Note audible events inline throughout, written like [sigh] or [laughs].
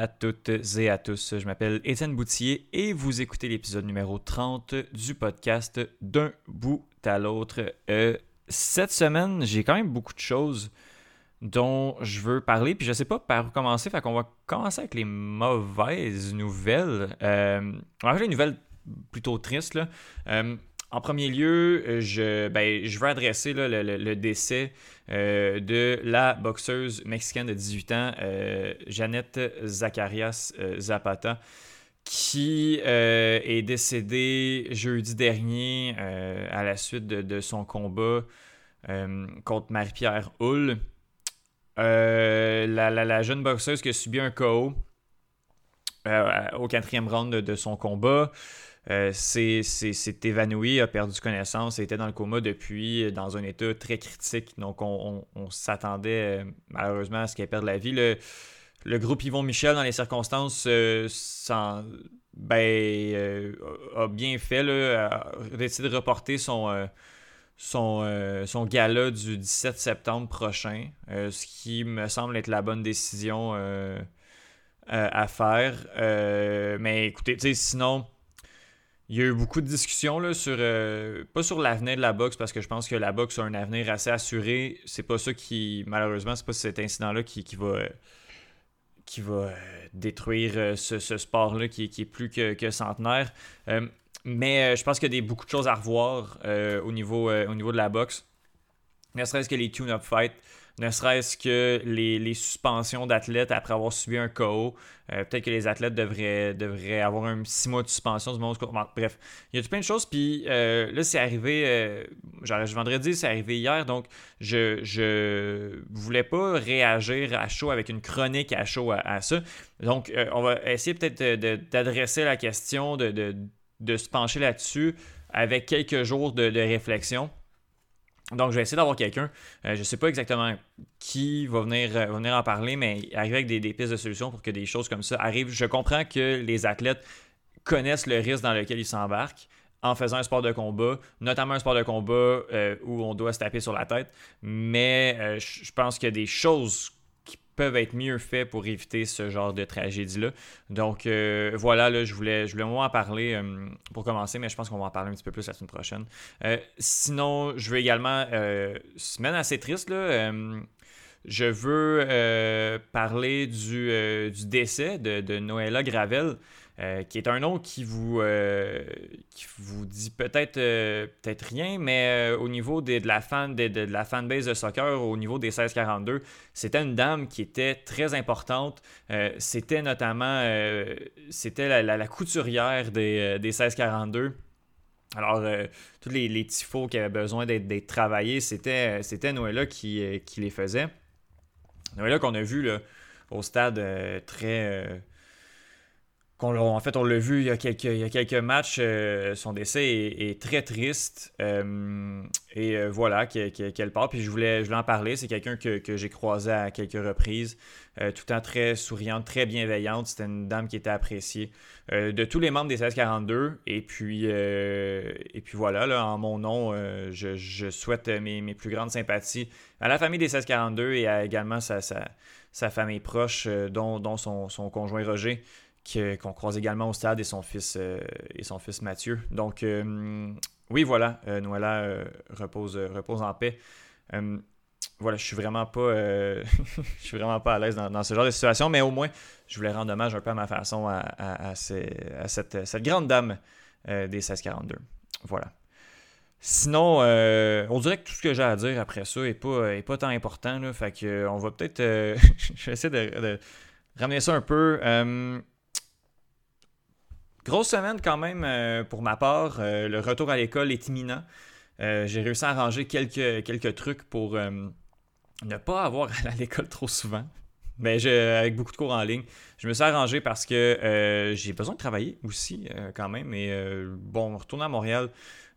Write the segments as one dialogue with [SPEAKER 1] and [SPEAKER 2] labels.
[SPEAKER 1] À toutes et à tous, je m'appelle Étienne Boutier et vous écoutez l'épisode numéro 30 du podcast D'un bout à l'autre. Euh, cette semaine, j'ai quand même beaucoup de choses dont je veux parler, puis je sais pas par où commencer, fait qu'on va commencer avec les mauvaises nouvelles. Euh, va faire les nouvelles plutôt tristes. Là. Euh, en premier lieu, je, ben, veux adresser le, décès euh, de la boxeuse mexicaine de 18 ans, euh, Jeannette Zacarias euh, Zapata, qui est décédée jeudi dernier à la suite de, son combat contre Marie-Pierre Hull. La, jeune boxeuse qui a subi un KO au quatrième round de son combat. Euh, s'est évanoui, a perdu connaissance, était dans le coma depuis, euh, dans un état très critique. Donc, on, s'attendait euh, malheureusement à ce qu'elle perde la vie. Le, groupe Yvon Michel, dans les circonstances, ben, a bien fait, là, a décidé de reporter son, son, son gala du 17 septembre prochain, ce qui me semble être la bonne décision à faire. mais écoutez, sinon il y a eu beaucoup de discussions là, sur. Euh, pas sur l'avenir de la boxe, parce que je pense que la boxe a un avenir assez assuré. C'est pas ça qui. Malheureusement, c'est pas cet incident-là qui, va. qui va euh, détruire euh, ce, sport-là qui, est plus que, centenaire. mais je pense qu'il y a beaucoup de choses à revoir au, niveau, au niveau de la boxe. Ne serait-ce que les tune-up fights ne serait-ce que les, suspensions d'athlètes après avoir subi un KO. Euh, peut-être que les athlètes devraient, avoir un six mois de suspension du moment Bref, il y a tout plein de choses. Puis euh, là, c'est arrivé, euh, je vendredi, c'est arrivé hier. Donc, je, je voulais pas réagir à chaud avec une chronique à chaud à, ça. Donc, on va essayer peut-être d'adresser la question, de, se pencher là-dessus avec quelques jours de réflexion. Donc, je vais essayer d'avoir quelqu'un. Euh, je ne sais pas exactement qui va venir, euh, venir en parler, mais arriver avec des, pistes de solutions pour que des choses comme ça arrivent. Je comprends que les athlètes connaissent le risque dans lequel ils s'embarquent en faisant un sport de combat, notamment un sport de combat euh, où on doit se taper sur la tête. Mais je pense qu'il y a des choses peuvent être mieux faits pour éviter ce genre de tragédie-là. Donc euh, voilà, là, je voulais, je voulais en parler euh, pour commencer, mais je pense qu'on va en parler un petit peu plus la semaine prochaine. Euh, sinon, je veux également, semaine assez triste, là, je veux parler du, du décès de, de Noëlla Gravel. Euh, qui est un nom qui vous, euh, qui vous dit peut-être euh, peut-être rien, mais au niveau de, la fan, de, la fanbase de soccer, au niveau des 1642, c'était une dame qui était très importante. c'était notamment c'était la, couturière des, des 1642. Alors, tous les, les qui avaient besoin d'être travaillés, c'était, c'était Noëlla qui, qui, les faisait. Noëlla qu'on a vu là, au stade très en fait, on l'a vu il y a quelques, matchs, euh, son décès est, très triste. Euh, et euh, voilà, qu'elle part. Puis je voulais, je en parler. C'est quelqu'un que, j'ai croisé à quelques reprises. tout temps très souriante, très bienveillante. C'était une dame qui était appréciée de tous les membres des 1642. Et puis, et puis voilà, là, en mon nom, je, souhaite mes, plus grandes sympathies à la famille des 1642 et à également sa, sa, famille proche, dont, dont son, son conjoint Roger qu'on croise également au stade et son fils, euh, et son fils Mathieu. Donc, euh, oui, voilà, euh, Noëlla repose, repose en paix. voilà, je suis vraiment pas, [laughs] je suis vraiment pas à l'aise dans, ce genre de situation, mais au moins, je voulais rendre hommage un peu à ma façon à, cette, cette, grande dame des 1642. Voilà. Sinon, on dirait que tout ce que j'ai à dire après ça n'est pas, est pas tant important. Là, fait on va peut-être. [laughs] je vais essayer de, ramener ça un peu. Grosse semaine quand même euh, pour ma part. Euh, le retour à l'école est imminent. Euh, j'ai réussi à arranger quelques, quelques trucs pour ne pas avoir à l'école trop souvent. Mais avec beaucoup de cours en ligne. Je me suis arrangé parce que j'ai besoin de travailler aussi quand même. Et bon, retourner à Montréal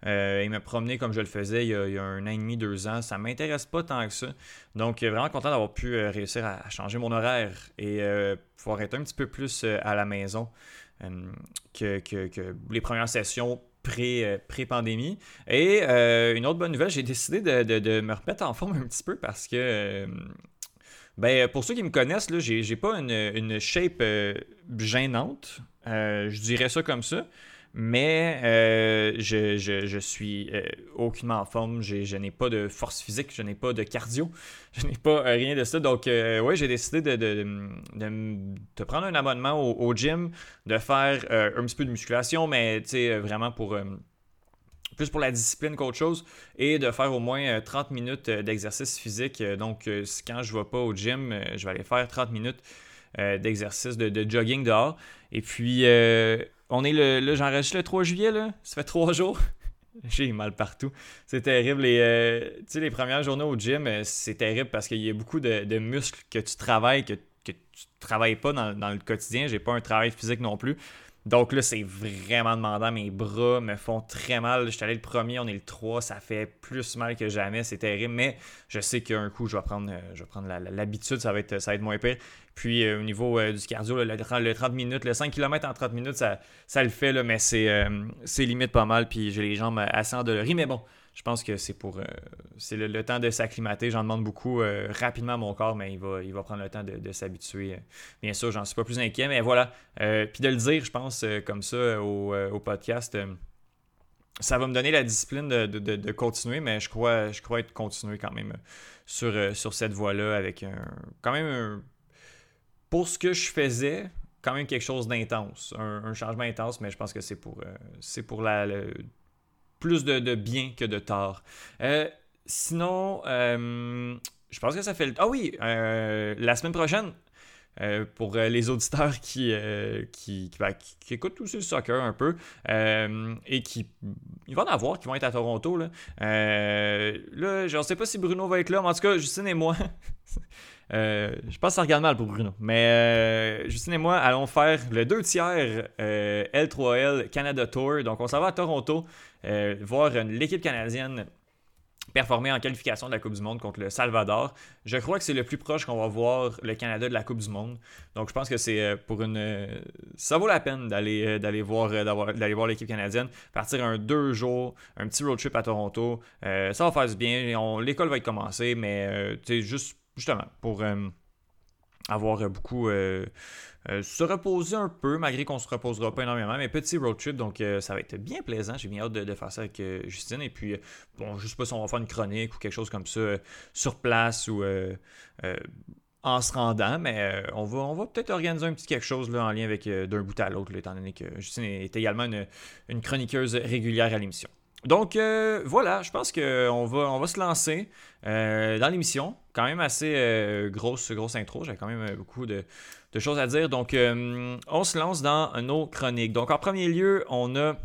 [SPEAKER 1] et me promener comme je le faisais il y a, un an et demi, deux ans, ça ne m'intéresse pas tant que ça. Donc vraiment content d'avoir pu réussir à, changer mon horaire et pouvoir être un petit peu plus à la maison. Euh, que, les premières sessions euh, pré-pandémie. et euh, une autre bonne nouvelle, j'ai décidé de, me remettre en forme un petit peu parce que Ben, pour ceux qui me connaissent, là, j'ai, pas une, shape gênante. je dirais ça comme ça. Mais euh, je, suis euh, aucunement en forme. Je n'ai pas de force physique, je n'ai pas de cardio, [laughs] je n'ai pas euh, rien de ça. Donc, oui, j'ai décidé de, de, prendre un abonnement au, gym, de faire un petit peu de musculation, mais vraiment pour plus pour la discipline qu'autre chose, et de faire au moins 30 minutes d'exercice physique. Donc, quand je ne vais pas au gym, je vais aller faire 30 minutes d'exercice de, jogging dehors. Et puis, on est le. J'enregistre le 3 juillet, là. Ça fait trois jours. [laughs] J'ai mal partout. C'est terrible. Les, euh, les premières journées au gym, euh, c'est terrible parce qu'il y a beaucoup de, muscles que tu travailles, que, que tu travailles pas dans, dans le quotidien. J'ai pas un travail physique non plus. Donc là, c'est vraiment demandant. Mes bras me font très mal. Je suis allé le premier, on est le 3. Ça fait plus mal que jamais. C'est terrible. Mais je sais qu'un coup, je vais prendre, euh, je vais prendre l'habitude. Ça, va être, ça va être moins pire. Puis euh, au niveau euh, du cardio, le, 30, minutes, le 5 km en 30 minutes, ça, ça le fait. Là, mais c'est limite pas mal. Puis j'ai les jambes assez endolories. Mais bon, je pense que c'est pour euh, c'est le, temps de s'acclimater. J'en demande beaucoup euh, rapidement à mon corps, mais il va, il va prendre le temps de, s'habituer. Bien sûr, j'en suis pas plus inquiet, mais voilà. Euh, puis de le dire, je pense, comme ça au, podcast, ça va me donner la discipline de, continuer, mais je crois, je crois être continué quand même sur, sur cette voie-là avec un, quand même pour ce que je faisais, quand même quelque chose d'intense, un, changement intense, mais je pense que c'est pour, c'est pour la, plus de, bien que de tort. Euh, sinon, euh, je pense que ça fait le... Ah oui, euh, la semaine prochaine, pour les auditeurs qui, qui, qui, ben, écoutent aussi le soccer un peu et qui il va en avoir qui vont être à Toronto. Là, là je ne sais pas si Bruno va être là, mais en tout cas, Justine et moi. [laughs] je pense que ça regarde mal pour Bruno. Mais Justine et moi allons faire le 2 tiers L3L Canada Tour. Donc on s'en va à Toronto. Euh, voir l'équipe canadienne performer en qualification de la Coupe du Monde contre le Salvador. Je crois que c'est le plus proche qu'on va voir le Canada de la Coupe du Monde. Donc je pense que c'est euh, pour une euh, ça vaut la peine d'aller d'aller voir d'aller voir l'équipe canadienne, partir un deux jours, un petit road trip à Toronto. ça va faire du bien, l'école va être commencée mais c'est juste justement pour avoir beaucoup euh, se reposer un peu, malgré qu'on se reposera pas énormément, mais petit road trip, donc euh, ça va être bien plaisant. J'ai bien hâte de, faire ça avec euh, Justine. Et puis, bon, je sais pas si on va faire une chronique ou quelque chose comme ça sur place ou en se rendant, mais on va, on va peut-être organiser un petit quelque chose là, en lien avec d'un bout à l'autre, étant donné que Justine est également une, chroniqueuse régulière à l'émission. Donc voilà, je pense qu'on va, on va se lancer dans l'émission. Quand même assez grosse, grosse intro. J'ai quand même beaucoup de, choses à dire. Donc, euh, on se lance dans nos chroniques. Donc, en premier lieu, on a,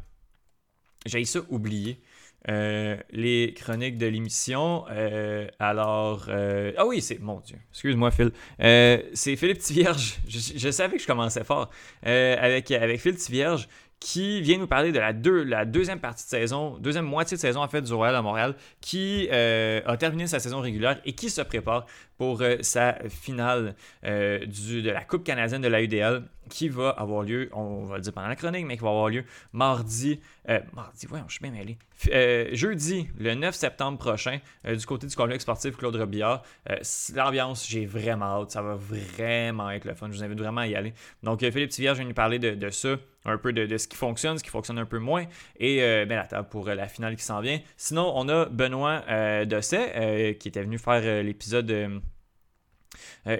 [SPEAKER 1] j'ai ça oublié, euh, les chroniques de l'émission. Euh, alors, ah oui, c'est, mon Dieu, excuse-moi Phil. c'est Philippe Tivierge. Je, savais que je commençais fort. avec, avec Phil Tivierge qui vient nous parler de la, deux, la deuxième partie de saison, deuxième moitié de saison en fait du Royal à Montréal, qui a terminé sa saison régulière et qui se prépare pour euh, sa finale euh, du, de la Coupe canadienne de la UDL qui va avoir lieu, on va le dire pendant la chronique, mais qui va avoir lieu mardi, euh, mardi, voyons, je suis bien mêlé, jeudi, le 9 septembre prochain, du côté du complexe sportif Claude Robillard. L'ambiance, j'ai vraiment hâte, ça va vraiment être le fun, je vous invite vraiment à y aller. Donc, Philippe Tivierge vient nous parler de, ça, un peu de, ce qui fonctionne, ce qui fonctionne un peu moins, et ben, la table pour la finale qui s'en vient. Sinon, on a Benoît Dosset, qui était venu faire l'épisode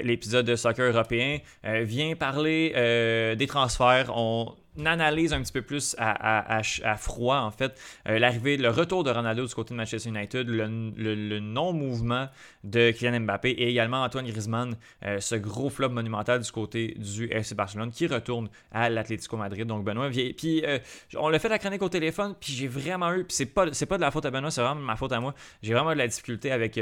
[SPEAKER 1] l'épisode de soccer européen, euh, vient parler euh, des transferts. On analyse un petit peu plus à, froid, en fait, l'arrivée, le retour de Ronaldo du côté de Manchester United, le, non-mouvement de Kylian Mbappé et également Antoine Griezmann, ce gros flop monumental du côté du FC Barcelone qui retourne à l'Atlético Madrid. Donc Benoît, puis on l'a fait la chronique au téléphone, puis j'ai vraiment eu, puis c'est pas, pas de la faute à Benoît, c'est vraiment ma faute à moi. J'ai vraiment eu de la difficulté avec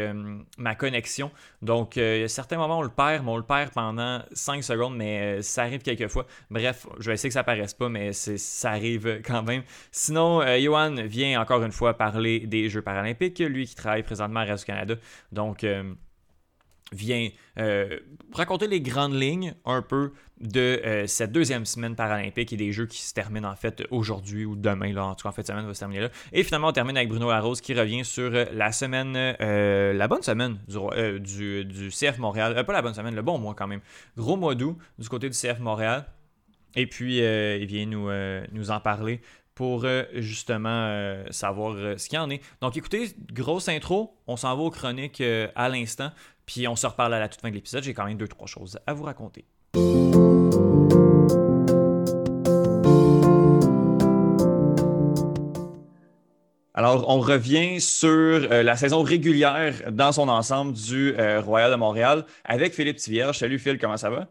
[SPEAKER 1] ma connexion. Donc, a certains moments, on le perd, mais on le perd pendant 5 secondes, mais euh, ça arrive quelquefois. Bref, je vais essayer que ça paraisse pas, mais ça arrive quand même. Sinon, euh, Johan vient encore une fois parler des Jeux paralympiques, lui qui travaille présentement à Radio Canada. Donc, euh, vient euh, raconter les grandes lignes un peu de euh, cette deuxième semaine paralympique et des jeux qui se terminent en fait aujourd'hui ou demain, là, en tout cas en fait semaine va se terminer là. Et finalement on termine avec Bruno Larose qui revient sur la semaine, la bonne semaine du, du, CF Montréal, pas la bonne semaine, le bon mois quand même, gros mois d'août du côté du CF Montréal. Et puis il vient nous, nous en parler pour euh, justement euh, savoir euh, ce qu'il y en est. Donc écoutez, grosse intro, on s'en va aux chroniques à l'instant, puis on se reparle à la toute fin de l'épisode. J'ai quand même deux, trois choses à vous raconter. Alors, on revient sur la saison régulière dans son ensemble du Royal de Montréal avec Philippe Tivierge. Salut Phil, comment ça va?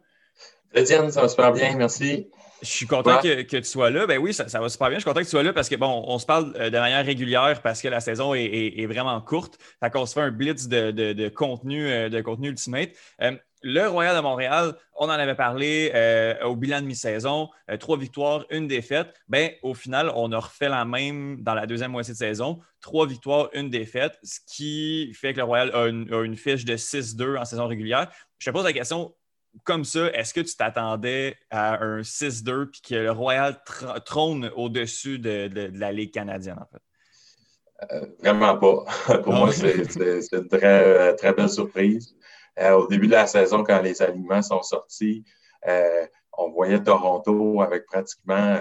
[SPEAKER 2] Étienne, ça va super bien, merci.
[SPEAKER 1] Je suis content que, tu sois là. Ben oui, ça, va super bien. Je suis content que tu sois là parce que, bon, on se parle euh, de manière régulière parce que la saison est, vraiment courte. Fait qu'on se fait un blitz de, contenu, euh, de contenu Ultimate. Euh, le Royal de Montréal, on en avait parlé au bilan de mi-saison, trois victoires, une défaite. Ben, au final, on a refait la même dans la deuxième moitié de saison. Trois victoires, une défaite, ce qui fait que le Royal a une, a une fiche de 6-2 en saison régulière. Je te pose la question, comme ça, est-ce que tu t'attendais à un 6-2 puis que le Royal trône au-dessus de, la Ligue canadienne, en fait?
[SPEAKER 2] Euh, vraiment pas. [laughs] Pour moi, c'est une très, très belle surprise. Euh, au début de la saison, quand les aliments sont sortis, euh, on voyait Toronto avec pratiquement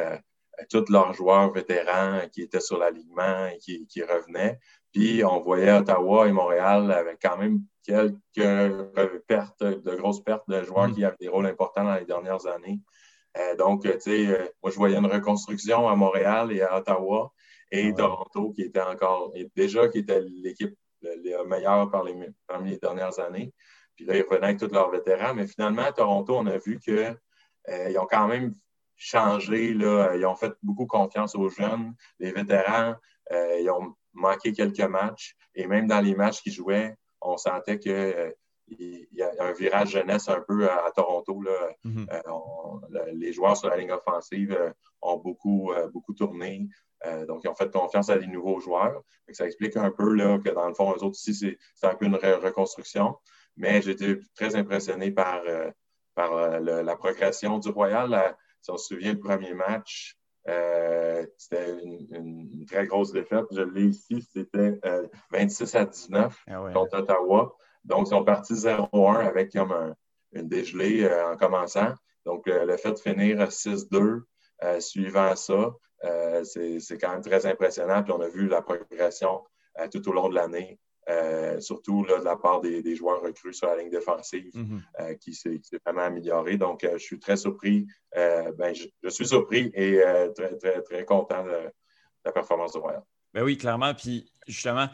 [SPEAKER 2] tous leurs joueurs vétérans qui étaient sur l'alignement et qui, qui revenaient. Puis on voyait Ottawa et Montréal avec quand même quelques pertes, de grosses pertes de joueurs mm. qui avaient des rôles importants dans les dernières années. Euh, donc, tu sais, euh, moi, je voyais une reconstruction à Montréal et à Ottawa et Toronto qui était encore, déjà qui était l'équipe meilleure par les, parmi les dernières années. Puis là, ils revenaient avec tous leurs vétérans. Mais finalement, à Toronto, on a vu qu'ils euh, ont quand même changé. Là, ils ont fait beaucoup confiance aux jeunes, les vétérans. ils ont manqué quelques matchs. Et même dans les matchs qu'ils jouaient, on sentait qu'il euh, y a un virage jeunesse un peu à, Toronto. Mm-hmm. Euh, les joueurs sur la ligne offensive euh, ont beaucoup, beaucoup tourné. donc, ils ont fait confiance à des nouveaux joueurs. ça explique un peu là, que dans le fond, eux autres ici, c'est un peu une reconstruction. Mais j'étais très impressionné par, par la progression du Royal. si on se souvient, le premier match, euh, c'était une, très grosse défaite. Je l'ai ici, c'était 26 euh, à 19 ah contre Ottawa. Donc, ils sont partis 0-1 avec comme une dégelée euh, en commençant. Donc, le fait de finir 6-2 suivant ça, c'est quand même très impressionnant. Puis, on a vu la progression tout au long de l'année. Euh, surtout là, de la part des, joueurs recrues sur la ligne défensive mhm. euh, qui s'est vraiment amélioré. Donc, euh, je suis très surpris. Ben, je, suis surpris et très, très, très content de, la performance du Royal.
[SPEAKER 1] Ben oui, clairement. Puis justement,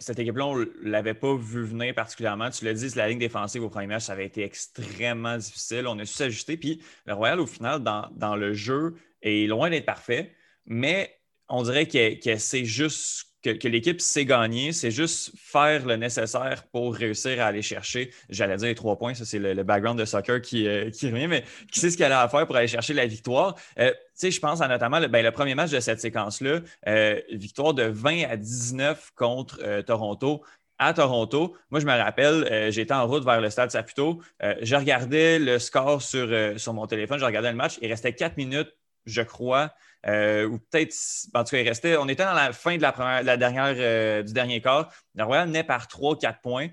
[SPEAKER 1] cette équipe-là, on ne l'avait pas vu venir particulièrement. Tu l'as dit, la ligne défensive au premier match, ça avait été extrêmement difficile. On a su s'ajuster. Puis le Royal, au final, dans, dans le jeu, est loin d'être parfait, mais on dirait que c'est juste que, l'équipe sait gagner, c'est juste faire le nécessaire pour réussir à aller chercher, j'allais dire les trois points, ça c'est le, background de soccer qui, euh, qui revient, mais qui sait ce qu'elle a à faire pour aller chercher la victoire. Euh, je pense à notamment ben, le, premier match de cette séquence-là, euh, victoire de 20 à 19 contre Toronto à Toronto. Moi, je me rappelle, j'étais en route vers le stade Saputo. je regardais le score sur, sur mon téléphone, je regardais le match. Il restait quatre minutes, je crois, euh, ou peut-être, en tout cas, il restait, on était dans la fin de la, dernière, euh, du dernier quart. Le Royal naît par 3-4 points.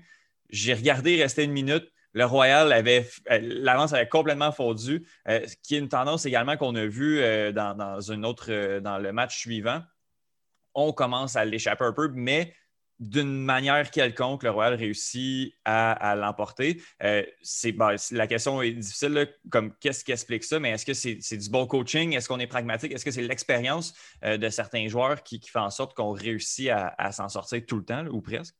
[SPEAKER 1] J'ai regardé, il restait une minute. Le Royal avait, euh, l'avance avait complètement fondu, ce qui est une tendance également qu'on a vue dans, dans, une autre, dans le match suivant. On commence à l'échapper un peu, mais d'une manière quelconque, le Royal réussit à, l'emporter. Euh, ben, la question est difficile, comme qu'est-ce qui explique ça, mais est-ce que c'est du bon coaching? Est-ce qu'on est pragmatique? Est-ce que c'est l'expérience euh, de certains joueurs qui, fait en sorte qu'on réussit à, s'en sortir tout le temps, ou presque?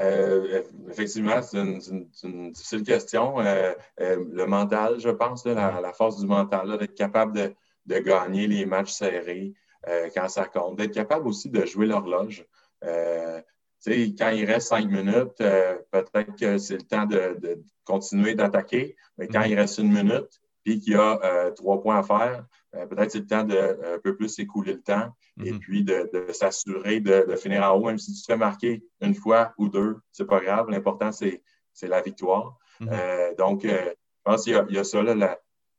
[SPEAKER 2] Euh, effectivement, c'est une, difficile question. le mental, je pense, la, force du mental, d'être capable de, gagner les matchs serrés, euh, quand ça compte. D'être capable aussi de jouer l'horloge. Euh, quand il reste cinq minutes, euh, peut-être que c'est le temps de, continuer d'attaquer, mais quand il reste une minute, puis qu'il y a trois points à faire, peut-être c'est le temps de un peu plus écouler le temps et mm-hmm. puis de, s'assurer de, finir en haut, même si tu te fais marquer une fois ou deux, c'est pas grave. L'important, c'est la victoire. Mm-hmm. donc, je pense qu'il y, a ça,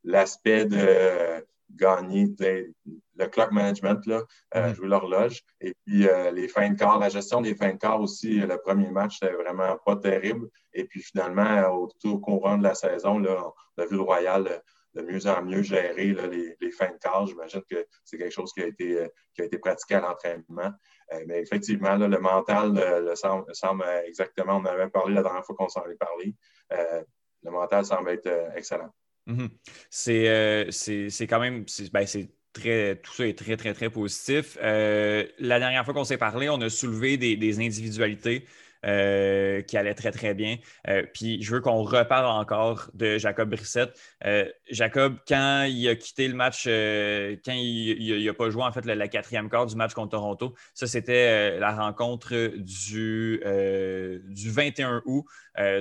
[SPEAKER 2] l'aspect de gagner le clock management, là, euh, jouer l'horloge. Et puis euh, les fins de quart, la gestion des fins de quart aussi, le premier match, c'était vraiment pas terrible. Et puis finalement, au, tout courant de la saison, là, on a vu le Royal de mieux en mieux gérer les, fins de quart. J'imagine que c'est quelque chose qui a été, euh, qui a été pratiqué à l'entraînement. mais effectivement, le mental le semble, semble, exactement, on avait parlé la dernière fois qu'on s'en est parlé, le mental semble être excellent.
[SPEAKER 1] Mhm. Euh, c'est quand même. Ben, très, tout ça est très, très, très positif. Euh, la dernière fois qu'on s'est parlé, on a soulevé des individualités euh, qui allait très, très bien. Euh, puis je veux qu'on reparle encore de Jacob Brissette. Euh, Jacob, quand il a quitté le match, quand il n'a pas joué en fait la, quatrième quart du match contre Toronto, ça c'était la rencontre du, du 21 août.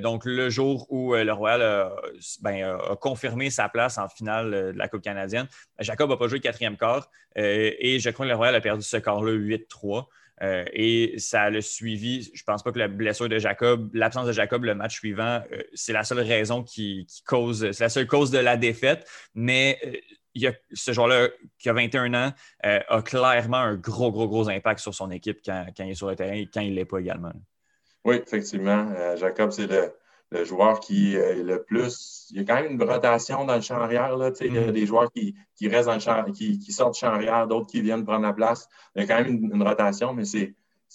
[SPEAKER 1] donc, le jour où le Royal ben, a, confirmé sa place en finale de la Coupe canadienne. Jacob n'a pas joué le quatrième quart et je crois que le Royal a perdu ce quart-là 8-3. Euh, et ça le suivi. Je pense pas que la blessure de Jacob, l'absence de Jacob le match suivant, euh, c'est la seule raison qui, cause, c'est la seule cause de la défaite. Mais euh, il y a, ce joueur-là, qui a 21 ans, a clairement un gros, gros, gros impact sur son équipe quand, quand il est sur le terrain et quand il ne l'est pas également.
[SPEAKER 2] Oui, effectivement. Jacob, c'est le, le joueur qui est le plus. Il y a quand même une rotation dans le champ arrière. Là, Il y a mm-hmm. des joueurs qui, restent dans le champ, qui, sortent du champ arrière, d'autres qui viennent prendre la place. Il y a quand même une, rotation, mais c'est,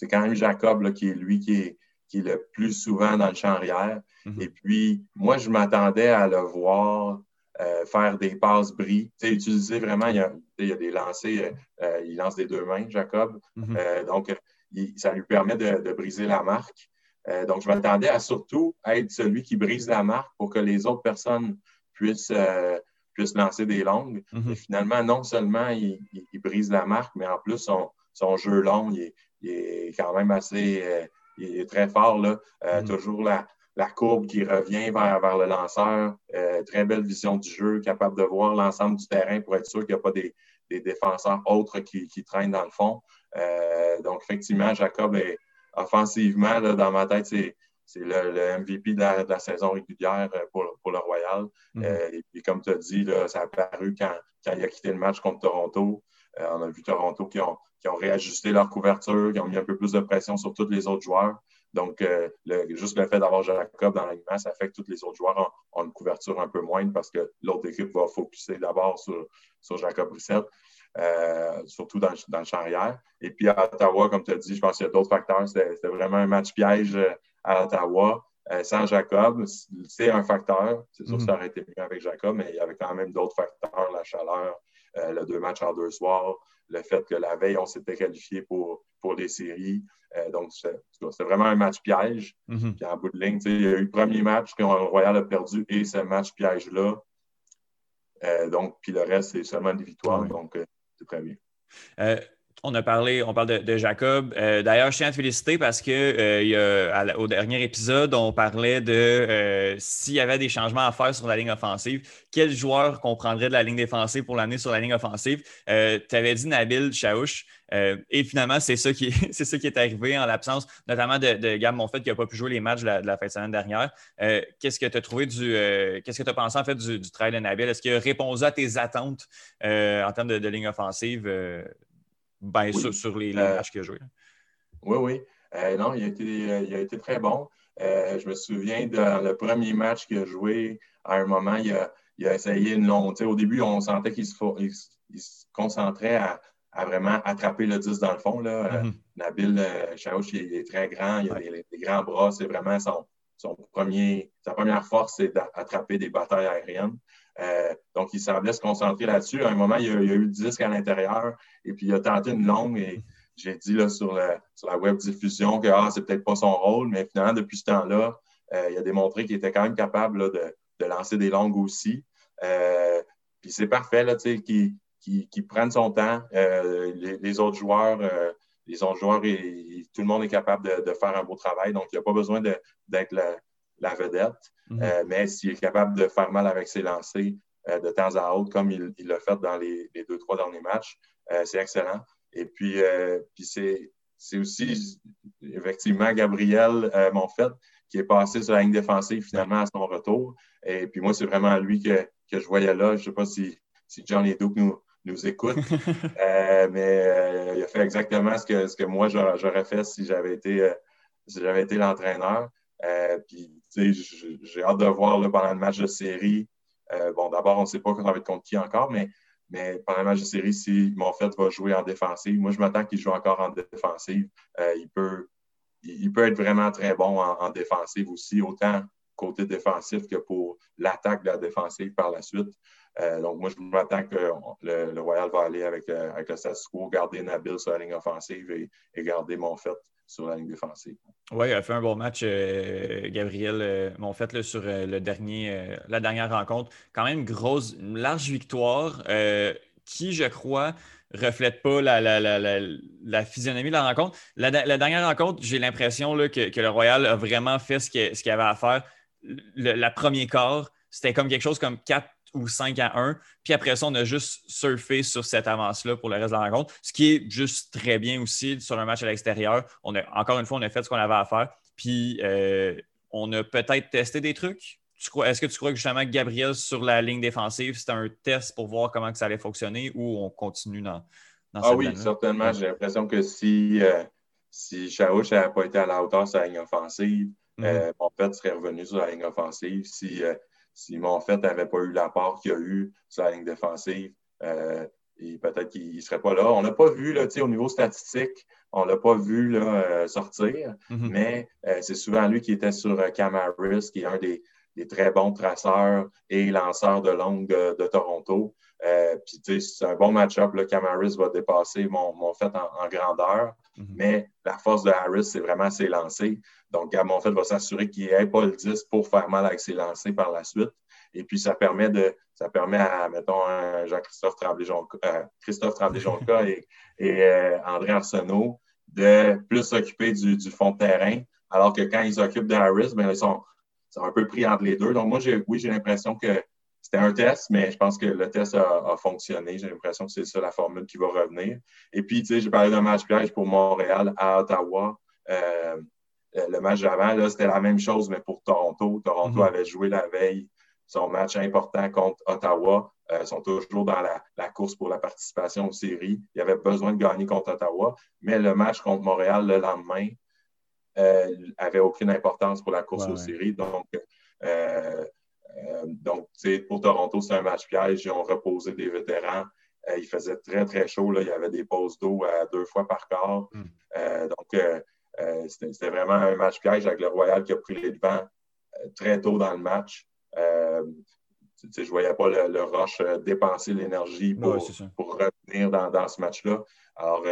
[SPEAKER 2] quand même Jacob qui est lui qui est, qui est le plus souvent dans le champ arrière. Mm-hmm. Et puis, moi, je m'attendais à le voir euh, faire des passes bris. utiliser vraiment, il y, a, il y a des lancers, euh, il lance des deux mains, Jacob. Mm-hmm. Euh, donc, ça lui permet de briser la marque. Euh, donc, je m'attendais à surtout être celui qui brise la marque pour que les autres personnes puissent, euh, puissent lancer des longues. Mhm. Et finalement, non seulement il, brise la marque, mais en plus, son, son jeu long, il est, quand même assez euh, il est très fort. Là. Mhm. Toujours la, la, courbe qui revient vers, vers le lanceur. très belle vision du jeu, capable de voir l'ensemble du terrain pour être sûr qu'il n'y a pas des, des défenseurs autres qui, qui, traînent dans le fond. donc, effectivement, Jacob est offensivement, dans ma tête, c'est, le, MVP de la, saison régulière euh, pour, le Royal. Mm-hmm. Euh, et puis, comme tu as dit, ça a apparu quand, il a quitté le match contre Toronto. Euh, on a vu Toronto qui ont, réajusté leur couverture, qui ont mis un peu plus de pression sur tous les autres joueurs. Donc, juste le fait d'avoir Jacob dans l'aliment, ça fait que tous les autres joueurs ont, une couverture un peu moindre parce que l'autre équipe va focuser d'abord sur, sur Jacob Brissett. Euh, surtout dans, le champ arrière. Et puis à Ottawa, comme tu as dit, je pense qu'il y a d'autres facteurs. C'était vraiment un match piège euh, à Ottawa. Euh, sans Jacob, c'est un facteur. C'est sûr que ça mm-hmm. aurait été mieux avec Jacob, mais il y avait quand même d'autres facteurs, la chaleur, le deux matchs en deux soirs, le fait que la veille, on s'était qualifié pour, pour les séries. donc, c'est vraiment un match piège. Mm-hmm. Puis en bout de ligne, il y a eu le premier match que le Royal a perdu et ce match piège-là. donc, puis le reste, c'est seulement des victoires. Donc, très bien.
[SPEAKER 1] Euh, on a parlé, on parle de, Jacob. Euh, d'ailleurs, je tiens à te féliciter parce que euh, au dernier épisode, on parlait de s'il y avait des changements à faire sur la ligne offensive, quel joueur qu'on prendrait de la ligne défensive pour l'amener sur la ligne offensive. tu avais dit Nabil Chaouch. et finalement, c'est ça, qui [laughs] est, ça qui est arrivé en l'absence, notamment de, de Gab qui n'a pas pu jouer les matchs de la, fin de semaine dernière. qu'est-ce que tu as trouvé du. qu'est-ce que tu as pensé en fait du, travail de Nabil? Est-ce qu'il a répondu à tes attentes en termes de ligne offensive? Ben, sur, les, euh, matchs qu'il a joués.
[SPEAKER 2] Oui, oui. Euh, non, il a, été, euh, il a été très bon. je me souviens dans le premier match qu'il a joué, à un moment, il a, il a essayé une longue. Au début, on sentait qu'il se, il, se, concentrait à, à, vraiment attraper le 10 dans le fond. Là. Mm-hmm. Nabil Chaouch, il est très grand, il a des, grands bras, c'est vraiment son, son premier, sa première force, c'est d'attraper des batailles aériennes. Euh, donc, il semblait se concentrer là-dessus. À un moment, il y a, eu le disque à l'intérieur et puis il a tenté une longue et j'ai dit sur, la web diffusion que ah, c'est peut-être pas son rôle, mais finalement, depuis ce temps-là, euh, il a démontré qu'il était quand même capable de, lancer des longues aussi. Euh, puis c'est parfait qu'il prenne son temps. Les, autres joueurs, les autres joueurs, tout le monde est capable de, faire un beau travail. Donc, il n'y a pas besoin d'être la, vedette. Mhm. Euh, mais s'il est capable de faire mal avec ses lancers, de temps à autre, comme il l'a fait dans les, deux, trois derniers matchs. c'est excellent. Et puis, puis c'est aussi effectivement Gabriel Monfette qui est passé sur la ligne défensive finalement à son retour. Et puis moi, c'est vraiment lui que, je voyais là. Je ne sais pas si, si John et Duke nous, nous écoute, [laughs] mais il a fait exactement ce que, ce que moi j'aurais fait si j'avais été si j'avais été l'entraîneur. Euh, j'ai hâte de voir pendant le match de série. Euh, bon, d'abord, on ne sait pas ça va être contre qui encore, mais, mais pendant le match de série, si fait va jouer en défensive, moi, je m'attends qu'il joue encore en défensive. Euh, il, peut, il, peut être vraiment très bon en, défensive aussi, autant côté défensif que pour l'attaque de la défensive par la suite. donc, moi, je m'attends que le, Royal va aller avec, avec le status quo, garder Nabil sur la ligne offensive et, et garder Monfette sur la ligne défensive.
[SPEAKER 1] Oui, il a fait un bon match, euh, Gabriel euh, là, sur euh, le dernier, la dernière rencontre. Quand même, grosse, une large victoire qui, je crois, reflète pas la, la, physionomie de la rencontre. La, dernière rencontre, j'ai l'impression que, que, le Royal a vraiment fait ce qu'il avait à faire. Le, la premier quart, c'était comme quelque chose comme 4 ou 5 à 1. Puis après ça, on a juste surfé sur cette avance-là pour le reste de la rencontre, ce qui est juste très bien aussi sur un match à l'extérieur. On a, encore une fois, on a fait ce qu'on avait à faire. Puis euh, on a peut-être testé des trucs. Est-ce que tu crois que justement Gabriel sur la ligne défensive, c'était un test pour voir comment que ça allait fonctionner ou on continue dans,
[SPEAKER 2] dans ah oui, certainement. J'ai l'impression que si, euh, si n'avait pas été à la hauteur sur la ligne offensive, mm -hmm. euh, serait revenu sur la ligne offensive. Si, euh, si Monfette n'avait pas eu l'apport qu'il a eu sur la ligne défensive, euh, peut-être qu'il ne serait pas là. On n'a pas vu, là, au niveau statistique, on ne l'a pas vu là, euh, sortir, mm-hmm. mais euh, c'est souvent lui qui était sur Camaris, qui est un des, très bons traceurs et lanceurs de longue de, Toronto. Puis, c'est un bon match-up. Camaris va dépasser mon, en, grandeur, mm-hmm. mais la force de Harris, c'est vraiment ses lancers. Donc, Monfett va s'assurer qu'il n'ait pas le 10 pour faire mal avec ses lancers par la suite. Et puis, ça permet de, ça permet à, mettons, Jean-Christophe Tremblay-Jonca euh, Christophe Tremblay [laughs] et, et euh, André Arsenault de plus s'occuper du, fond de terrain, alors que quand ils s'occupent de Harris, ben, ils sont, un peu pris entre les deux. Donc, moi, oui, j'ai l'impression que c'était un test, mais je pense que le test a, fonctionné. J'ai l'impression que c'est ça la formule qui va revenir. Et puis, tu sais, j'ai parlé d'un match piège pour Montréal à Ottawa. Euh, le match d'avant, c'était la même chose, mais pour Toronto. Toronto mhm. avait joué la veille son match important contre Ottawa. Euh, ils sont toujours dans la, course pour la participation aux séries. Il y avait besoin de gagner contre Ottawa, mais le match contre Montréal le lendemain n'avait euh, aucune importance pour la course aux séries. Donc, donc pour Toronto, c'est un match piège. Ils ont reposé des vétérans. il faisait très, très chaud. Là. Il y avait des pauses d'eau à deux fois par quart. Hmm. donc, euh, c'était vraiment un match piège avec le Royal qui a pris les devants euh, très tôt dans le match. Euh, je ne voyais pas le, Roche dépenser l'énergie pour, revenir dans, ce match-là. Alors,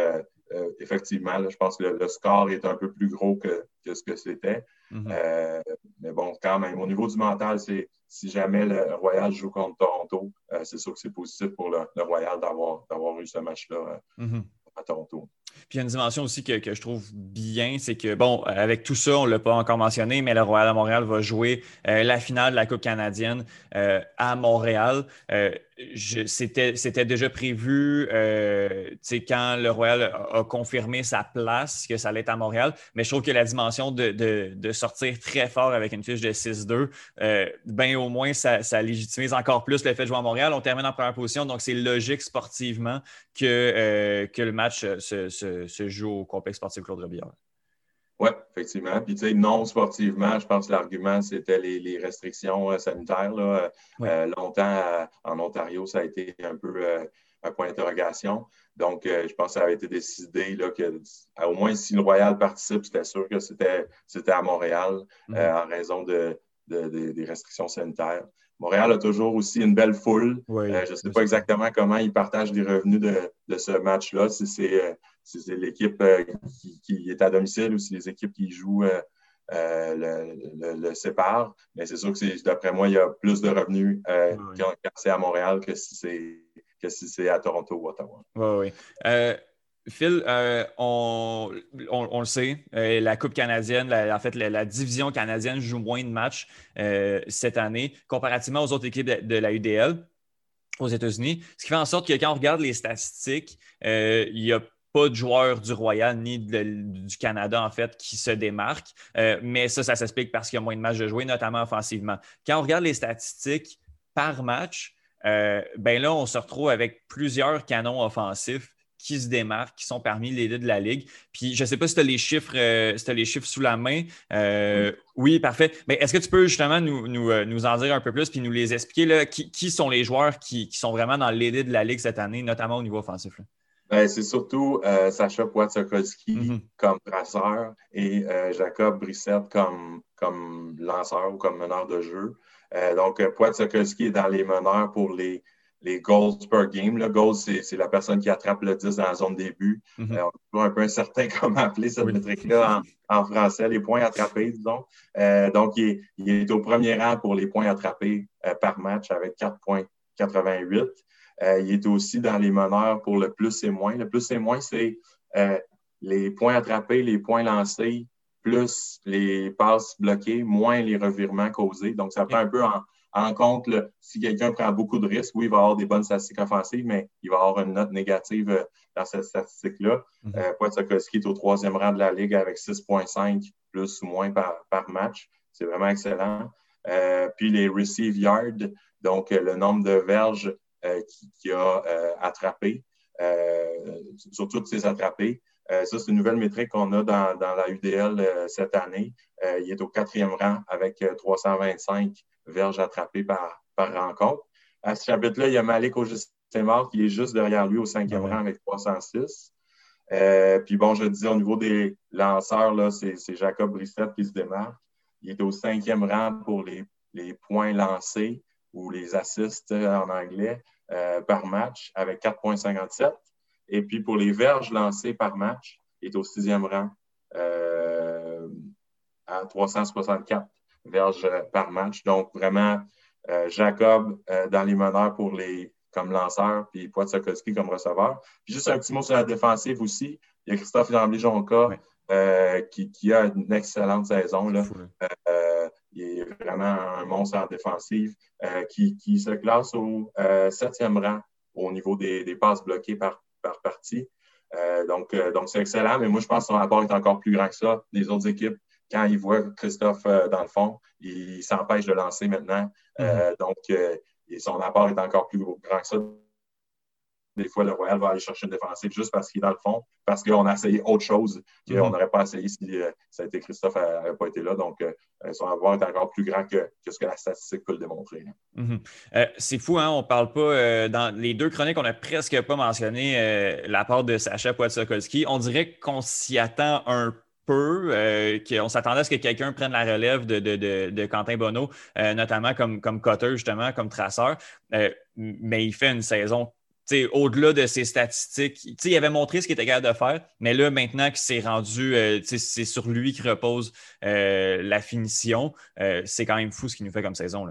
[SPEAKER 2] effectivement, je pense que le, score est un peu plus gros que, ce que c'était. Mm-hmm. mais bon, quand même, au niveau du mental, c'est si jamais le Royal joue contre Toronto, c'est sûr que c'est positif pour le, Royal d'avoir eu ce match-là mm-hmm. à Toronto.
[SPEAKER 1] Puis il y a une dimension aussi que, je trouve bien, c'est que, bon, avec tout ça, on ne l'a pas encore mentionné, mais le Royal de Montréal va jouer euh, la finale de la Coupe canadienne euh, à Montréal. Euh, c'était déjà prévu quand le Royal a, confirmé sa place, que ça allait être à Montréal, mais je trouve que la dimension de, sortir très fort avec une fiche de 6-2, ben au moins, ça, ça, légitimise encore plus le fait de jouer à Montréal. On termine en première position, donc c'est logique sportivement que, que le match se, joue au complexe sportif Claude Robillard.
[SPEAKER 2] Oui, effectivement. Puis, tu sais, non sportivement, je pense que l'argument, c'était les, restrictions euh, sanitaires. Euh, longtemps, en Ontario, ça a été un peu euh, un point d'interrogation. Donc, je pense que ça avait été décidé là, que, au moins, si le Royal participe, c'était sûr que c'était à Montréal mm-hmm. en raison de, des restrictions sanitaires. Montréal a toujours aussi une belle foule. je ne sais pas exactement comment ils partagent les revenus de, ce match-là, si c'est c'est l'équipe euh, qui, est à domicile ou si les équipes qui jouent euh, euh, le, le, séparent. Mais c'est sûr que d'après moi, il y a plus de revenus quand, c'est à Montréal que si c'est si c'est à Toronto ou Ottawa.
[SPEAKER 1] Oui, oui. Phil, on, le sait, la Coupe canadienne, en fait, la, division canadienne joue moins de matchs cette année comparativement aux autres équipes de, de la UDL. aux États-Unis. Ce qui fait en sorte que quand on regarde les statistiques, il n'y a pas de joueurs du Royal ni du Canada, en fait, qui se démarquent. mais ça, ça s'explique parce qu'il y a moins de matchs de jouer, notamment offensivement. Quand on regarde les statistiques par match, ben là, on se retrouve avec plusieurs canons offensifs qui se démarquent, qui sont parmi les deux de la Ligue. Puis je ne sais pas si tu as les chiffres, euh, les chiffres sous la main. Euh, oui. parfait. Mais est-ce que tu peux justement nous, euh, nous, en dire un peu plus puis nous les expliquer là, qui, sont les joueurs qui, sont vraiment dans l'idée de la Ligue cette année, notamment au niveau offensif?
[SPEAKER 2] Ben, c'est surtout Sacha Poitsakowski mm-hmm. comme traceur et Jacob Brissette comme, comme lanceur ou comme meneur de jeu. donc, Poitsakowski est dans les meneurs pour les les goals per game. Le goal, c'est la personne qui attrape le 10 dans la zone début. Mm -hmm. on est un peu incertain [laughs] comment appeler cette métrique-là en, français, les points attrapés, disons. Euh, donc, il est, au premier rang pour les points attrapés euh, par match avec 4,88. Il est aussi dans les meneurs pour le plus et moins. Le plus et moins, c'est les points attrapés, les points lancés, plus les passes bloquées, moins les revirements causés. Donc, ça prend un peu en, en compte, si quelqu'un prend beaucoup de risques, oui, il va avoir des bonnes statistiques offensives, mais il va avoir une note négative euh, dans cette statistique-là. Mm est au troisième rang de la Ligue avec 6,5 plus ou moins par, match. C'est vraiment excellent. Euh, puis les receive yards, donc le nombre de verges qu'il a attrapé, sur toutes ses attrapés. ça, c'est une nouvelle métrique qu'on a dans, dans, la UDL cette année. il est au quatrième rang avec 325 verges attrapées par, par rencontre. À ce chapitre-là, il y a Malik mort qui est juste derrière lui au cinquième rang avec 306. Euh, puis bon, je disais au niveau des lanceurs, là, c'est, Jacob Brissette qui se démarque. Il est au cinquième rang pour les, les points lancés ou les assists en anglais euh, par match avec 4,57. Et puis pour les verges lancées par match, il est au sixième rang euh, à 364 verges euh, par match. Donc, vraiment, euh, Jacob euh, dans les meneurs pour les comme lanceur, puis Poitsakowski comme receveur. Puis juste un petit mot sur la défensive aussi. Il y a Christophe Lamblé-Jonca qui, a une excellente saison. Là. Il est vraiment un monstre en défensive qui, se classe au septième rang au niveau des, passes bloquées par, par partie. donc, donc c'est excellent, mais moi, je pense que son rapport est encore plus grand que ça. Les autres équipes quand il voit Christophe euh, dans le fond, il s'empêche de lancer maintenant. Euh, mm-hmm. donc, euh, son apport est encore plus grand que ça. Des fois, le Royal va aller chercher une défensive juste parce qu'il est dans le fond, parce qu'on a essayé autre chose qu'on mm-hmm. n'aurait pas essayé si ça a été Christophe n'avait pas été là. Donc, son apport est encore plus grand que, ce que la statistique peut le démontrer.
[SPEAKER 1] Mm-hmm. c'est fou, hein? on ne parle pas. dans les deux chroniques, on n'a presque pas mentionné l'apport de Sacha Poitsakolski. On dirait qu'on s'y attend un peu peu, euh, qu'on s'attendait à ce que quelqu'un prenne la relève de, Quentin Bonneau, euh, notamment comme, comme cutter, justement, comme traceur. Euh, mais il fait une saison au-delà de ses statistiques. il avait montré ce qu'il était capable de faire, mais là, maintenant qu'il s'est rendu, c'est sur lui qui repose la finition. c'est quand même fou ce qu'il nous fait comme saison.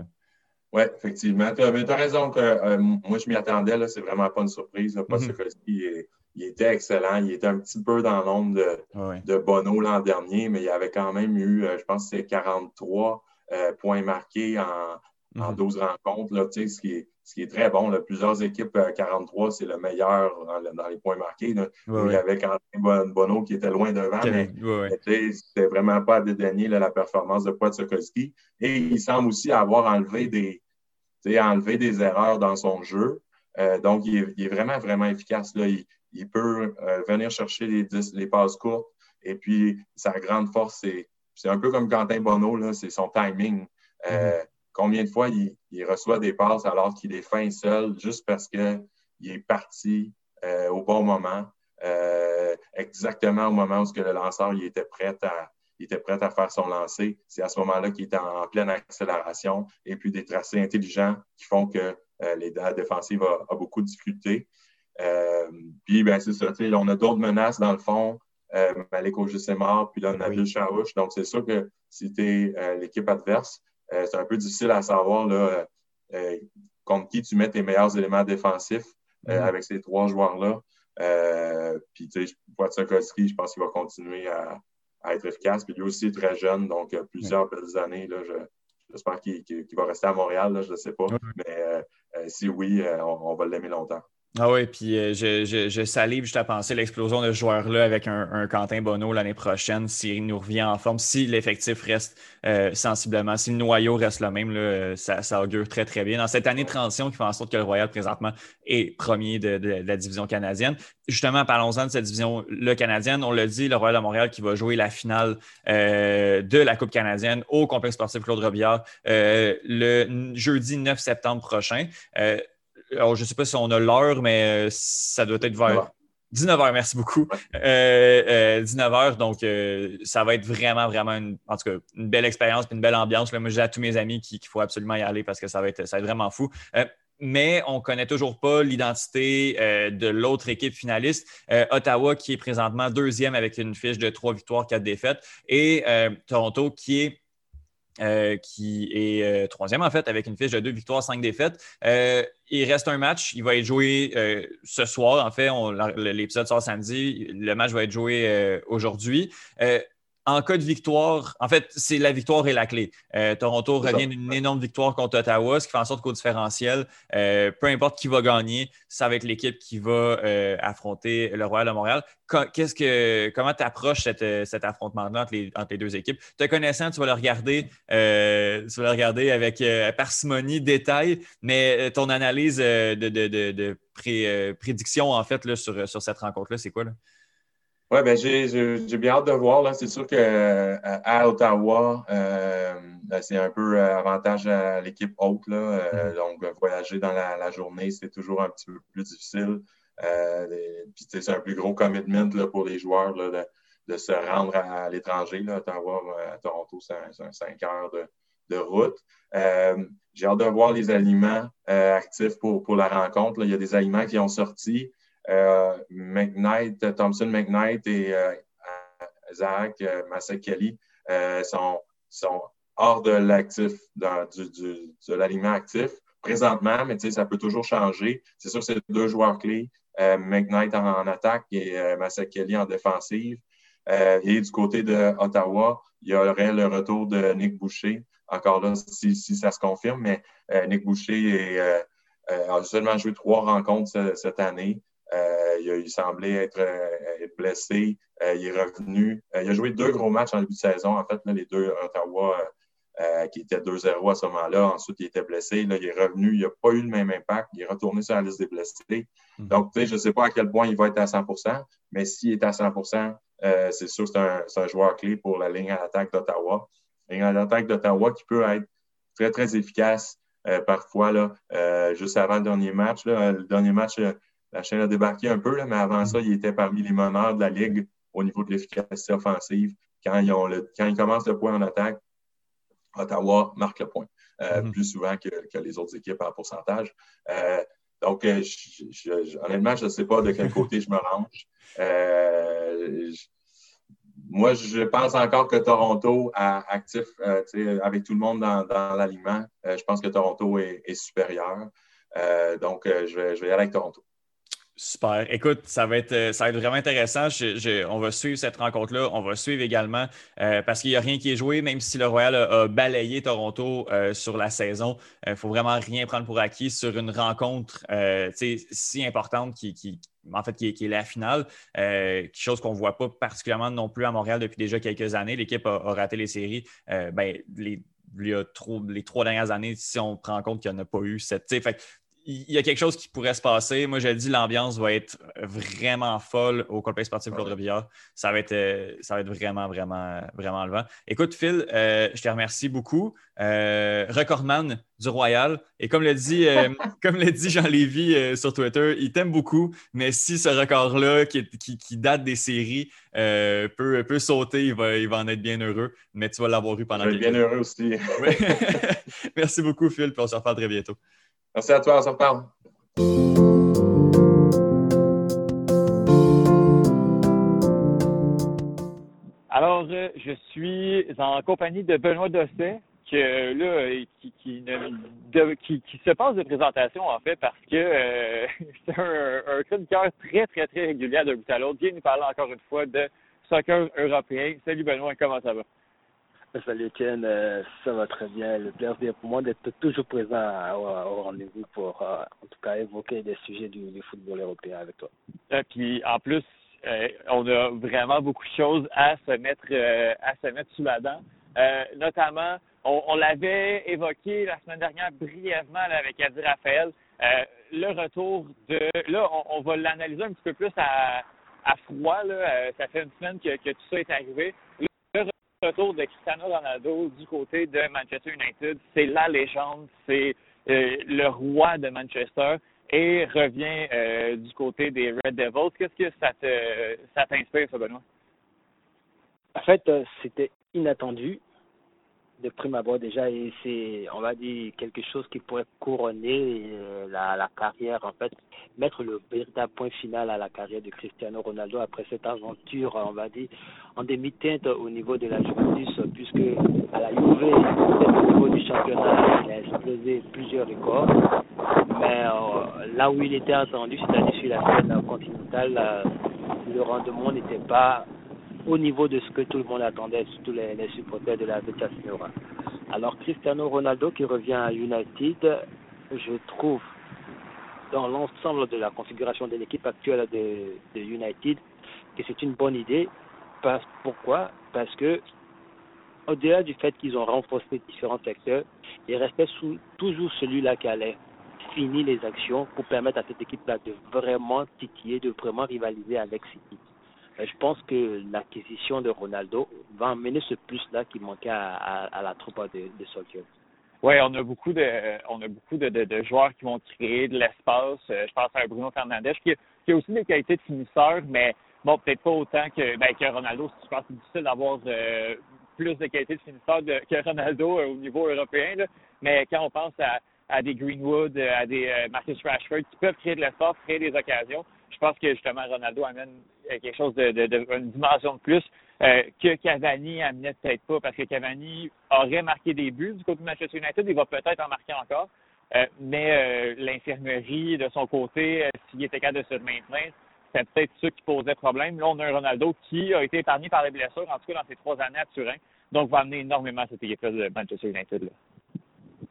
[SPEAKER 2] Oui, effectivement. Tu as, raison que moi, je m'y attendais. C'est vraiment pas une surprise. Pas mm -hmm il était excellent. Il était un petit peu dans l'ombre de, de Bono l'an dernier, mais il avait quand même eu, euh, je pense que c'est 43 euh, points marqués en, en 12 mhm. rencontres, là, ce, qui est, ce qui est très bon. Plusieurs équipes, 43, euh, c'est le meilleur dans, les points marqués. il y avait même Bono qui était loin devant, mais c'était vraiment pas à dédaigner la performance de Poitsokowski. Et il semble aussi avoir enlevé des, enlevé des erreurs dans son jeu. donc, il est, vraiment, vraiment efficace. Là. Il, il peut euh, venir chercher les, les passes courtes. Et puis, sa grande force, c'est un peu comme Quentin Bonneau, c'est son timing. Euh, mm-hmm. Combien de fois il, reçoit des passes alors qu'il est fin seul juste parce qu'il est parti euh, au bon moment, exactement au moment où le lanceur il était prêt à, était prêt à faire son lancer. C'est à ce moment-là qu'il était en, pleine accélération et puis des tracés intelligents qui font que les défensives ont beaucoup de difficultés. Euh, puis, ben, c'est ça, on a d'autres menaces dans le fond. Euh, Malik est mort, puis là, on a Nabil Charouche. Donc, c'est sûr que si tu es euh, l'équipe adverse, euh, c'est un peu difficile à savoir là, contre qui tu mets tes meilleurs éléments défensifs mm-hmm. avec ces trois joueurs-là. puis, tu sais, je pense qu'il va continuer à, être efficace. Puis lui aussi est très jeune, donc plusieurs belles années. Là, J'espère qu'il va rester à Montréal, là, je ne sais pas. Mais si oui, on va l'aimer longtemps.
[SPEAKER 1] Ah oui, puis euh, je, je, je, salive juste à penser l'explosion de ce joueur-là avec un, un, Quentin Bonneau l'année prochaine, s'il nous revient en forme, si l'effectif reste euh, sensiblement, si le noyau reste le même, là, ça, ça, augure très, très bien. Dans cette année de transition qui fait en sorte que le Royal, présentement, est premier de, la division canadienne. Justement, parlons-en de cette division le canadienne. On l'a dit, le Royal de Montréal qui va jouer la finale euh, de la Coupe canadienne au complexe sportif Claude Robillard le jeudi 9 septembre prochain je ne sais pas si on a l'heure, mais euh, ça doit être vers 19h, merci beaucoup. 19h, euh, euh, donc ça va être vraiment, vraiment, une, en tout cas, une belle expérience et une belle ambiance. Là, moi, je dis à tous mes amis qu'il faut absolument y aller parce que ça va être, ça va être vraiment fou. mais on ne connaît toujours pas l'identité de l'autre équipe finaliste. Ottawa, qui est présentement deuxième avec une fiche de trois victoires, quatre défaites, et Toronto, qui est euh, qui est euh, troisième en fait, avec une fiche de deux victoires, cinq défaites. Euh, il reste un match, il va être joué ce soir. En fait, l'épisode sort samedi, le match va être joué aujourd'hui en cas de victoire, en fait, c'est la victoire et la clé. Euh, Toronto revient d'une énorme victoire contre Ottawa, ce qui fait en sorte qu'au différentiel, euh, peu importe qui va gagner, ça va être l'équipe qui va euh, affronter le Royal de Montréal. Qu'est-ce que, comment tu approches cet affrontement-là entre les, deux équipes? Te connaissant, tu vas le regarder, tu vas le regarder avec parcimonie, détail, mais ton analyse de, prédiction, en fait, là, sur, sur cette rencontre-là, c'est quoi? Là?
[SPEAKER 2] Oui, ben j'ai bien hâte de voir. C'est sûr qu'à euh, à Ottawa, euh, ben, c'est un peu euh, avantage à l'équipe haute. Là. Mm-hmm. donc, voyager dans la, journée, c'est toujours un petit peu plus difficile. puis, c'est un plus gros commitment là, pour les joueurs là, de, se rendre à, l'étranger. Ottawa, à Toronto, c'est un, 5 heures de, route. j'ai hâte de voir les aliments actifs pour, pour la rencontre. Il y a des aliments qui ont sorti. Euh, McKnight, Thompson McKnight et euh, Zach euh, Masakeli sont, sont hors de l'actif, de l'aliment actif présentement, mais ça peut toujours changer. C'est sûr que c'est deux joueurs clés, McKnight en, attaque et euh, Masakeli en défensive. et du côté de Ottawa, il y aurait le retour de Nick Boucher. Encore là, si, ça se confirme, mais Nick Boucher a seulement joué trois rencontres cette année. Euh, il, semblait être, euh, blessé. Euh, il est revenu. il a joué deux gros matchs en début de saison. En fait, les deux Ottawa qui étaient 2-0 à ce moment-là. Ensuite, il était blessé. Là, il est revenu. Il n'a pas eu le même impact. Il est retourné sur la liste des blessés. Mhm. Donc, je ne sais pas à quel point il va être à 100% mais s'il est à 100% c'est sûr que c'est un, joueur clé pour la ligne à l'attaque d'Ottawa. Ligne à l'attaque d'Ottawa qui peut être très, très efficace parfois, là, juste avant le dernier match. le dernier match, la chaîne a débarqué un peu, mais avant ça, il était parmi les meneurs de la Ligue au niveau de l'efficacité offensive. Quand ils, ont le, quand ils commencent le point en attaque, Ottawa marque le point euh, mm-hmm. plus souvent que, les autres équipes en pourcentage. Euh, donc, euh, honnêtement, je ne sais pas de quel côté je me range. moi, je pense encore que Toronto a actif avec tout le monde dans, l'aliment. je pense que Toronto est, supérieur. donc, je vais, je vais y aller avec Toronto.
[SPEAKER 1] Super. Écoute, ça va être, euh, ça va être vraiment intéressant. on va suivre cette rencontre-là. On va suivre également euh, parce qu'il n'y a rien qui est joué, même si le Royal a, balayé Toronto euh, sur la saison. Il ne faut vraiment rien prendre pour acquis sur une rencontre si importante qui, en fait, qui est, la finale. quelque chose qu'on ne voit pas particulièrement non plus à Montréal depuis déjà quelques années. L'équipe a, raté les séries. Ben, les, il y a trop, les trois dernières années, si on prend en compte qu'il n'y en a pas eu cette. Fait, il y a quelque chose qui pourrait se passer. Moi, j'ai dit, l'ambiance va être vraiment folle au complexe sportif Claude Robillard. Ça va être, euh, ça va être vraiment, vraiment, vraiment levant. Écoute, Phil, euh, je te remercie beaucoup. Euh, recordman du Royal. Et comme le dit, [laughs] comme le dit Jean Lévy sur Twitter, il t'aime beaucoup, mais si ce record-là, qui, date des séries, peut, peut, sauter, il va, il va en être bien heureux. Mais tu vas l'avoir eu pendant
[SPEAKER 2] vais bien heureux aussi. [laughs]
[SPEAKER 1] Merci beaucoup, Phil, puis on se reparle très bientôt.
[SPEAKER 2] Merci à toi, on se reparle.
[SPEAKER 3] Alors, euh, je suis en compagnie de Benoît Dosset, là, qui, qui, se passe de présentation, en fait, parce que euh, [laughs] c'est un, un chroniqueur très, très, très régulier d'un bout à l'autre. Viens nous parler encore une fois de soccer européen. Salut Benoît, comment ça va?
[SPEAKER 4] Salut euh, ça va très bien. Le plaisir pour moi d'être toujours présent au, rendez-vous pour euh, en tout cas évoquer des sujets du, football européen avec toi.
[SPEAKER 3] Euh, puis en plus, on a vraiment beaucoup de choses à se mettre à se mettre sous la dent. notamment, on, l'avait évoqué la semaine dernière brièvement avec Adi Raphaël. le retour de là, on, va l'analyser un petit peu plus à, froid. Là. ça fait une semaine que tout ça est arrivé retour de Cristiano Ronaldo du côté de Manchester United. C'est la légende, c'est euh, le roi de Manchester et revient euh, du côté des Red Devils. Qu'est-ce que ça te ça t'inspire, ça, Benoît?
[SPEAKER 4] En fait, euh, c'était inattendu de prime abord déjà et c'est on va dire quelque chose qui pourrait couronner euh, la, carrière en fait mettre le véritable point final à la carrière de Cristiano Ronaldo après cette aventure on va dire en demi-teinte au niveau de la Juventus puisque à la Juve au niveau du championnat il a explosé plusieurs records. Mais euh, là où il était attendu c'est-à-dire sur la scène continentale euh, le rendement n'était pas au niveau de ce que tout le monde attendait, surtout les, supporters de la Vita Signora. Alors Cristiano Ronaldo qui revient à United, je trouve dans l'ensemble de la configuration de l'équipe actuelle de, United que c'est une bonne idée. Parce, pourquoi? Parce que au-delà du fait qu'ils ont renforcé différents secteurs, il restait toujours celui-là qui allait finir les actions pour permettre à cette équipe-là de vraiment titiller, de vraiment rivaliser avec City. Euh, je pense que l'acquisition de Ronaldo va amener ce plus-là qui manquait à, à, la troupe de, de Solskjaer.
[SPEAKER 3] Oui, on a beaucoup de on a beaucoup de, de, joueurs qui vont créer de l'espace. Euh, je pense à Bruno Fernandes qui, a aussi des qualités de finisseur, mais bon, peut-être pas autant que, ben, que Ronaldo. Je pense que c'est difficile d'avoir euh, plus de qualités de finisseur que Ronaldo au niveau européen. Là. Mais quand on pense à, à des Greenwood, à des Marcus Rashford qui peuvent créer de l'espace, créer des occasions, je pense que justement Ronaldo amène euh, quelque chose de, une dimension de plus euh, que Cavani amenait peut-être pas, parce que Cavani aurait marqué des buts du côté de Manchester United, il va peut-être en marquer encore. Euh, mais l'infirmerie de son côté, s'il était capable de se maintenir, c'est peut-être ça qui posait problème. Là, on a un Ronaldo qui a été épargné par les blessures, en tout cas dans ses trois années à Turin, donc va amener énormément cette équipe-là de Manchester United. Là.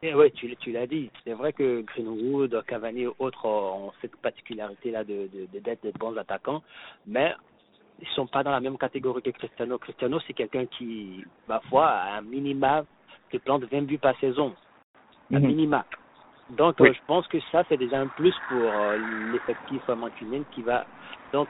[SPEAKER 4] Eh oui, tu, tu l'as dit. C'est vrai que Greenwood, Cavani et autres ont cette particularité-là de, de, d'être des bons attaquants, mais ils sont pas dans la même catégorie que Cristiano. Cristiano, c'est quelqu'un qui, ma foi, a un minima qui plante 20 buts par saison. Un mhm. minima. Donc, euh, je pense que ça, c'est déjà un plus pour euh, l'effectif mancunien qui va donc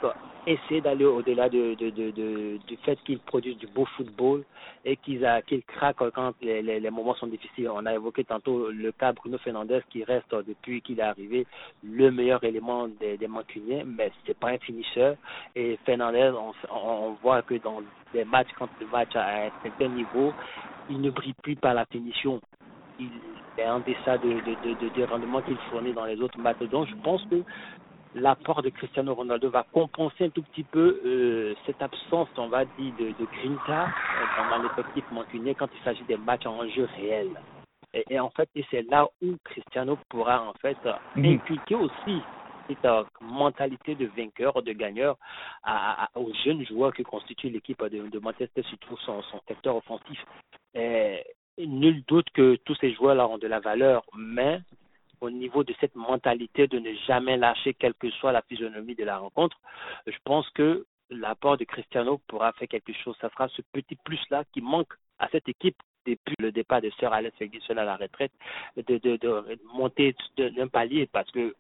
[SPEAKER 4] essayer d'aller au-delà de, de, de, de, du fait qu'ils produisent du beau football et qu'ils qu'ils craquent quand les, les, moments sont difficiles. On a évoqué tantôt le cas Bruno Fernandez qui reste depuis qu'il est arrivé le meilleur élément des, des Mancuniens, mais c'est pas un finisseur. Et Fernandez, on, on voit que dans des matchs, quand le match à un certain niveau, il ne brille plus par la finition. Il est en deçà de, de, de, de, rendement qu'il fournit dans les autres matchs. Donc je pense que l'apport de Cristiano Ronaldo va compenser un tout petit peu euh, cette absence, on va dire, de, de grinta euh, dans l'effectif mancunien quand il s'agit des matchs en jeu réel. Et, et en fait, et c'est là où Cristiano pourra en fait mhm. inculquer aussi cette euh, mentalité de vainqueur, de gagneur à, à, aux jeunes joueurs qui constituent l'équipe de, de, Manchester, surtout son, son secteur offensif. Et, nul doute que tous ces joueurs-là ont de la valeur, mais au niveau de cette mentalité de ne jamais lâcher quelle que soit la physionomie de la rencontre, je pense que l'apport de Cristiano pourra faire quelque chose. Ça sera ce petit plus-là qui manque à cette équipe depuis le départ de Sir Alex Ferguson à la retraite, de, de, de monter d'un palier parce que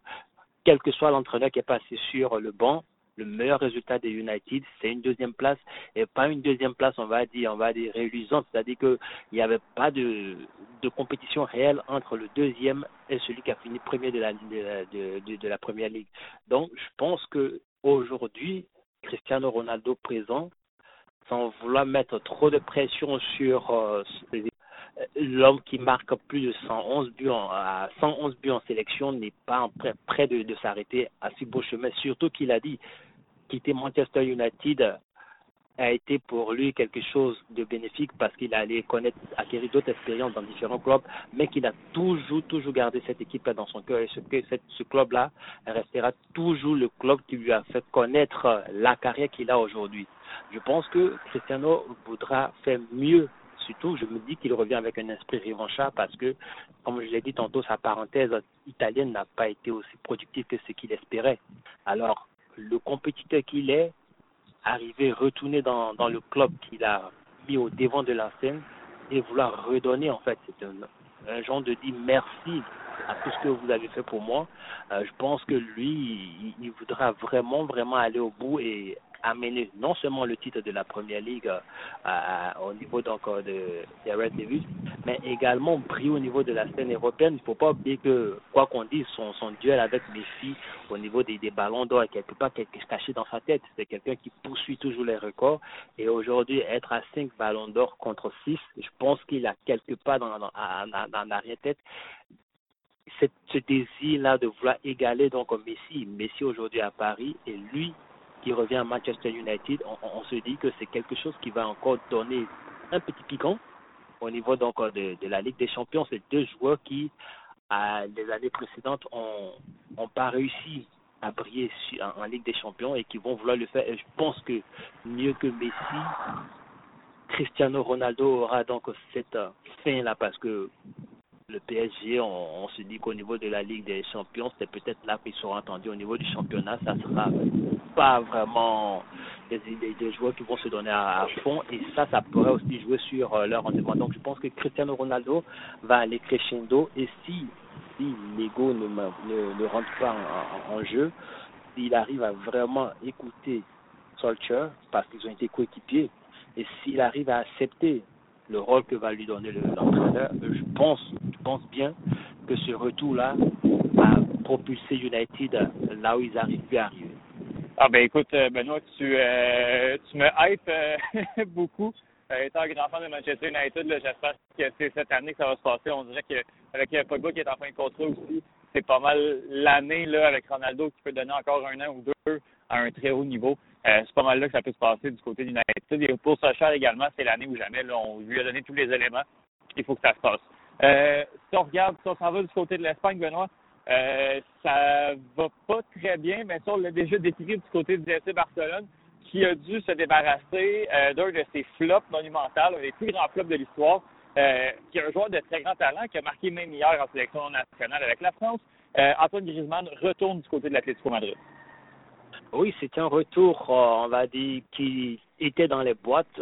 [SPEAKER 4] quel que soit l'entraîneur qui est passé sur le banc, le meilleur résultat des United, c'est une deuxième place et pas une deuxième place, on va dire, on va dire réluisante, c'est-à-dire qu'il n'y avait pas de, de compétition réelle entre le deuxième et celui qui a fini premier de la, de, de, la première ligue. Donc, je pense que aujourd'hui, Cristiano Ronaldo présent, sans vouloir mettre trop de pression sur euh, l'homme qui marque plus de 111 buts en, à 111 buts en sélection n'est pas près de, s'arrêter à si beau chemin. Surtout qu'il a dit quitter Manchester United a été pour lui quelque chose de bénéfique parce qu'il allait connaître, acquérir d'autres expériences dans différents clubs, mais qu'il a toujours, toujours gardé cette équipe-là dans son cœur et ce, ce club-là restera toujours le club qui lui a fait connaître la carrière qu'il a aujourd'hui. Je pense que Cristiano voudra faire mieux surtout, je me dis qu'il revient avec un esprit revanchard parce que, comme je l'ai dit tantôt, sa parenthèse italienne n'a pas été aussi productive que ce qu'il espérait. Alors, le compétiteur qu'il est, arriver, retourner dans, le club qu'il a mis au devant de la scène et vouloir redonner, en fait, c'est un, un genre de dire merci à tout ce que vous avez fait pour moi. Euh, je pense que lui, il, il, voudra vraiment, vraiment aller au bout et amener non seulement le titre de la Première Ligue euh, au niveau donc euh, de, des Red Devils, mais également briller au niveau de la scène européenne. Il ne faut pas oublier que, quoi qu'on dise, son, duel avec Messi au niveau des, des ballons d'or est quelque part caché dans sa tête. C'est quelqu'un qui poursuit toujours les records. Et aujourd'hui, être à 5 ballons d'or contre 6, je pense qu'il a quelque part dans, dans, dans, dans l'arrière-tête cette, ce désir-là de vouloir égaler donc Messi. Messi aujourd'hui à Paris et lui qui revient à Manchester United, on, se dit que c'est quelque chose qui va encore donner un petit piquant au niveau donc de, de la Ligue des Champions. C'est deux joueurs qui, à les années précédentes, ont, pas réussi à briller en, Ligue des Champions et qui vont vouloir le faire. Et je pense que mieux que Messi, Cristiano Ronaldo aura donc cette fin là parce que le PSG, on, se dit qu'au niveau de la Ligue des Champions, c'est peut-être là qu'ils seront entendus. Au niveau du championnat, ça sera pas vraiment des, joueurs qui vont se donner à, fond. Et ça, ça pourrait aussi jouer sur euh, leur rendement. Donc, je pense que Cristiano Ronaldo va aller crescendo. Et si, si l'ego ne, ne, rentre pas en, jeu, s'il arrive à vraiment écouter Solskjaer, parce qu'ils ont été coéquipiers, et s'il arrive à accepter le rôle que va lui donner l'entraîneur, je pense, je pense bien que ce retour-là va propulser United là où ils arrivent à arriver.
[SPEAKER 3] Ah ben écoute, Benoît, tu, euh, tu me hype euh, [laughs] beaucoup. Euh, étant grand fan de Manchester United, j'espère que c'est cette année que ça va se passer. On dirait qu'avec Pogba qui est en fin de contrat aussi, c'est pas mal l'année là avec Ronaldo qui peut donner encore un an ou deux à un très haut niveau. Euh, c'est pas mal là que ça peut se passer du côté du United. Et pour Solskjaer également, c'est l'année où jamais là, on lui a donné tous les éléments. Il faut que ça se passe. Euh, si on regarde, si on s'en va du côté de l'Espagne, Benoît, euh, ça va pas très bien, mais ça, on l'a déjà décrit du côté du FC Barcelone, qui a dû se débarrasser euh, d'un de ses flops monumentaux, un des plus grands flops de l'histoire, euh, qui est un joueur de très grand talent, qui a marqué même hier en sélection nationale avec la France. Antoine Griezmann retourne du côté de l'Atlético Madrid.
[SPEAKER 4] Oui, c'est un retour, on va dire, qui était dans les boîtes.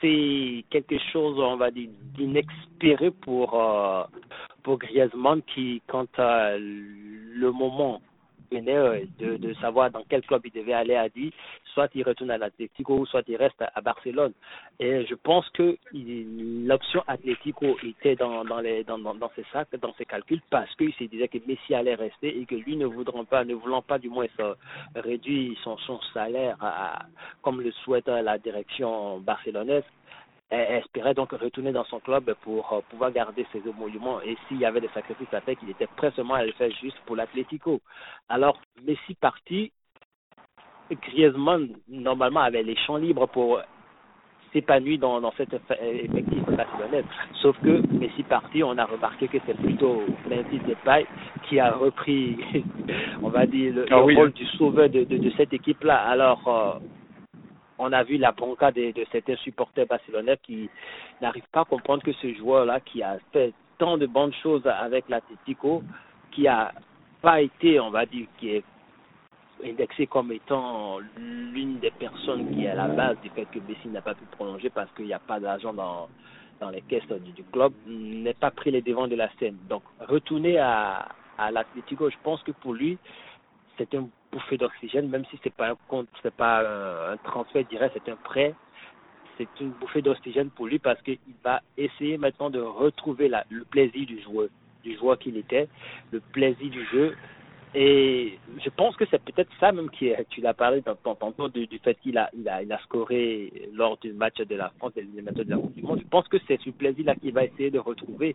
[SPEAKER 4] C'est quelque chose, on va dire, d'inexpéré pour euh, pour Griezmann qui, quand euh, le moment venait de, de savoir dans quel club il devait aller, a dit soit il retourne à l'Atlético, soit il reste à, à, Barcelone. Et je pense que l'option Atlético était dans, dans, les, dans, dans, dans, ses sacs, dans ses calculs, parce qu'il se disait que Messi allait rester et que lui ne voudrait pas, ne voulant pas du moins ça, réduire son, son salaire à, comme le souhaite la direction barcelonaise, espérait donc retourner dans son club pour euh, pouvoir garder ses émoluments. Et s'il y avait des sacrifices à faire, qu'il était prêt seulement à le faire juste pour l'Atlético. Alors, Messi parti, Griezmann, normalement, avait les champs libres pour s'épanouir dans, dans cet effectif barcelonais. Sauf que Messi parti, on a remarqué que c'est plutôt Memphis Depay qui a repris, [laughs] on va dire, le, ah, le rôle hein. du sauveur de, de, de cette équipe-là. Alors, euh, on a vu la bronca de, certains supporters barcelonais qui n'arrivent pas à comprendre que ce joueur-là, qui a fait tant de bonnes choses avec l'Atletico, qui a pas été, on va dire, qui est indexé comme étant l'une des personnes qui est à la base du fait que Messi n'a pas pu prolonger parce qu'il n'y a pas d'argent dans, dans les caisses du, du club, n'est pas pris les devants de la scène. Donc, retourner à, à l'Atlético, je pense que pour lui, c'est un bouffée d'oxygène, même si c'est pas un pas un, un transfert direct, c'est un prêt. C'est une bouffée d'oxygène pour lui parce qu'il va essayer maintenant de retrouver le plaisir du joueur, du joueur qu'il était, le plaisir du jeu. Et je pense que c'est peut-être ça même qui est, tu l'as parlé tantôt du, du fait qu'il a, il a, il a scoré lors du match de la France et de la Coupe du Monde. Je pense que c'est ce plaisir-là qu'il va essayer de retrouver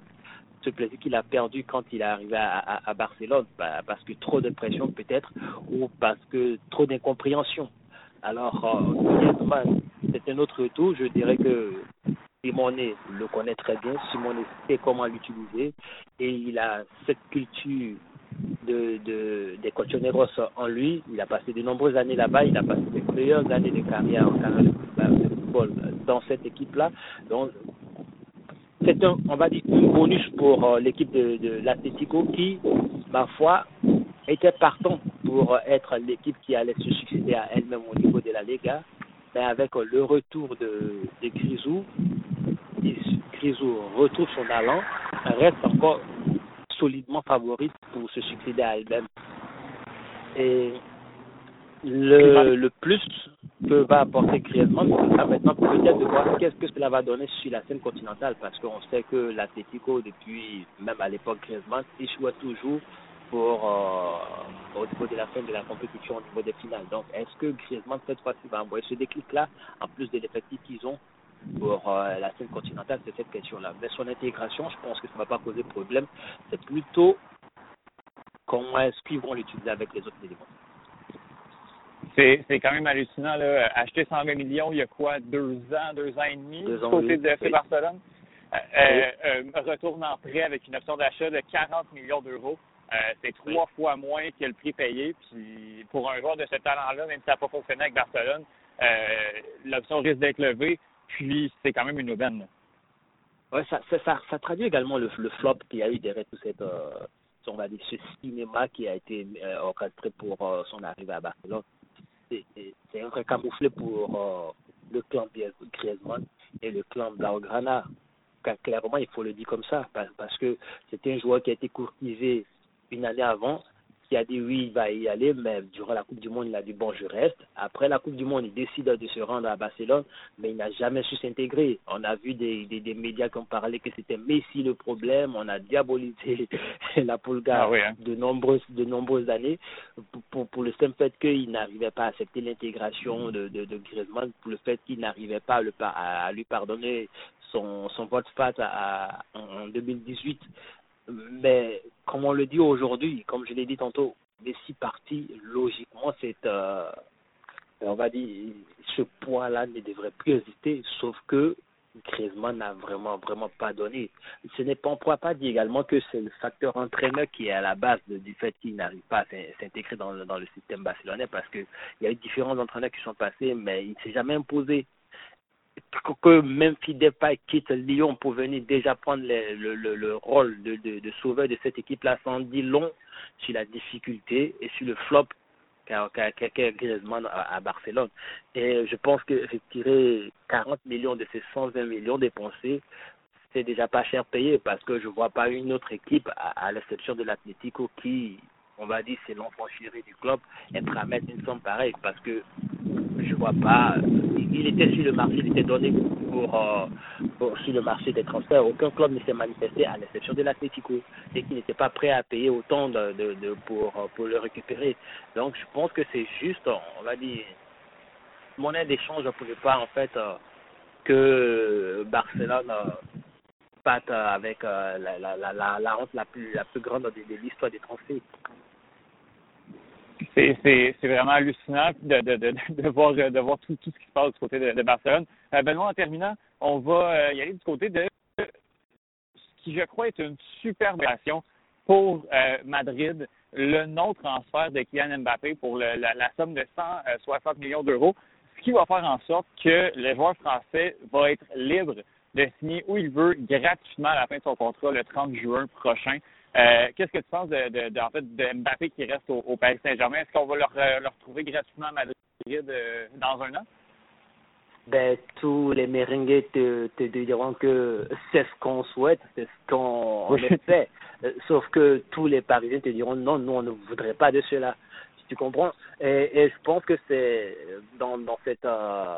[SPEAKER 4] ce plaisir qu'il a perdu quand il est arrivé à, à, Barcelone, parce que trop de pression peut-être, ou parce que trop d'incompréhension. Alors, euh, c'est un autre tour. Je dirais que Simone le connaît très bien. Simone sait comment l'utiliser et il a cette culture de, de des cochoneros en lui. Il a passé de nombreuses années là-bas. Il a passé de meilleures années de carrière en carrière de football dans cette équipe-là. Donc, c'est un, on va dire, un bonus pour euh, l'équipe de, de l'Atlético qui, ma foi, était partant pour être l'équipe qui allait se succéder à elle-même au niveau de la Liga. Mais avec le retour de, de Grisou, Grisou retrouve son allant, reste encore solidement favorite pour se succéder à elle-même. Et le, le plus que va apporter Griezmann, ce sera maintenant peut-être de voir qu'est-ce que cela va donner sur la scène continentale, parce qu'on sait que l'Atlético, depuis même à l'époque Griezmann, échoue toujours pour euh, au niveau de la fin de la compétition, au niveau des finales. Donc, est-ce que Griezmann cette fois-ci va envoyer ce déclic-là, en plus de l'effectif qu'ils ont pour euh, la scène continentale, c'est cette question-là. Mais son intégration, je pense que ça ne va pas poser problème. C'est plutôt comment est-ce qu'ils vont l'utiliser avec les autres éléments.
[SPEAKER 3] C'est, c'est quand même hallucinant. Là. Acheter 120 millions il y a quoi, deux ans, deux ans et demi,
[SPEAKER 4] Deux
[SPEAKER 3] du
[SPEAKER 4] ans,
[SPEAKER 3] côté de FC
[SPEAKER 4] Oui.
[SPEAKER 3] Barcelone? Euh, euh, euh, retourne en prêt avec une option d'achat de 40 millions d'euros. Euh, c'est trois fois moins que le prix payé. Puis pour un joueur de ce talent-là, même si ça n'a pas fonctionné avec Barcelone, l'option risque d'être levée. Puis c'est quand même une aubaine.
[SPEAKER 4] Ouais, ça, ça, traduit également le, flop qu'il y a eu derrière tout cette, euh, on va dire, ce cinéma qui a été euh, orchestré pour euh, son arrivée à Barcelone. C'est- un vrai camouflet pour euh, le clan Griezmann et le clan Blaugrana. Car Clairement, il faut le dire comme ça, parce que c'était un joueur qui a été courtisé une année avant, qui a dit oui, il va y aller, mais durant la Coupe du Monde, il a dit bon, je reste. Après la Coupe du Monde, il décide de se rendre à Barcelone, mais il n'a jamais su s'intégrer. On a vu des, des, des médias qui ont parlé que c'était Messi le problème, on a diabolisé [laughs] la Pulga
[SPEAKER 3] Ah oui, hein.
[SPEAKER 4] de nombreuses de nombreuses années pour, pour, pour le simple fait qu'il n'arrivait pas à accepter l'intégration de, de, de Griezmann, pour le fait qu'il n'arrivait pas à, le, par- à, à lui pardonner son, son vote face à, à- en en 2018. Mais comme on le dit aujourd'hui, comme je l'ai dit tantôt, Messi parti, logiquement, c'est euh, on va dire ce point-là ne devrait plus exister, sauf que Griezmann n'a vraiment vraiment pas donné. Ce n'est pas, on ne pourra pas dire également que c'est le facteur entraîneur qui est à la base de- du fait qu'il n'arrive pas à s'in- s'intégrer dans, dans le système barcelonais parce que il y a eu différents entraîneurs qui sont passés, mais il ne s'est jamais imposé. Que- même Depay quitte Lyon pour venir déjà prendre le, le, le, le rôle de, de, sauveur de cette équipe-là, sans dit long sur la difficulté et sur le flop qu'a qu'a- qu'a Griezmann à, Barcelone. Et je pense que retirer 40 millions de ces 120 millions dépensés, c'est déjà pas cher payé parce que je vois pas une autre équipe, à l'exception de l'Atlético, qui, on va dire, c'est l'enfant chéri du club, être à mettre une somme pareille parce que je vois pas. Il était sur le marché, il était donné pour, euh, sur le marché des transferts. Aucun club ne s'est manifesté à l'exception de l'Atlético et qui n'était pas prêt à payer autant de, pour, euh, pour le récupérer. Donc je pense que c'est juste, on va dire, monnaie d'échange pour ne pas en fait euh, que Barcelone euh, euh, avec euh, la, la, la, la, honte la plus, la plus grande de, l'histoire des transferts.
[SPEAKER 3] c'est, vraiment hallucinant de, de, de, de voir, de voir tout, tout ce qui se passe du côté de, Barcelone. Euh, Benoît, en terminant, on va y aller du côté de ce qui, je crois, est une superbe opération pour Madrid, le non-transfert de Kylian Mbappé pour le- la, la somme de 160 millions d'euros, ce qui va faire en sorte que le joueur français va être libre de signer où il veut gratuitement à la fin de son contrat le 30 juin prochain. Euh, Qu'est-ce que tu penses de, de, de- en fait, de Mbappé qui reste au, au Paris Saint-Germain? Est-ce qu'on va le, re- le retrouver gratuitement à Madrid euh, dans un an?
[SPEAKER 4] Ben, tous les merengues te, te diront que c'est ce qu'on souhaite, c'est ce qu'on
[SPEAKER 3] Oui.
[SPEAKER 4] fait. Euh, Sauf que tous les Parisiens te diront non, nous, on ne voudrait pas de cela. Tu comprends et, je pense que c'est dans, cette euh,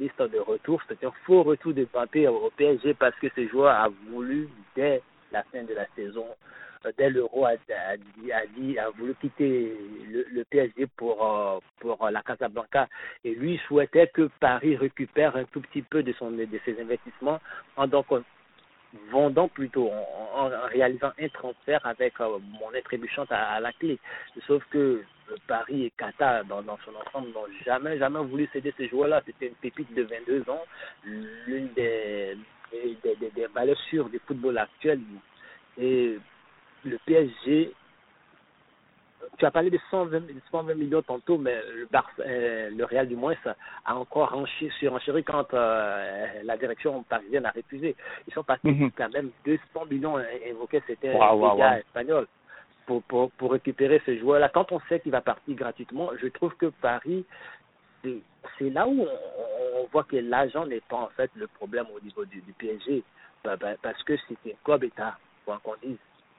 [SPEAKER 4] liste de retours, c'est un faux retour de Mbappé au PSG parce que ce joueur a voulu, dès la fin de la saison, euh, dès l'Euro, a, a, voulu quitter le, PSG pour, euh, pour la Casablanca. Et lui souhaitait que Paris récupère un tout petit peu de, son, de ses investissements en donc vendant plutôt, en, réalisant un transfert avec euh, mon trébuchante à, la clé. Sauf que euh, Paris et Qatar, dans, son ensemble, n'ont jamais, jamais voulu céder ces joueurs-là. C'était une pépite de 22 ans, l'une des, des, des, des valeurs sûres du football actuel. Et le PSG tu as parlé de 120, 120 millions tantôt, mais le, euh, le Real du moins a encore surenchéri quand euh, la direction parisienne a refusé. Ils sont partis mm-hmm. quand même 200 millions évoqués, c'était wow, gars espagnols pour, pour, pour récupérer ce joueur-là. Quand on sait qu'il va partir gratuitement, je trouve que Paris, c'est là où on, voit que l'argent n'est pas en fait le problème au niveau du, du PSG, bah, bah, parce que c'est un club État, quoi qu'on dise.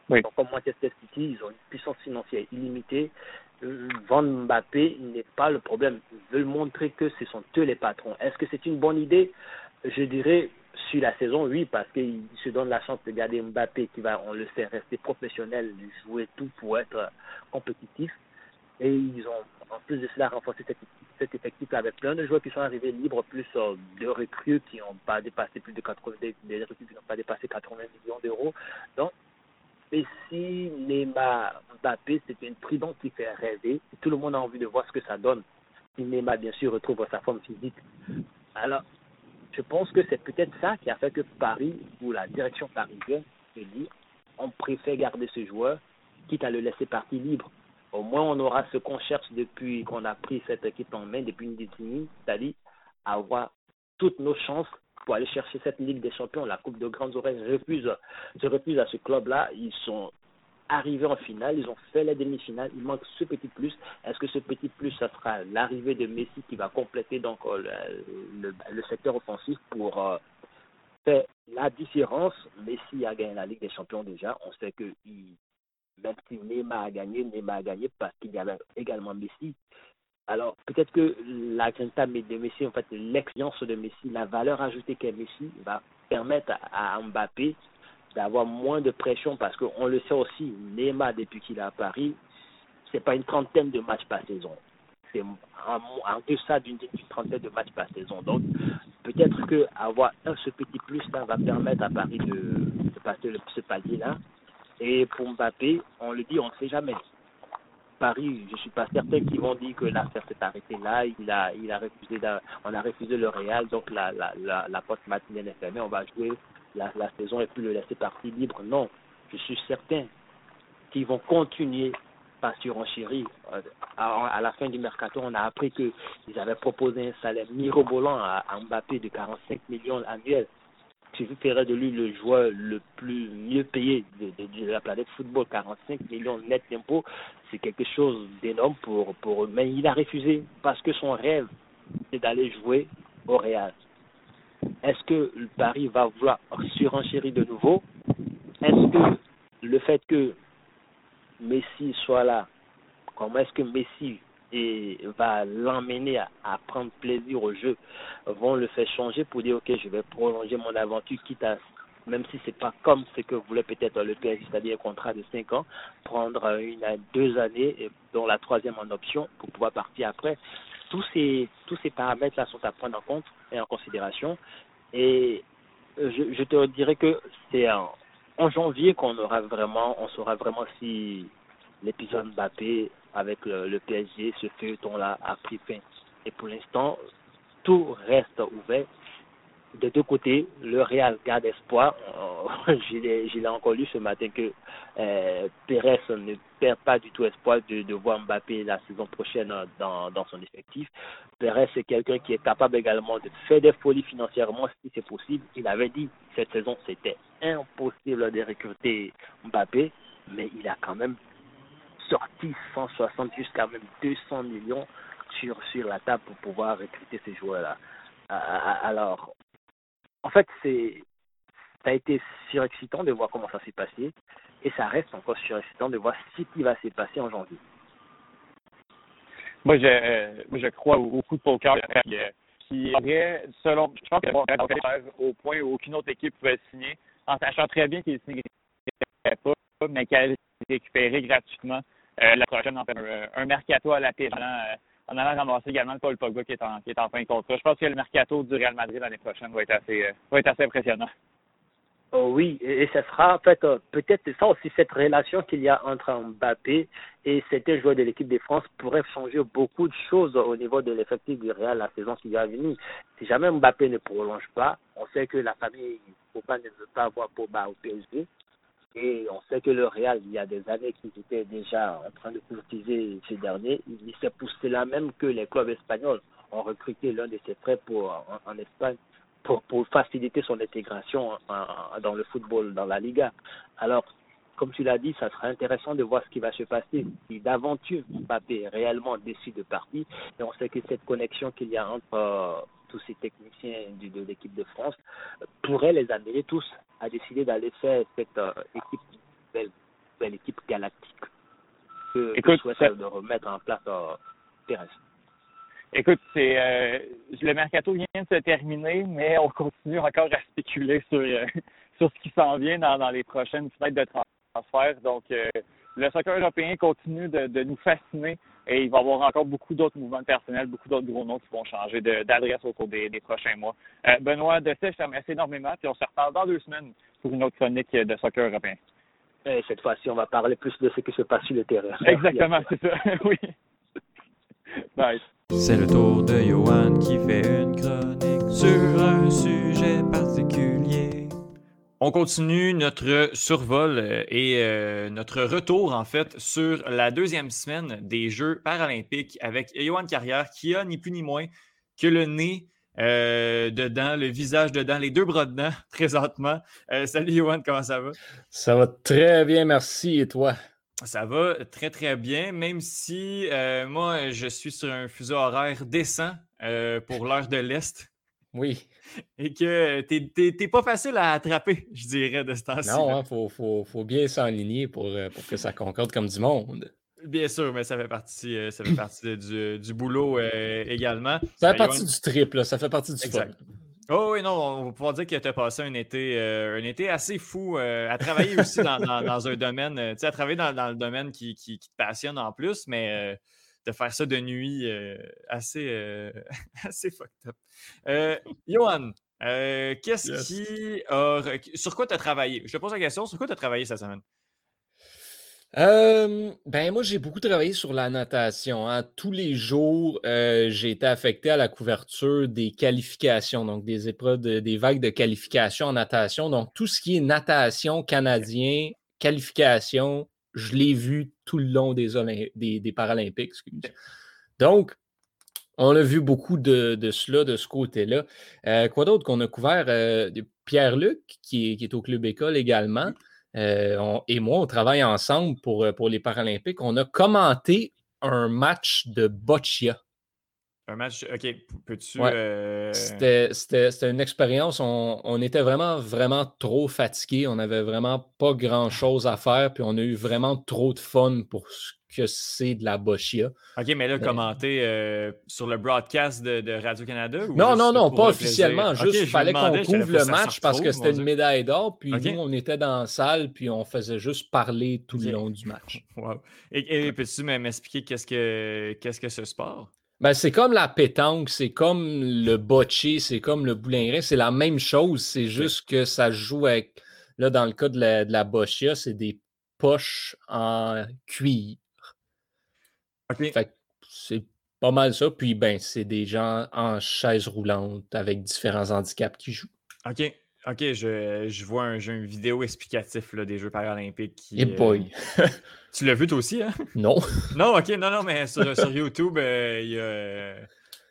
[SPEAKER 4] Oui. Donc, comme Manchester City, ils ont une puissance financière illimitée. Euh, vendre Mbappé n'est pas le problème. Ils veulent montrer que ce sont eux les patrons. Est-ce que c'est une bonne idée? Je dirais sur la saison, oui, parce qu'ils se donnent la chance de garder Mbappé qui va, on le sait, rester professionnel, jouer tout pour être compétitif. Et ils ont, en plus de cela, renforcé cette, cet effectif avec plein de joueurs qui sont arrivés libres, plus euh, de recrues qui n'ont pas dépassé plus de 80, des, des recrues qui n'ont pas dépassé 80 millions d'euros. Donc, Messi, Neymar, Mbappé, c'est une trident qui fait rêver. Tout le monde a envie de voir ce que ça donne. Si Neymar, bien sûr, retrouve sa forme physique. Alors, je pense que c'est peut-être ça qui a fait que Paris, ou la direction parisienne, se dit on préfère garder ce joueur, quitte à le laisser partir libre. Au moins, on aura ce qu'on cherche depuis qu'on a pris cette équipe en main, depuis une décennie, c'est-à-dire avoir toutes nos chances pour aller chercher cette Ligue des Champions, la Coupe de Grandes Oreilles, refuse, se refuse à ce club-là. Ils sont arrivés en finale, ils ont fait la demi-finale, il manque ce petit plus. Est-ce que ce petit plus, ça sera l'arrivée de Messi qui va compléter donc euh, le, le, secteur offensif pour euh, faire la différence? Messi a gagné la Ligue des Champions déjà. On sait que même si Neymar a gagné, Neymar a gagné parce qu'il y avait également Messi. Alors, peut-être que la grinta de Messi, en fait, l'expérience de Messi, la valeur ajoutée qu'est Messi va permettre à Mbappé d'avoir moins de pression parce qu'on le sait aussi, Neymar, depuis qu'il est à Paris, c'est pas une trentaine de matchs par saison. C'est en, en deçà d'une trentaine de matchs par saison. Donc, peut-être que avoir ce petit plus là va permettre à Paris de, de passer le, ce palier-là. Et pour Mbappé, on le dit, on ne sait jamais. Paris, je suis pas certain qu'ils vont dire que l'affaire s'est arrêtée là. Il a, il a refusé, on a refusé le Real, donc la, la, la, la poste matinale est fermée. On va jouer la, la saison et puis le laisser partir libre. Non, je suis certain qu'ils vont continuer par surenchérir. Euh, à, à la fin du mercato, on a appris qu'ils avaient proposé un salaire mirobolant à Mbappé de 45 millions annuels je ferais de lui le joueur le plus mieux payé de la planète football, 45 millions net d'impôts, c'est quelque chose d'énorme pour, pour eux. Mais il a refusé parce que son rêve, c'est d'aller jouer au Real. Est-ce que Paris va vouloir surenchérir de nouveau? Est-ce que le fait que Messi soit là, comment est-ce que Messi et va l'emmener à, prendre plaisir au jeu vont le faire changer pour dire ok je vais prolonger mon aventure quitte à même si c'est pas comme ce que voulait peut-être le PSG, c'est-à-dire un contrat de 5 ans, prendre une à deux années, dont la troisième en option, pour pouvoir partir après. Tous ces, tous ces paramètres-là sont à prendre en compte et en considération. Et je, je te dirais que c'est en, en janvier qu'on aura vraiment, on saura vraiment si l'épisode Mbappé avec le, le PSG, ce feuilleton-là a pris fin. Et pour l'instant, tout reste ouvert. De deux côtés, le Real garde espoir. Euh, [laughs] je l'ai encore lu ce matin que euh, Pérez ne perd pas du tout espoir de, voir Mbappé la saison prochaine dans, dans son effectif. Pérez, c'est quelqu'un qui est capable également de faire des folies financièrement si c'est possible. Il avait dit cette saison, c'était impossible de recruter Mbappé, mais il a quand même sorti 160 jusqu'à même 200 millions sur, sur la table pour pouvoir recruter ces joueurs-là. Alors, en fait, c'est ça a été surexcitant de voir comment ça s'est passé et ça reste encore surexcitant de voir ce qui va se passer en janvier.
[SPEAKER 3] Moi, je, euh, je crois au, coup de poker qui aurait, selon, je pense au point où aucune autre équipe pouvait signer, en sachant très bien qu'il ne signerait pas, mais qu'elle récupérer gratuitement euh, la prochaine, un, un mercato à la piste, euh, en allant ramasser également Paul Pogba qui est en, qui est en fin de contrat. Je pense que le mercato du Real Madrid l'année prochaine va être assez, euh, va être assez impressionnant.
[SPEAKER 4] Oh oui, et, ce sera en fait peut-être ça aussi cette relation qu'il y a entre Mbappé et certains joueurs de l'équipe de France pourrait changer beaucoup de choses au niveau de l'effectif du Real la saison qui va venir. Si jamais Mbappé ne prolonge pas, on sait que la famille Pogba ne veut pas avoir Pogba au PSG Et on sait que le Real, il y a des années qu'ils étaient déjà en train de courtiser ces derniers. Il s'est poussé là même que les clubs espagnols ont recruté l'un de ses frères pour, en, Espagne pour, pour, faciliter son intégration dans le football, dans la Liga. Alors, comme tu l'as dit, ça sera intéressant de voir ce qui va se passer si d'aventure Mbappé réellement décide de partir. Et on sait que cette connexion qu'il y a entre euh, tous ces techniciens de, l'équipe de France pourrait les amener tous à décider d'aller faire cette euh, équipe, belle, belle, équipe galactique que, Écoute, souhaite de remettre en place euh, Pérez.
[SPEAKER 3] Écoute, c'est euh, le mercato vient de se terminer, mais on continue encore à spéculer sur [laughs] sur ce qui s'en vient dans, dans les prochaines fenêtres de transfert donc, euh, le soccer européen continue de, nous fasciner et il va y avoir encore beaucoup d'autres mouvements personnels, beaucoup d'autres gros noms qui vont changer d'adresse au cours des, prochains mois. Euh, Benoît Dessay, je te remercie énormément et on se reparle dans deux semaines pour une autre chronique de soccer européen.
[SPEAKER 4] Et cette fois-ci, on va parler plus de ce qui se passe sur le terrain. [laughs]
[SPEAKER 3] Exactement, c'est ça. [laughs] oui.
[SPEAKER 1] Bye. C'est le tour de Johan qui fait une chronique sur un sujet particulier. On continue notre survol euh, et euh, notre retour, en fait, sur la deuxième semaine des Jeux paralympiques avec Johan Carrière qui a ni plus ni moins que le nez euh, dedans, le visage dedans, les deux bras dedans [laughs] présentement. salut Johan, comment ça va?
[SPEAKER 5] Ça va très bien, merci. Et toi?
[SPEAKER 1] Ça va très très bien, même si moi je suis sur un fuseau horaire décent pour l'heure de l'Est.
[SPEAKER 5] Oui. [laughs]
[SPEAKER 1] Et que t'es pas facile à attraper, je dirais, de ce temps-ci.
[SPEAKER 5] Non, il hein, faut, faut, faut, bien s'enligner pour, euh, pour, que ça concorde comme du monde.
[SPEAKER 1] Bien sûr, mais ça fait partie, euh, ça fait partie du, du, boulot euh, également.
[SPEAKER 5] Ça fait partie du trip, ça fait partie du exact.
[SPEAKER 1] Oh oui, non, on va pouvoir dire que tu as passé un été, un été assez fou à travailler aussi dans, dans, un domaine, tu sais, à travailler dans, dans le domaine qui, qui, qui, te passionne en plus, mais de faire ça de nuit, euh, assez, euh, [laughs] assez fucked up. Euh, Johan, qu'est-ce qui a. Sur quoi tu as travaillé? Je te pose la question, sur quoi tu as travaillé cette semaine?
[SPEAKER 5] ben moi, j'ai beaucoup travaillé sur la natation. Hein. Tous les jours, j'ai été affecté à la couverture des qualifications, donc des épreuves, des vagues de qualification en natation. Donc, tout ce qui est natation canadien, qualification, je l'ai vu tout le long des, des, Paralympiques. Donc, on a vu beaucoup de, cela, de ce côté-là. Euh, quoi d'autre qu'on a couvert? Euh, Pierre-Luc, qui, est au Club École également, euh, et moi, on travaille ensemble pour, pour les Paralympiques. On a commenté un match de boccia.
[SPEAKER 1] Un match, ok, peux-tu.
[SPEAKER 5] Euh, c'était une expérience. On, était vraiment, vraiment trop fatigués. On n'avait vraiment pas grand-chose à faire. Puis on a eu vraiment trop de fun pour ce que c'est de la bochia.
[SPEAKER 1] Ok, mais là, commenter euh, sur le broadcast de, Radio-Canada
[SPEAKER 5] Non, non, non, pas officiellement. Juste, il fallait qu'on couvre le match parce que c'était une médaille d'or. Puis nous, on était dans la salle. Puis on faisait juste parler tout le long du match. [laughs]
[SPEAKER 1] Wow. Et, peux-tu m'expliquer qu'est-ce que, qu'est-ce que ce sport?
[SPEAKER 5] Ben, c'est comme la pétanque, c'est comme le bocce, c'est comme le boulingrin, c'est la même chose, c'est juste que ça joue avec, là, dans le cas de la, de la boccia, c'est des poches en cuir. c'est pas mal ça. Puis, ben, c'est des gens en chaise roulante avec différents handicaps qui jouent.
[SPEAKER 1] OK. OK, je, vois un, jeu vidéo explicatif là, des Jeux paralympiques. Qui,
[SPEAKER 5] Et boy!
[SPEAKER 1] Euh, [laughs] tu l'as vu toi aussi, hein?
[SPEAKER 5] Non. [laughs]
[SPEAKER 1] non, OK, non, non, mais sur, YouTube, euh, il y a...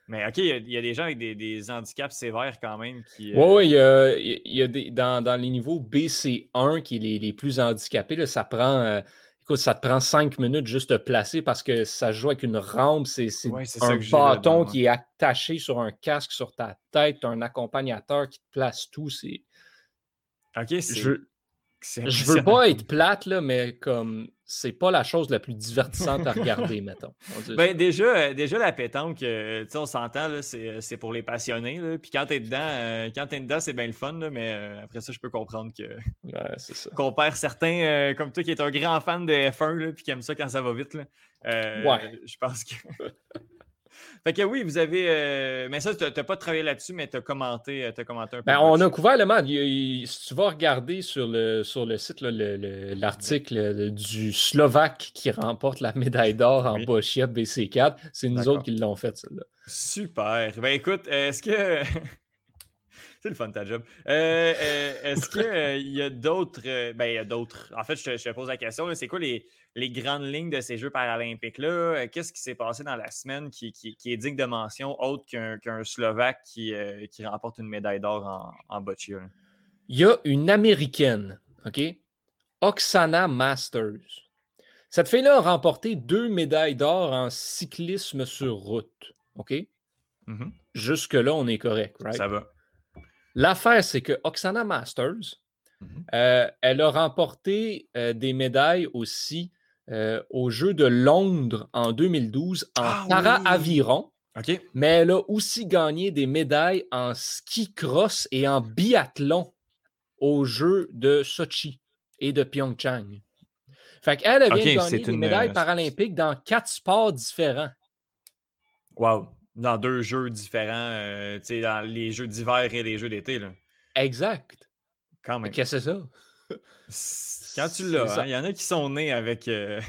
[SPEAKER 1] Mais OK, il y, a, des gens avec des, handicaps sévères quand même qui.
[SPEAKER 5] Oui, oui, il y a, des, dans, les niveaux BC1 qui est les, plus handicapés, ça prend. Euh, écoute, ça te prend cinq minutes juste de placer parce que ça joue avec une rampe. C'est un bâton qui est attaché sur un casque sur ta tête. As un accompagnateur qui te place tout. C'est
[SPEAKER 1] OK,
[SPEAKER 5] Je, je veux pas être plate, là, mais comme c'est pas la chose la plus divertissante à regarder, [laughs] mettons.
[SPEAKER 1] Ben, déjà, euh, déjà, la pétanque, euh, on s'entend, euh, c'est pour les passionnés. Là. Puis quand t'es dedans, quand es dedans, c'est bien le fun, mais après ça, je peux comprendre que [laughs] qu'on perd certains, comme toi qui es un grand fan de F1 puis qui aime ça quand ça va vite. Là. ouais. Je pense que. [laughs] Fait que oui, vous avez. Euh, mais ça, tu n'as pas travaillé là-dessus, mais tu as commenté, euh, as commenté un peu.
[SPEAKER 5] Ben, on a couvert le match. Si tu vas regarder sur le, sur le site l'article du Slovaque qui remporte la médaille d'or en Bochia BC4, c'est nous autres qui l'ont fait, ça.
[SPEAKER 1] Super. Ben écoute, est-ce que. [laughs] C'est le fun ta job. Euh, euh, est-ce qu'il y a d'autres. ben, il y a d'autres. En fait, je te, pose la question. C'est quoi les, les, grandes lignes de ces Jeux paralympiques-là? Qu'est-ce qui s'est passé dans la semaine qui, qui, est digne de mention, autre qu'un Slovaque qui, qui, remporte une médaille d'or en, en boccia?
[SPEAKER 5] Il y a une Américaine, OK? Oksana Masters. Cette fille-là a remporté deux médailles d'or en cyclisme sur route. OK? Mm-hmm. Jusque-là, on est correct, right?
[SPEAKER 1] Ça va.
[SPEAKER 5] L'affaire, c'est que Oksana Masters, mm-hmm. euh, elle a remporté euh, des médailles aussi euh, aux Jeux de Londres en 2012 en ah para-aviron. Mais elle a aussi gagné des médailles en ski cross et en biathlon aux Jeux de Sochi et de Pyeongchang. Fait qu'elle a bien gagné des médailles paralympiques dans quatre sports différents.
[SPEAKER 1] Wow dans deux jeux différents, euh, dans les jeux d'hiver et les jeux d'été.
[SPEAKER 5] Exact.
[SPEAKER 1] Quand même.
[SPEAKER 5] Qu'est-ce que c'est
[SPEAKER 1] ça? Quand tu l'as, hein, il y en a qui sont nés avec, euh,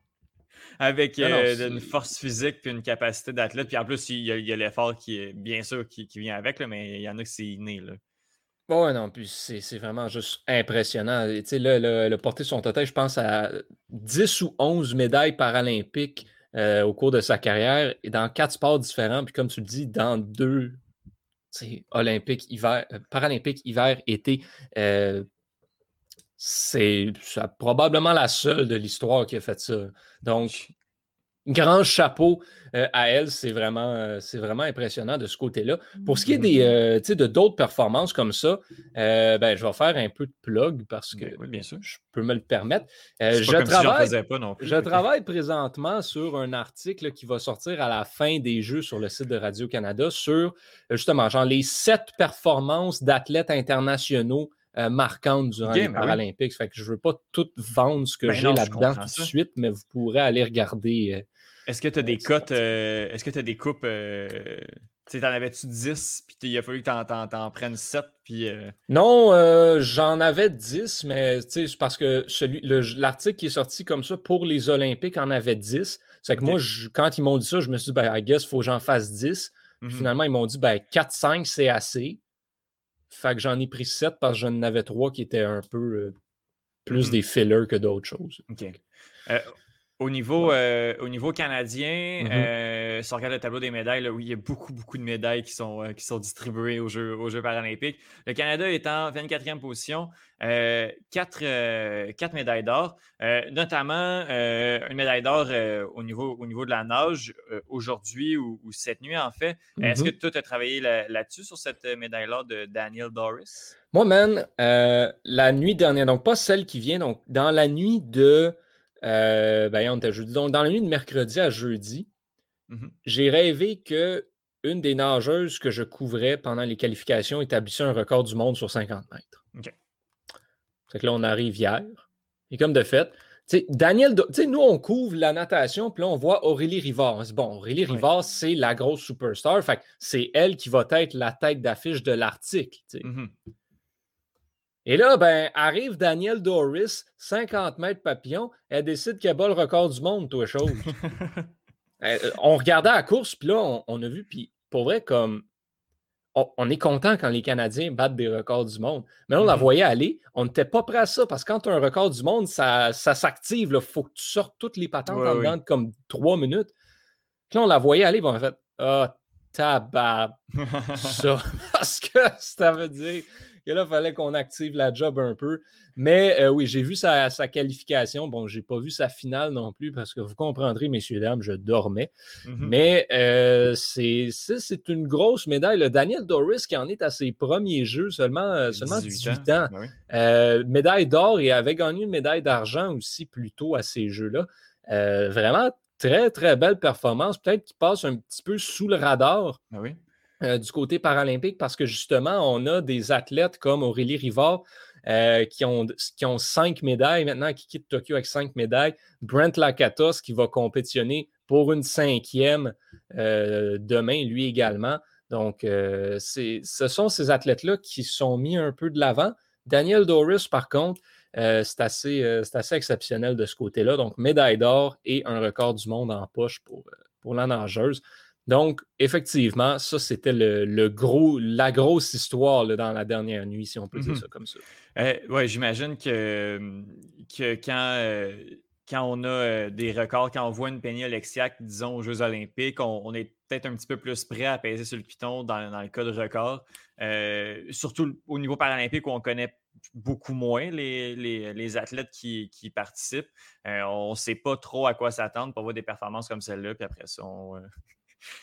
[SPEAKER 1] [laughs] avec euh, une force physique et une capacité d'athlète. Puis en plus, il y a, l'effort qui est bien sûr qui, vient avec, là, mais il y en a qui c'est né. Là.
[SPEAKER 5] Ouais, non, puis c'est vraiment juste impressionnant. Tu sais, là, le, le porter son total, je pense à 10 ou 11 médailles paralympiques euh, au cours de sa carrière et dans quatre sports différents. Puis comme tu le dis, dans deux olympiques, hiver, euh, paralympiques, hiver, été. C'est probablement la seule de l'histoire qui a fait ça. Donc, grand chapeau euh, à elle. C'est vraiment, euh, c'est vraiment impressionnant de ce côté-là. Pour ce qui est des, euh, de d'autres performances comme ça, ben, je vais faire un peu de plug parce que
[SPEAKER 1] bien sûr.
[SPEAKER 5] je peux me le permettre. je, travaille, je travaille présentement sur un article qui va sortir à la fin des Jeux sur le site de Radio-Canada sur justement genre les sept performances d'athlètes internationaux marquantes durant les ben Paralympiques. Fait que je ne veux pas tout vendre ce que ben j'ai là-dedans tout de suite, mais vous pourrez aller regarder
[SPEAKER 1] est-ce que tu as des cotes, euh, est-ce que tu as des coupes, euh, tu t'en avais-tu 10, puis il a fallu que t'en, en prennes 7, puis... Euh,
[SPEAKER 5] non, j'en avais 10, mais sais, parce que celui, l'article qui est sorti comme ça pour les Olympiques en avait 10. C'est que moi, quand ils m'ont dit ça, je me suis dit, ben, I guess, il faut que j'en fasse 10. Mhm. Finalement, ils m'ont dit, ben, 4-5, c'est assez. Fait que j'en ai pris 7 parce que j'en avais 3 qui étaient un peu plus mhm. des fillers que d'autres choses.
[SPEAKER 1] OK. Au niveau, euh, au niveau canadien, mm-hmm. euh, si on regarde le tableau des médailles, là, oui, il y a beaucoup, beaucoup de médailles qui sont, euh, qui sont distribuées aux Jeux, aux Jeux paralympiques. Le Canada est en 24e position, quatre, médailles d'or, notamment une médaille d'or au, niveau, au niveau de la nage aujourd'hui ou, cette nuit, en fait. Est-ce que mm-hmm. tu as travaillé là-dessus, sur cette médaille-là de Daniel Doris?
[SPEAKER 5] Moi, man, la nuit dernière, donc pas celle qui vient, donc dans la nuit de euh, ben, on jeudi. Donc, dans la nuit de mercredi à jeudi, mmh j'ai rêvé que une des nageuses que je couvrais pendant les qualifications établissait un record du monde sur 50 mètres.
[SPEAKER 1] OK.
[SPEAKER 5] Fait que là, on arrive hier. Et comme de fait, Daniel, nous, on couvre la natation, puis là, on voit Aurélie Rivard. Bon, Aurélie Rivard, c'est la grosse superstar. Fait c'est elle qui va être la tête d'affiche de l'article. Mmh et là, ben, arrive Daniel Doris, 50 mètres papillon, elle décide qu'elle bat le record du monde, toi, chose. [laughs] Euh, on regardait la course, puis là, on, a vu, puis pour vrai, comme on, est content quand les Canadiens battent des records du monde. Mais on la mm-hmm. voyait aller, on n'était pas prêt à ça, parce que quand tu as un record du monde, ça, ça s'active, il faut que tu sortes toutes les patentes en dedans comme trois minutes. Puis là, on la voyait aller, bon, en fait, ah, oh, tabab, [laughs] ça, [laughs] parce que ça veut dire et là, il fallait qu'on active la job un peu. Mais euh, oui, j'ai vu sa, qualification. Bon, je n'ai pas vu sa finale non plus parce que vous comprendrez, messieurs, dames, je dormais. Mm-hmm. Mais euh, c'est une grosse médaille. Le Daniel Doris qui en est à ses premiers jeux, seulement, euh, seulement 18, ans. Ben médaille d'or et avait gagné une médaille d'argent aussi plus tôt à ces jeux-là. vraiment très, très belle performance. Peut-être qu'il passe un petit peu sous le radar.
[SPEAKER 1] Ben oui.
[SPEAKER 5] Euh, du côté paralympique parce que justement, on a des athlètes comme Aurélie Rivard euh, qui, ont, cinq médailles maintenant, qui quittent Tokyo avec cinq médailles. Brent Lakatos qui va compétitionner pour une cinquième euh, demain, lui également. Donc, ce sont ces athlètes-là qui sont mis un peu de l'avant. Daniel Doris, par contre, c'est assez, assez, exceptionnel de ce côté-là. Donc, médaille d'or et un record du monde en poche pour, pour la nageuse Donc, effectivement, ça, c'était le, gros, la grosse histoire dans la dernière nuit, si on peut dire mhm. ça comme ça.
[SPEAKER 1] Euh, oui, j'imagine que, que quand, euh, quand on a euh, des records, quand on voit une Penny Alexiak, disons, aux Jeux Olympiques, on, est peut-être un petit peu plus prêt à peser sur le piton dans, le cas de record. surtout au niveau paralympique où on connaît beaucoup moins les, athlètes qui, participent. on ne sait pas trop à quoi s'attendre pour voir des performances comme celle-là, puis après ça, on,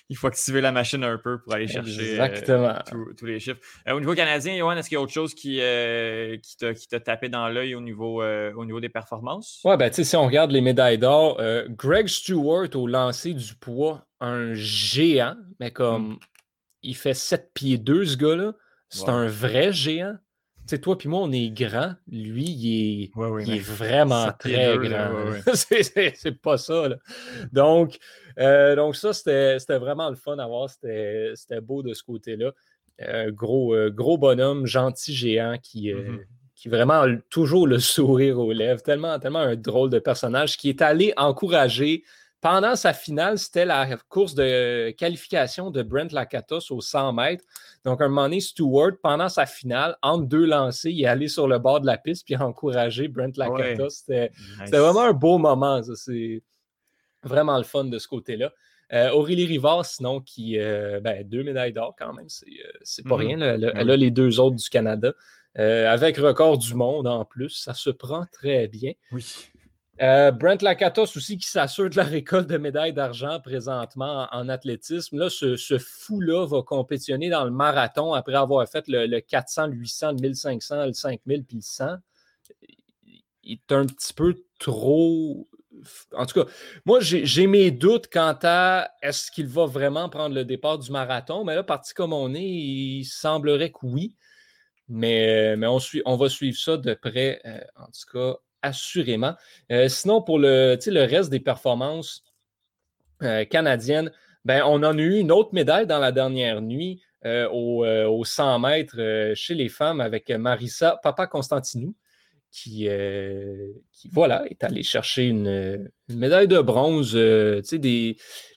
[SPEAKER 1] il faut activer la machine un peu pour aller chercher euh, tous, les chiffres. Euh, au niveau canadien, Johan, est-ce qu'il y a autre chose qui, euh, qui t'a tapé dans l'œil au, niveau, au niveau des performances?
[SPEAKER 5] Ouais, ben, tu sais, si on regarde les médailles d'or, Greg Stewart au lancer du poids, un géant, mais comme hmm. il fait 7 pieds 2, ce gars-là. C'est un vrai géant. Tu sais, toi puis moi, on est grand. Lui, il est, est vraiment très grand. [laughs] c'est pas ça. Donc, euh, donc ça, c'était vraiment le fun à voir. C'était beau de ce côté-là. Euh, gros, euh, gros bonhomme, gentil géant qui, mm-hmm. qui vraiment a toujours le [laughs] sourire aux lèvres. Tellement, tellement un drôle de personnage qui est allé encourager pendant sa finale, c'était la course de qualification de Brent Lakatos au 100 mètres. Donc, un moment donné, Stewart, pendant sa finale, entre deux lancers, il est allé sur le bord de la piste puis a encouragé Brent Lakatos. C'était vraiment un beau moment. C'est vraiment le fun de ce côté-là. Euh, Aurélie Rivard, sinon, qui euh, ben, deux médailles d'or quand même, c'est pas mm-hmm. rien. Elle, a les deux autres du Canada. Euh, avec record du monde en plus, ça se prend très bien.
[SPEAKER 1] Oui.
[SPEAKER 5] Euh, Brent Lakatos aussi qui s'assure de la récolte de médailles d'argent présentement en, athlétisme. Là, ce, fou-là va compétitionner dans le marathon après avoir fait le, 400, le 800, le 1500, le 5000 puis le 100. Il est un petit peu trop. En tout cas, moi, j'ai mes doutes quant à est-ce qu'il va vraiment prendre le départ du marathon. Mais là, parti comme on est, il semblerait que oui. Mais, mais on, suit, on va suivre ça de près, euh, en tout cas, assurément. Euh, sinon, pour le, le reste des performances euh, canadiennes, ben, on en a eu une autre médaille dans la dernière nuit euh, au, 100 mètres chez les femmes avec Marissa Papa Constantinou qui, euh, qui, voilà, est allé chercher une, médaille de bronze. Euh,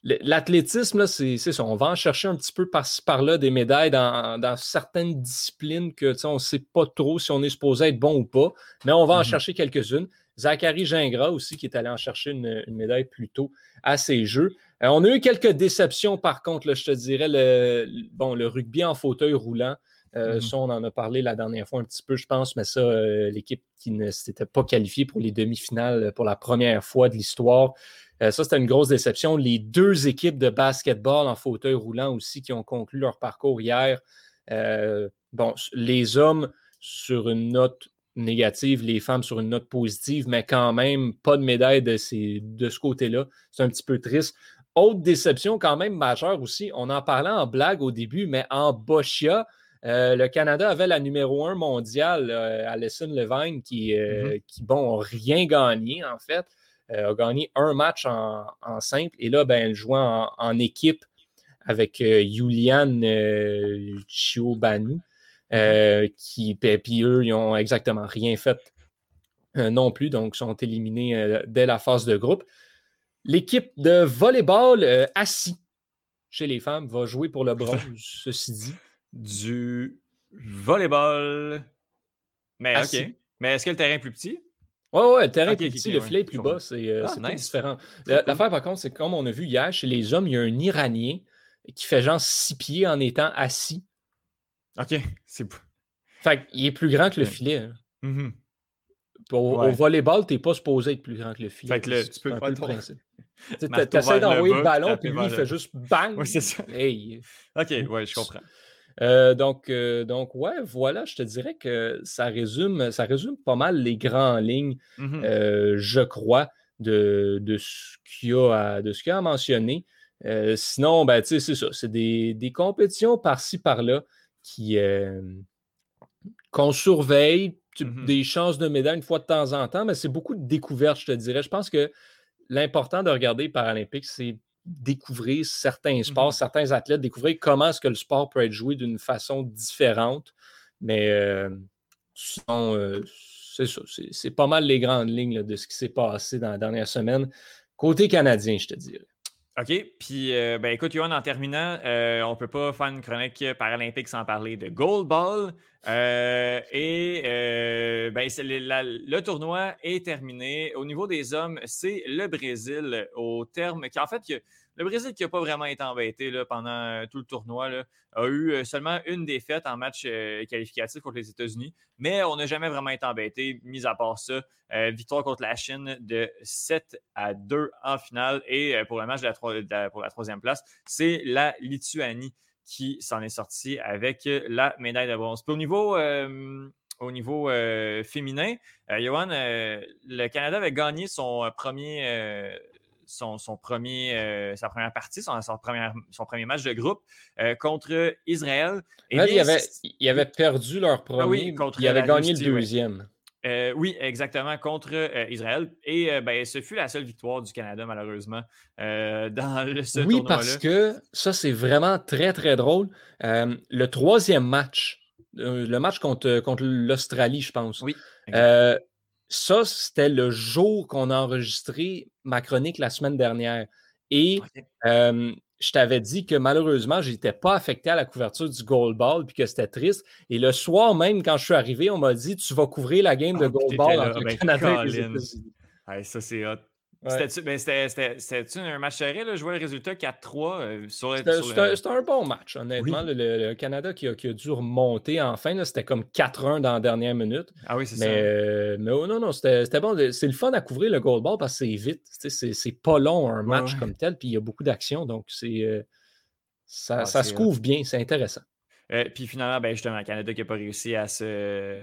[SPEAKER 5] l'athlétisme, c'est ça. On va en chercher un petit peu par-ci par-là des médailles dans, certaines disciplines que on ne sait pas trop si on est supposé être bon ou pas, mais on va en mm-hmm. chercher quelques-unes. Zachary Gingras aussi, qui est allé en chercher une, médaille plus tôt à ces Jeux. Euh, on a eu quelques déceptions, par contre, je te dirais, le, bon, le rugby en fauteuil roulant. Euh, mm-hmm. Ça, on en a parlé la dernière fois un petit peu, je pense, mais ça, euh, l'équipe qui ne s'était pas qualifiée pour les demi-finales euh, pour la première fois de l'histoire, ça, c'était une grosse déception. Les deux équipes de basketball en fauteuil roulant aussi qui ont conclu leur parcours hier. bon, les hommes sur une note négative, les femmes sur une note positive, mais quand même pas de médaille de, ces, de ce côté-là. C'est un petit peu triste. Autre déception quand même majeure aussi, on en parlait en blague au début, mais en Boschia, euh, le Canada avait la numéro un mondiale, euh, Alison Levine, qui, euh, qui, bon, rien gagné, en fait. a gagné un match en, simple. Et là, ben, elle jouait en, équipe avec Yulian Chiobanu, mm-hmm. qui, puis eux, ils n'ont exactement rien fait non plus, donc sont éliminés dès la phase de groupe. L'équipe de volleyball assis chez les femmes va jouer pour le [laughs] bronze, ceci dit
[SPEAKER 1] du volleyball. Mais OK. Mais est-ce que le terrain est plus petit?
[SPEAKER 5] Oui, oui, le terrain est plus petit, le filet est plus bas, c'est euh, ah, différent. L'affaire, par contre, c'est comme on a vu hier, chez les hommes, il y a un Iranien qui fait genre six pieds en étant assis.
[SPEAKER 1] OK. C'est...
[SPEAKER 5] Fait qu'il est plus grand que le filet. Hein. Mm-hmm. Au, volleyball, tu n'es pas supposé être plus grand que le filet.
[SPEAKER 1] Fait que tu peux pas le principe.
[SPEAKER 5] Tu essaies d'envoyer le, ballon, puis lui, il fait juste bang.
[SPEAKER 1] Oui, c'est ça.
[SPEAKER 5] Hey.
[SPEAKER 1] OK, ouais, je comprends.
[SPEAKER 5] Euh, donc, euh, donc, ouais, voilà, je te dirais que ça résume, ça résume pas mal les grandes lignes, mmh euh, je crois, de, ce qu'il y a à, a mentionner. sinon, ben, c'est ça, c'est des, compétitions par-ci, par-là qui qu'on surveille, mmh des chances de médaille une fois de temps en temps, mais c'est beaucoup de découvertes, je te dirais. Je pense que l'important de regarder les Paralympiques, c'est découvrir certains sports, mmh certains athlètes, découvrir comment est-ce que le sport peut être joué d'une façon différente. Mais euh, euh, c'est ça. C'est pas mal les grandes lignes de ce qui s'est passé dans la dernière semaine. Côté canadien, je te dirais.
[SPEAKER 1] OK. Puis, euh, ben, écoute, Johan, en terminant, euh, on ne peut pas faire une chronique paralympique sans parler de Gold Ball. Euh, et ben, le tournoi est terminé. Au niveau des hommes, c'est le Brésil au terme. Qui, en fait, le Brésil qui n'a pas vraiment été embêté là, pendant tout le tournoi a eu seulement une défaite en match qualificatif contre les États-Unis, mais on n'a jamais vraiment été embêté, mis à part ça. victoire contre la Chine de 7 à 2 en finale. Et pour le match de la, pour la troisième place, c'est la Lituanie qui s'en est sortie avec la médaille de bronze. au niveau, au niveau féminin, Johan, le Canada avait gagné son premier son, premier, euh, sa première partie, son, son, premier, match de groupe euh, contre Israël.
[SPEAKER 5] Et ils, avaient, ils, avaient, perdu leur ah premier, contre ils avaient gagné le deuxième.
[SPEAKER 1] Euh, oui, exactement, contre Israël. Et ben, ce fut la seule victoire du Canada, malheureusement, dans [laughs] ce
[SPEAKER 5] Oui, parce que ça, c'est vraiment très, très drôle. le troisième match, le match contre, contre l'Australie, je pense.
[SPEAKER 1] Oui
[SPEAKER 5] ça, c'était le jour qu'on a enregistré ma chronique la semaine dernière. Et je t'avais dit que malheureusement, je n'étais pas affecté à la couverture du Gold Ball puis que c'était triste. Et le soir même, quand je suis arrivé, on m'a dit Tu vas couvrir la game de ah, Gold Ball entre le ben, Canada et les États-Unis.
[SPEAKER 1] ça, c'est hot. C'était-tu un match serré? Là? Je vois le résultat 4-3 euh,
[SPEAKER 5] C'était un bon match, honnêtement. Le, Canada qui a, dû remonter enfin, c'était comme 4-1 dans la dernière minute.
[SPEAKER 1] Ah oui, c'est
[SPEAKER 5] ça. Euh, mais oh, non, non, c'était bon. C'est le fun à couvrir le goal ball parce que c'est vite. C'est pas long un match comme tel, puis il y a beaucoup d'action. Donc, c'est euh, ça, ah, ça se couvre bien, c'est intéressant.
[SPEAKER 1] Euh, puis finalement, ben, justement, le Canada qui n'a pas réussi à, se,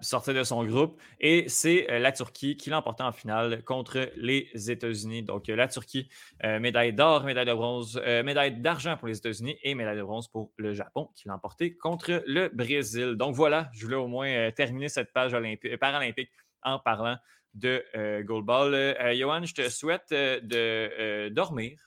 [SPEAKER 1] sortir de son groupe. Et c'est euh, la Turquie qui l'a emporté en finale contre les États-Unis. Donc, la Turquie, euh, médaille d'or, médaille de bronze, médaille d'argent pour les États-Unis et médaille de bronze pour le Japon qui l'a emporté contre le Brésil. Donc voilà, je voulais au moins terminer cette page paralympique en parlant de Gold Ball. Johan, je te souhaite de dormir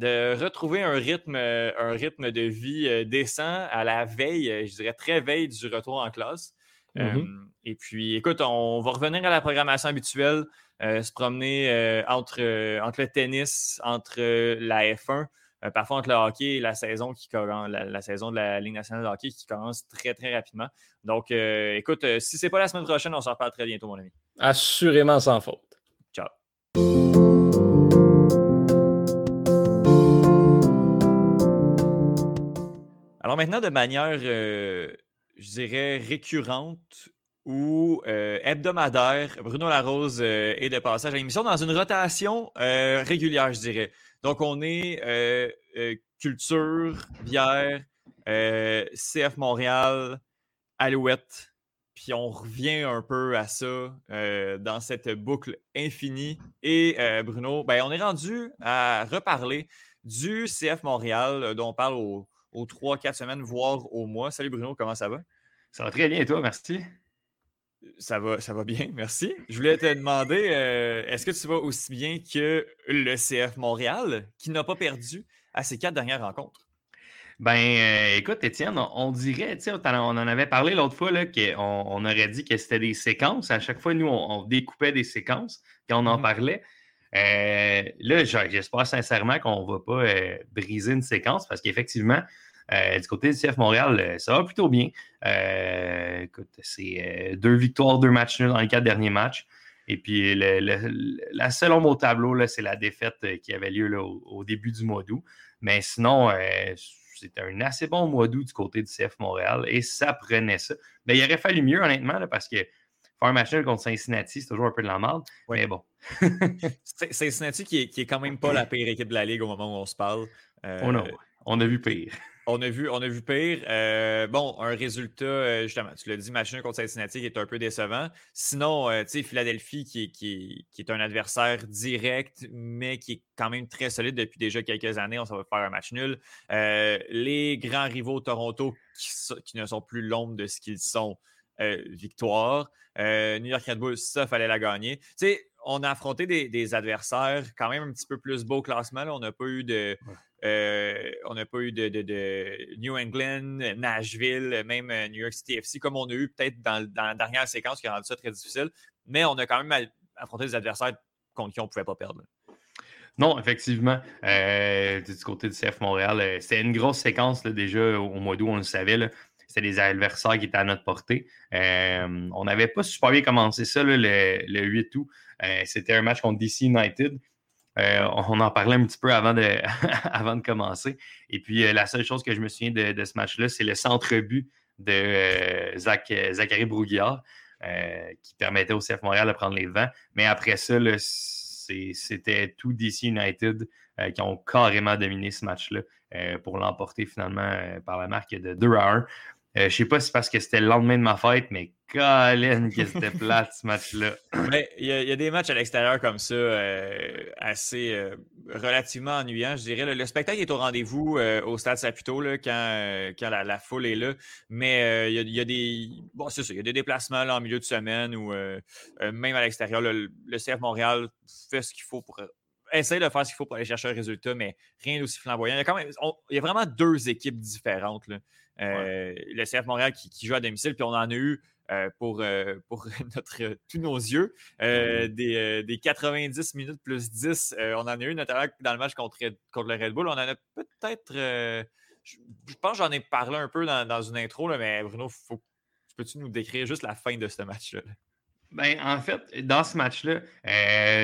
[SPEAKER 1] de retrouver un rythme, euh, un rythme de vie euh, décent à la veille, euh, je dirais très veille du retour en classe. Mm-hmm. et puis, écoute, on va revenir à la programmation habituelle, se promener entre, entre le tennis, entre la F1, parfois entre le hockey et la saison, qui, la, la, saison de la Ligue nationale de hockey qui commence très, très rapidement. Donc, écoute, si ce n'est pas la semaine prochaine, on s'en reparle très bientôt, mon ami.
[SPEAKER 5] Assurément sans faute.
[SPEAKER 1] Maintenant, de manière, euh, je dirais, récurrente ou euh, hebdomadaire, Bruno Larose euh, est de passage à l'émission dans une rotation régulière, je dirais. Donc, on est culture, bière, CF Montréal, Alouette, puis on revient un peu à ça dans cette boucle infinie. Et Bruno, ben, on est rendu à reparler du CF Montréal dont on parle au aux 3-4 semaines, voire au mois. Salut Bruno, comment ça va?
[SPEAKER 6] Ça va très bien et toi, merci.
[SPEAKER 1] Ça va, ça va bien, merci. Je voulais te demander, euh, est-ce que tu vas aussi bien que le CF Montréal, qui n'a pas perdu à ses quatre dernières rencontres?
[SPEAKER 6] Ben, euh, écoute, Étienne, on, dirait, tu sais, on en avait parlé l'autre fois, qu'on on aurait dit que c'était des séquences. À chaque fois, nous, on, découpait des séquences, quand on en mm-hmm. parlait. Euh, là, j'espère sincèrement qu'on ne va pas euh, briser une séquence parce qu'effectivement, euh, du côté du CF Montréal, ça va plutôt bien. écoute, c'est deux victoires, deux matchs nuls dans les quatre derniers matchs. Et puis, la seule ombre au tableau, c'est la défaite qui avait lieu au, début du mois d'août. Mais sinon, c'était un assez bon mois d'août du côté du CF Montréal et ça prenait ça. Mais il aurait fallu mieux, honnêtement, parce que faire un match contre Cincinnati, c'est toujours un peu de la merde. Mais bon. [laughs]
[SPEAKER 1] Cincinnati qui est, qui est quand même pas la pire équipe de la Ligue au moment où on se parle.
[SPEAKER 6] oh non, on a vu pire.
[SPEAKER 1] On a vu, on a vu pire. Euh, bon, un résultat, euh, justement, tu l'as dit, match contre Cincinnati qui est un peu décevant. Sinon, euh, tu sais, Philadelphie qui, qui, qui, est un adversaire direct, mais qui est quand même très solide depuis déjà quelques années. On s'en va faire un match nul. les grands rivaux Toronto qui, qui ne sont plus l'ombre de ce qu'ils sont. Victoire. New York Red Bull, ça, fallait la gagner. Tu sais, on a affronté des, adversaires quand même un petit peu plus beau classement. On n'a pas eu de. Euh, on n'a pas eu de, New England, Nashville, même euh, New York City FC, comme on a eu peut-être dans, la dernière séquence qui a rendu ça très difficile. Mais on a quand même affronté des adversaires contre qui on ne pouvait pas perdre.
[SPEAKER 2] Non, effectivement. du côté du CF Montréal, c'était une grosse séquence déjà au mois d'août, on le savait. C'était des adversaires qui étaient à notre portée. on n'avait pas super bien commencé ça le, 8 août. c'était un match contre DC United. Euh, on en parlait un petit peu avant de, [laughs] avant de commencer. Et puis, euh, la seule chose que je me souviens de, ce match-là, c'est le centre-but de euh, Zachary Brouillard qui permettait au CF Montréal de prendre les vents. Mais après ça, c'était tout DC United qui ont carrément dominé ce match-là pour l'emporter finalement par la marque de 2 à 1. Je ne sais pas si c'est parce que c'était le lendemain de ma fête, mais Colin, que c'était [laughs] plate ce match-là.
[SPEAKER 1] Il y, a des matchs à l'extérieur comme ça, euh, assez euh, relativement ennuyants, je dirais. Le, spectacle est au rendez-vous euh, au Stade Saputo là, quand, quand la, foule est là. Mais il y, a des. Bon, c'est ça, il y a des déplacements là, en milieu de semaine ou même à l'extérieur. Le, CF Montréal fait ce qu'il faut pour. Essaye de faire ce qu'il faut pour aller chercher un résultat, mais rien d'aussi flamboyant. Il y, a quand même, il y a vraiment deux équipes différentes. Là. Le CF Montréal qui, qui, joue à domicile, puis on en a eu euh, pour, euh, pour [laughs] notre, tous nos yeux. Euh, des, des, 90 minutes plus 10, on en a eu notamment dans le match contre, contre le Red Bull. On en a peut-être. Je, pense que j'en ai parlé un peu dans, une intro, là, mais Bruno, faut, peux-tu nous décrire juste la fin de ce match-là?
[SPEAKER 2] Ben, en fait, dans ce match-là,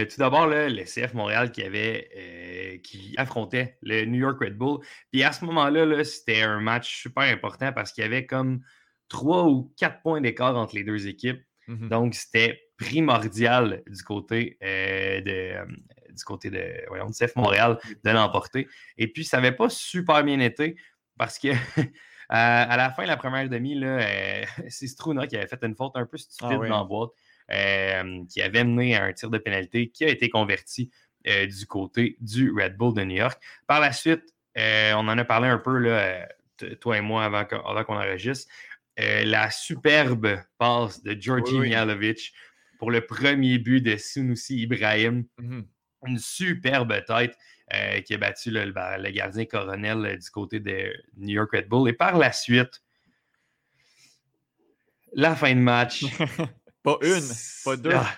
[SPEAKER 2] tout d'abord, le CF Montréal qui avait qui affrontait le New York Red Bull. Puis à ce moment-là, -là, c'était un match super important parce qu'il y avait comme trois ou quatre points d'écart entre les deux équipes. Mmh Donc, c'était primordial du côté, euh, de, euh, du côté de voyons, CF Montréal de l'emporter. Et puis, ça n'avait pas super bien été parce que [laughs] à la fin de la première demi, euh, [laughs] c'est Struna qui avait fait une faute un peu stupide ah dans la boîte, qui avait mené à un tir de pénalité qui a été converti du côté du Red Bull de New York. Par la suite, on en a parlé un peu, là, toi et moi, avant qu'on enregistre. Euh, la superbe passe de Georgi oui, pour le premier but de Sunusi Ibrahim. Mmh Une superbe tête euh, qui a battu le, gardien coronel euh, du côté de New York Red Bull. Et par la suite, la fin de match. [laughs]
[SPEAKER 1] pas une, pas deux. Ah,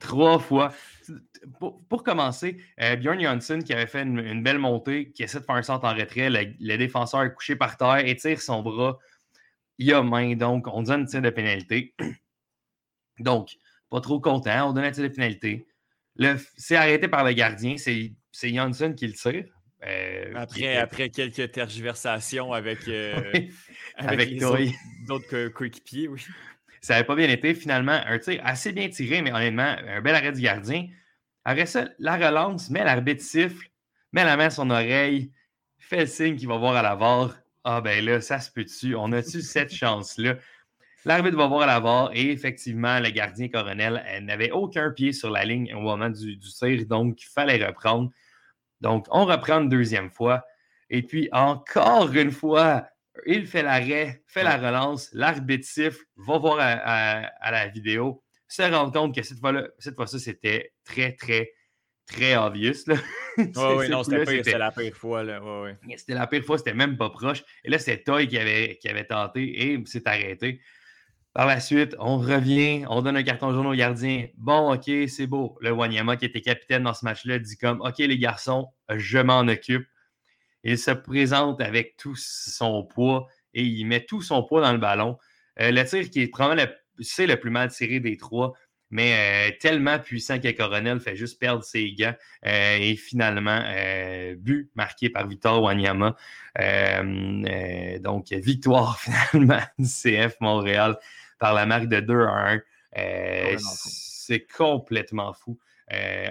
[SPEAKER 2] trois fois. Pour, commencer, Bjorn Johnson qui avait fait une, belle montée, qui essaie de faire un centre en retrait, le, défenseur est couché par terre, étire son bras il y a main, donc on donne un tir de pénalité. [clears throat] donc, pas trop content, on donne un tir de pénalité. C'est arrêté par le gardien, c'est Janssen qui le tire.
[SPEAKER 1] Euh, après, après quelques tergiversations avec, euh, [laughs]
[SPEAKER 2] avec,
[SPEAKER 1] d'autres coéquipiers, oui.
[SPEAKER 2] Ça n'avait pas bien été. Finalement, un tir assez bien tiré, mais honnêtement, un bel arrêt du gardien. Après ça, la relance, met l'arbitre siffle, met la main à son oreille, fait le signe qu'il va voir à la. Ah ben là, ça se peut-tu? On a-tu [laughs] cette chance-là? L'arbitre va voir à la et effectivement, le gardien colonel n'avait aucun pied sur la ligne au moment du, tir, donc il fallait reprendre. Donc, on reprend une deuxième fois. Et puis, encore une fois, il fait l'arrêt, fait la relance, l'arbitre siffle, va voir à, la vidéo, se rend compte que cette fois-là, cette fois-ci, c'était très, très, très obvious. Là. [laughs]
[SPEAKER 1] oui, non, c'était la pire fois.
[SPEAKER 2] C'était la pire fois, c'était même pas proche. Et là, c'est Toy qui avait, qui avait tenté et s'est arrêté. Par la suite, on revient, on donne un carton jaune au gardien. Bon, OK, c'est beau. Le Wanyama, qui était capitaine dans ce match-là, dit comme OK, les garçons, je m'en occupe. Il se présente avec tout son poids et il met tout son poids dans le ballon. Euh, le tir qui est probablement le, le plus mal tiré des trois mais euh, tellement puissant que Coronel fait juste perdre ses gants. Euh, et finalement, but marqué par Victor Wanyama. donc, victoire [laughs] finalement du CF Montréal par la marque de 2 à 1. C'est complètement fou.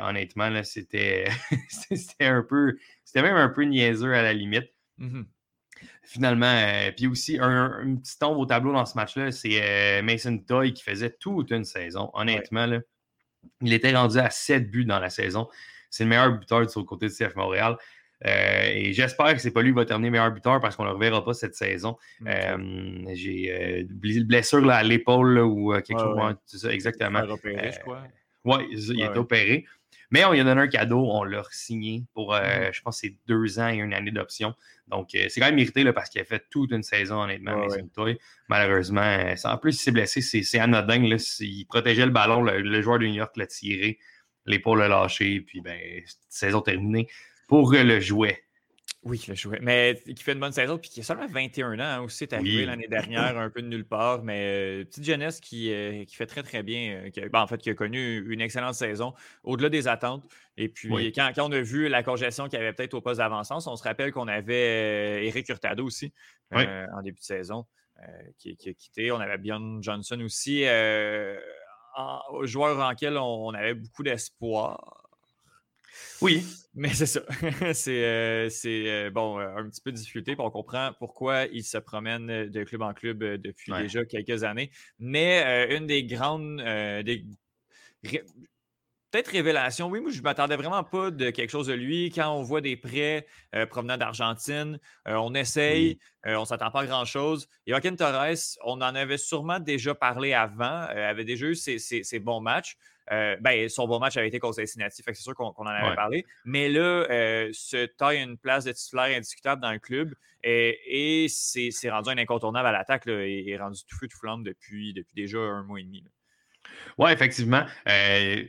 [SPEAKER 2] Honnêtement, [laughs] c'était un peu, c'était même un peu niaiseux à la limite. Mm-hmm finalement, euh, puis aussi, un, petit tombe au tableau dans ce match-là, c'est euh, Mason Toy qui faisait toute une saison. Honnêtement, il était rendu à 7 buts dans la saison. C'est le meilleur buteur du côté de CF Montréal. Euh, et j'espère que c'est pas lui qui va terminer meilleur buteur parce qu'on ne le reverra pas cette saison. J'ai une blessure à l'épaule ou quelque chose. C'est ça, exactement.
[SPEAKER 1] Je crois.
[SPEAKER 2] Oui, il, est opéré. Mais on lui a donné un cadeau, on l'a signé pour, mm-hmm. je pense, c'est deux ans et une année d'option. Donc, euh, c'est quand même mérité là, parce qu'il a fait toute une saison, honnêtement, ouais, Malheureusement, en plus, il s'est blessé, c'est anodin. Là, il protégeait le ballon, le, joueur de New York l'a tiré. l'épaule a lâché, puis ben, saison terminée pour le jouet.
[SPEAKER 1] Oui, le jouet. Mais qui fait une bonne saison, puis qui a seulement 21 ans hein, aussi, est arrivé l'année dernière, un peu de nulle part, mais euh, petite jeunesse qui, euh, qui, fait très, très bien. Euh, qui ben, en fait, qui a connu une excellente saison, au-delà des attentes. Et puis, quand, on a vu la congestion qu'il y avait peut-être au poste d'avancement, on se rappelle qu'on avait Eric Hurtado aussi en début de saison, qui, a quitté. On avait Bjorn Johnson aussi, en, joueur en lequel on avait beaucoup d'espoir.
[SPEAKER 2] Oui.
[SPEAKER 1] Mais c'est ça. [laughs] c'est euh, euh, bon, euh, un petit peu de difficulté. on comprend pourquoi il se promène de club en club depuis déjà quelques années. Mais une des grandes. Peut-être révélation. Oui, moi, je ne m'attendais vraiment pas de quelque chose de lui. Quand on voit des prêts provenant d'Argentine, on essaye, on ne s'attend pas à grand-chose. Joaquin Torres, on en avait sûrement déjà parlé avant, avait déjà eu ses bons matchs. Euh, ben, son bon match avait été contre Cincinnati, c'est sûr qu'on en avait parlé. Mais là, euh, se taille une place de titulaire indiscutable dans le club et, c'est rendu un incontournable à l'attaque et est rendu tout feu, tout flamme depuis, depuis déjà un mois et demi.
[SPEAKER 2] Oui, effectivement. Euh,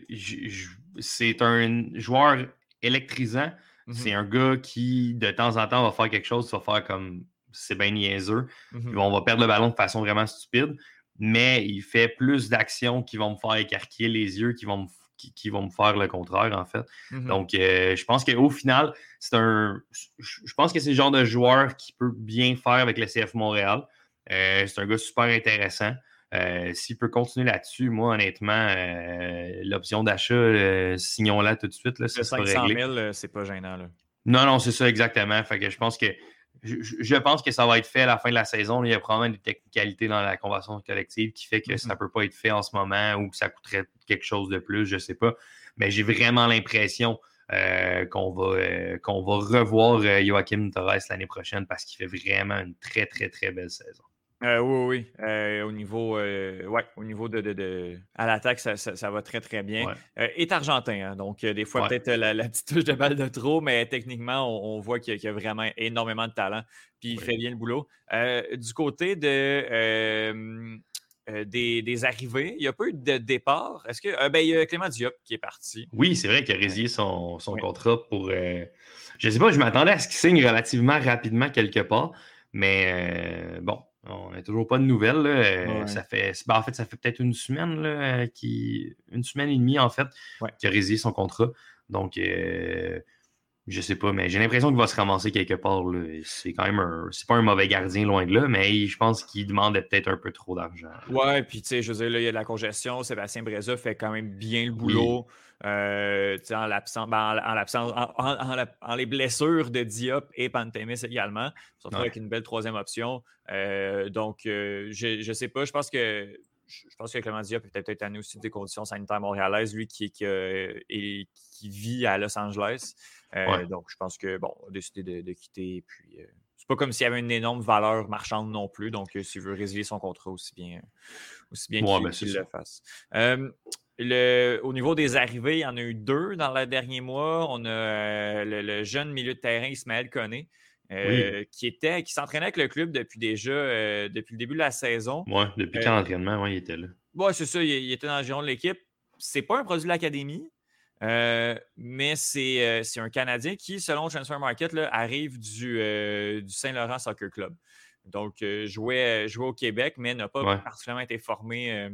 [SPEAKER 2] c'est un joueur électrisant. Mm-hmm. C'est un gars qui, de temps en temps, va faire quelque chose, va faire comme c'est bien niaiseux. Mm-hmm. On va perdre le ballon de façon vraiment stupide mais il fait plus d'actions qui vont me faire écarquiller les yeux, qui vont me, qui, vont me faire le contraire, en fait. Mm-hmm. Donc, euh, je pense qu'au final, c'est un. Je pense que c'est le genre de joueur qui peut bien faire avec le CF Montréal. Euh, c'est un gars super intéressant. Euh, s'il peut continuer là-dessus, moi, honnêtement, l'option d'achat, signons-la tout de suite. Là,
[SPEAKER 1] 500 000, c'est pas gênant. Là.
[SPEAKER 2] Non, non, c'est ça exactement. Fait que je pense que je, pense que ça va être fait à la fin de la saison. Il y a probablement des technicalités dans la convention collective qui fait que ça ne peut pas être fait en ce moment ou que ça coûterait quelque chose de plus, je ne sais pas. Mais j'ai vraiment l'impression euh, qu'on va, euh, qu'on va revoir euh, Joachim Torres l'année prochaine parce qu'il fait vraiment une très, très, très belle saison.
[SPEAKER 1] Euh, oui, oui. Euh, au niveau, euh, ouais, au niveau de, de, à l'attaque, ça, ça, va très, très bien. est argentin, hein, donc des fois peut-être la, petite touche de balle de trop, mais techniquement, on, voit qu'il y, a vraiment énormément de talent. Puis il fait bien le boulot. du côté de des, des, arrivées, il n'y a pas eu de départ. Est-ce que ben, il y a Clément Diop qui est parti?
[SPEAKER 2] Oui, c'est vrai qu'il a résilié son, son contrat pour. je ne sais pas, je m'attendais à ce qu'il signe relativement rapidement quelque part. Mais bon, on n'a toujours pas de nouvelles. Euh, ça fait, ben, en fait, ça fait peut-être une semaine, là, euh, qui, une semaine et demie, en fait, qu'il a résilié son contrat. Donc, euh, je sais pas, mais j'ai l'impression qu'il va se ramasser quelque part. C'est quand même un. C'est pas un mauvais gardien, loin de là, mais je pense qu'il demandait peut-être un peu trop d'argent.
[SPEAKER 1] Ouais, puis tu sais, je veux dire, là, il y a de la congestion. Sébastien Breza fait quand même bien le boulot. Euh, en l'absence, ben, en, en, les blessures de Diop et Pantémis également, surtout avec une belle troisième option. Euh, donc, euh, je ne sais pas, je pense que je pense que Clément Diop peut peut-être année aussi des conditions sanitaires montréalaises, lui qui, qui, et, qui vit à Los Angeles. Donc, je pense que bon, a décidé de, quitter. Puis, c'est pas comme s'il y avait une énorme valeur marchande non plus. Donc, s'il veut résilier son contrat aussi bien, aussi bien qu'il ben, le fasse au niveau des arrivées, il y en a eu deux dans le dernier mois. On a euh, le, jeune milieu de terrain Ismaël Koné, euh, qui était, qui s'entraînait avec le club depuis déjà euh, depuis le début de la saison.
[SPEAKER 2] Oui, depuis quand l'entraînement, il était là.
[SPEAKER 1] Oui, c'est ça, il, était dans le giron de l'équipe. C'est pas un produit de l'académie, mais c'est un Canadien qui, selon Transfer Market, arrive du, du Saint-Laurent Soccer Club. Donc, jouait, jouait au Québec, mais n'a pas particulièrement été formé euh,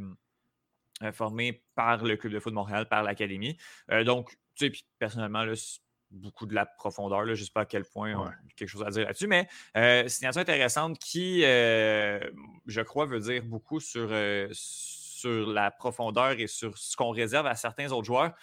[SPEAKER 1] formé par le Club de foot de Montréal, par l'Académie. Euh, donc, tu sais, puis personnellement, là, beaucoup de la profondeur. Là, je ne sais pas à quel point on a quelque chose à dire là-dessus, mais euh, signature intéressante qui, je crois, veut dire beaucoup sur, sur la profondeur et sur ce qu'on réserve à certains autres joueurs.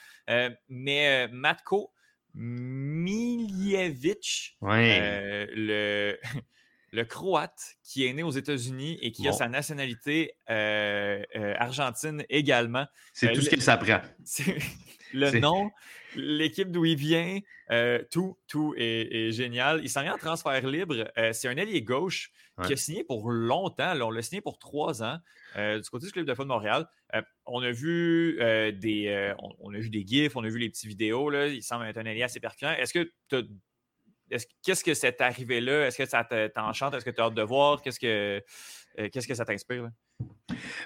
[SPEAKER 1] mais Matko Miljevic, le, [laughs] le Croate qui est né aux États-Unis et qui a sa nationalité euh, euh, argentine également.
[SPEAKER 2] C'est euh, tout ce qu'il s'apprend. [laughs]
[SPEAKER 1] le nom, l'équipe d'où il vient, tout, tout est, génial. Il s'en vient en transfert libre. c'est un allié gauche qui a signé pour longtemps. on l'a signé pour trois ans du côté du Club de foot de Montréal. on a vu des on, a vu des gifs, on a vu les petites vidéos. Là. Il semble être un allié assez pertinent. Est-ce que tu as Qu'est-ce que c'est arrivé là? Est-ce que ça t'enchante? Est-ce que tu as hâte de voir? Qu'est-ce que, euh, qu'est-ce que ça t'inspire?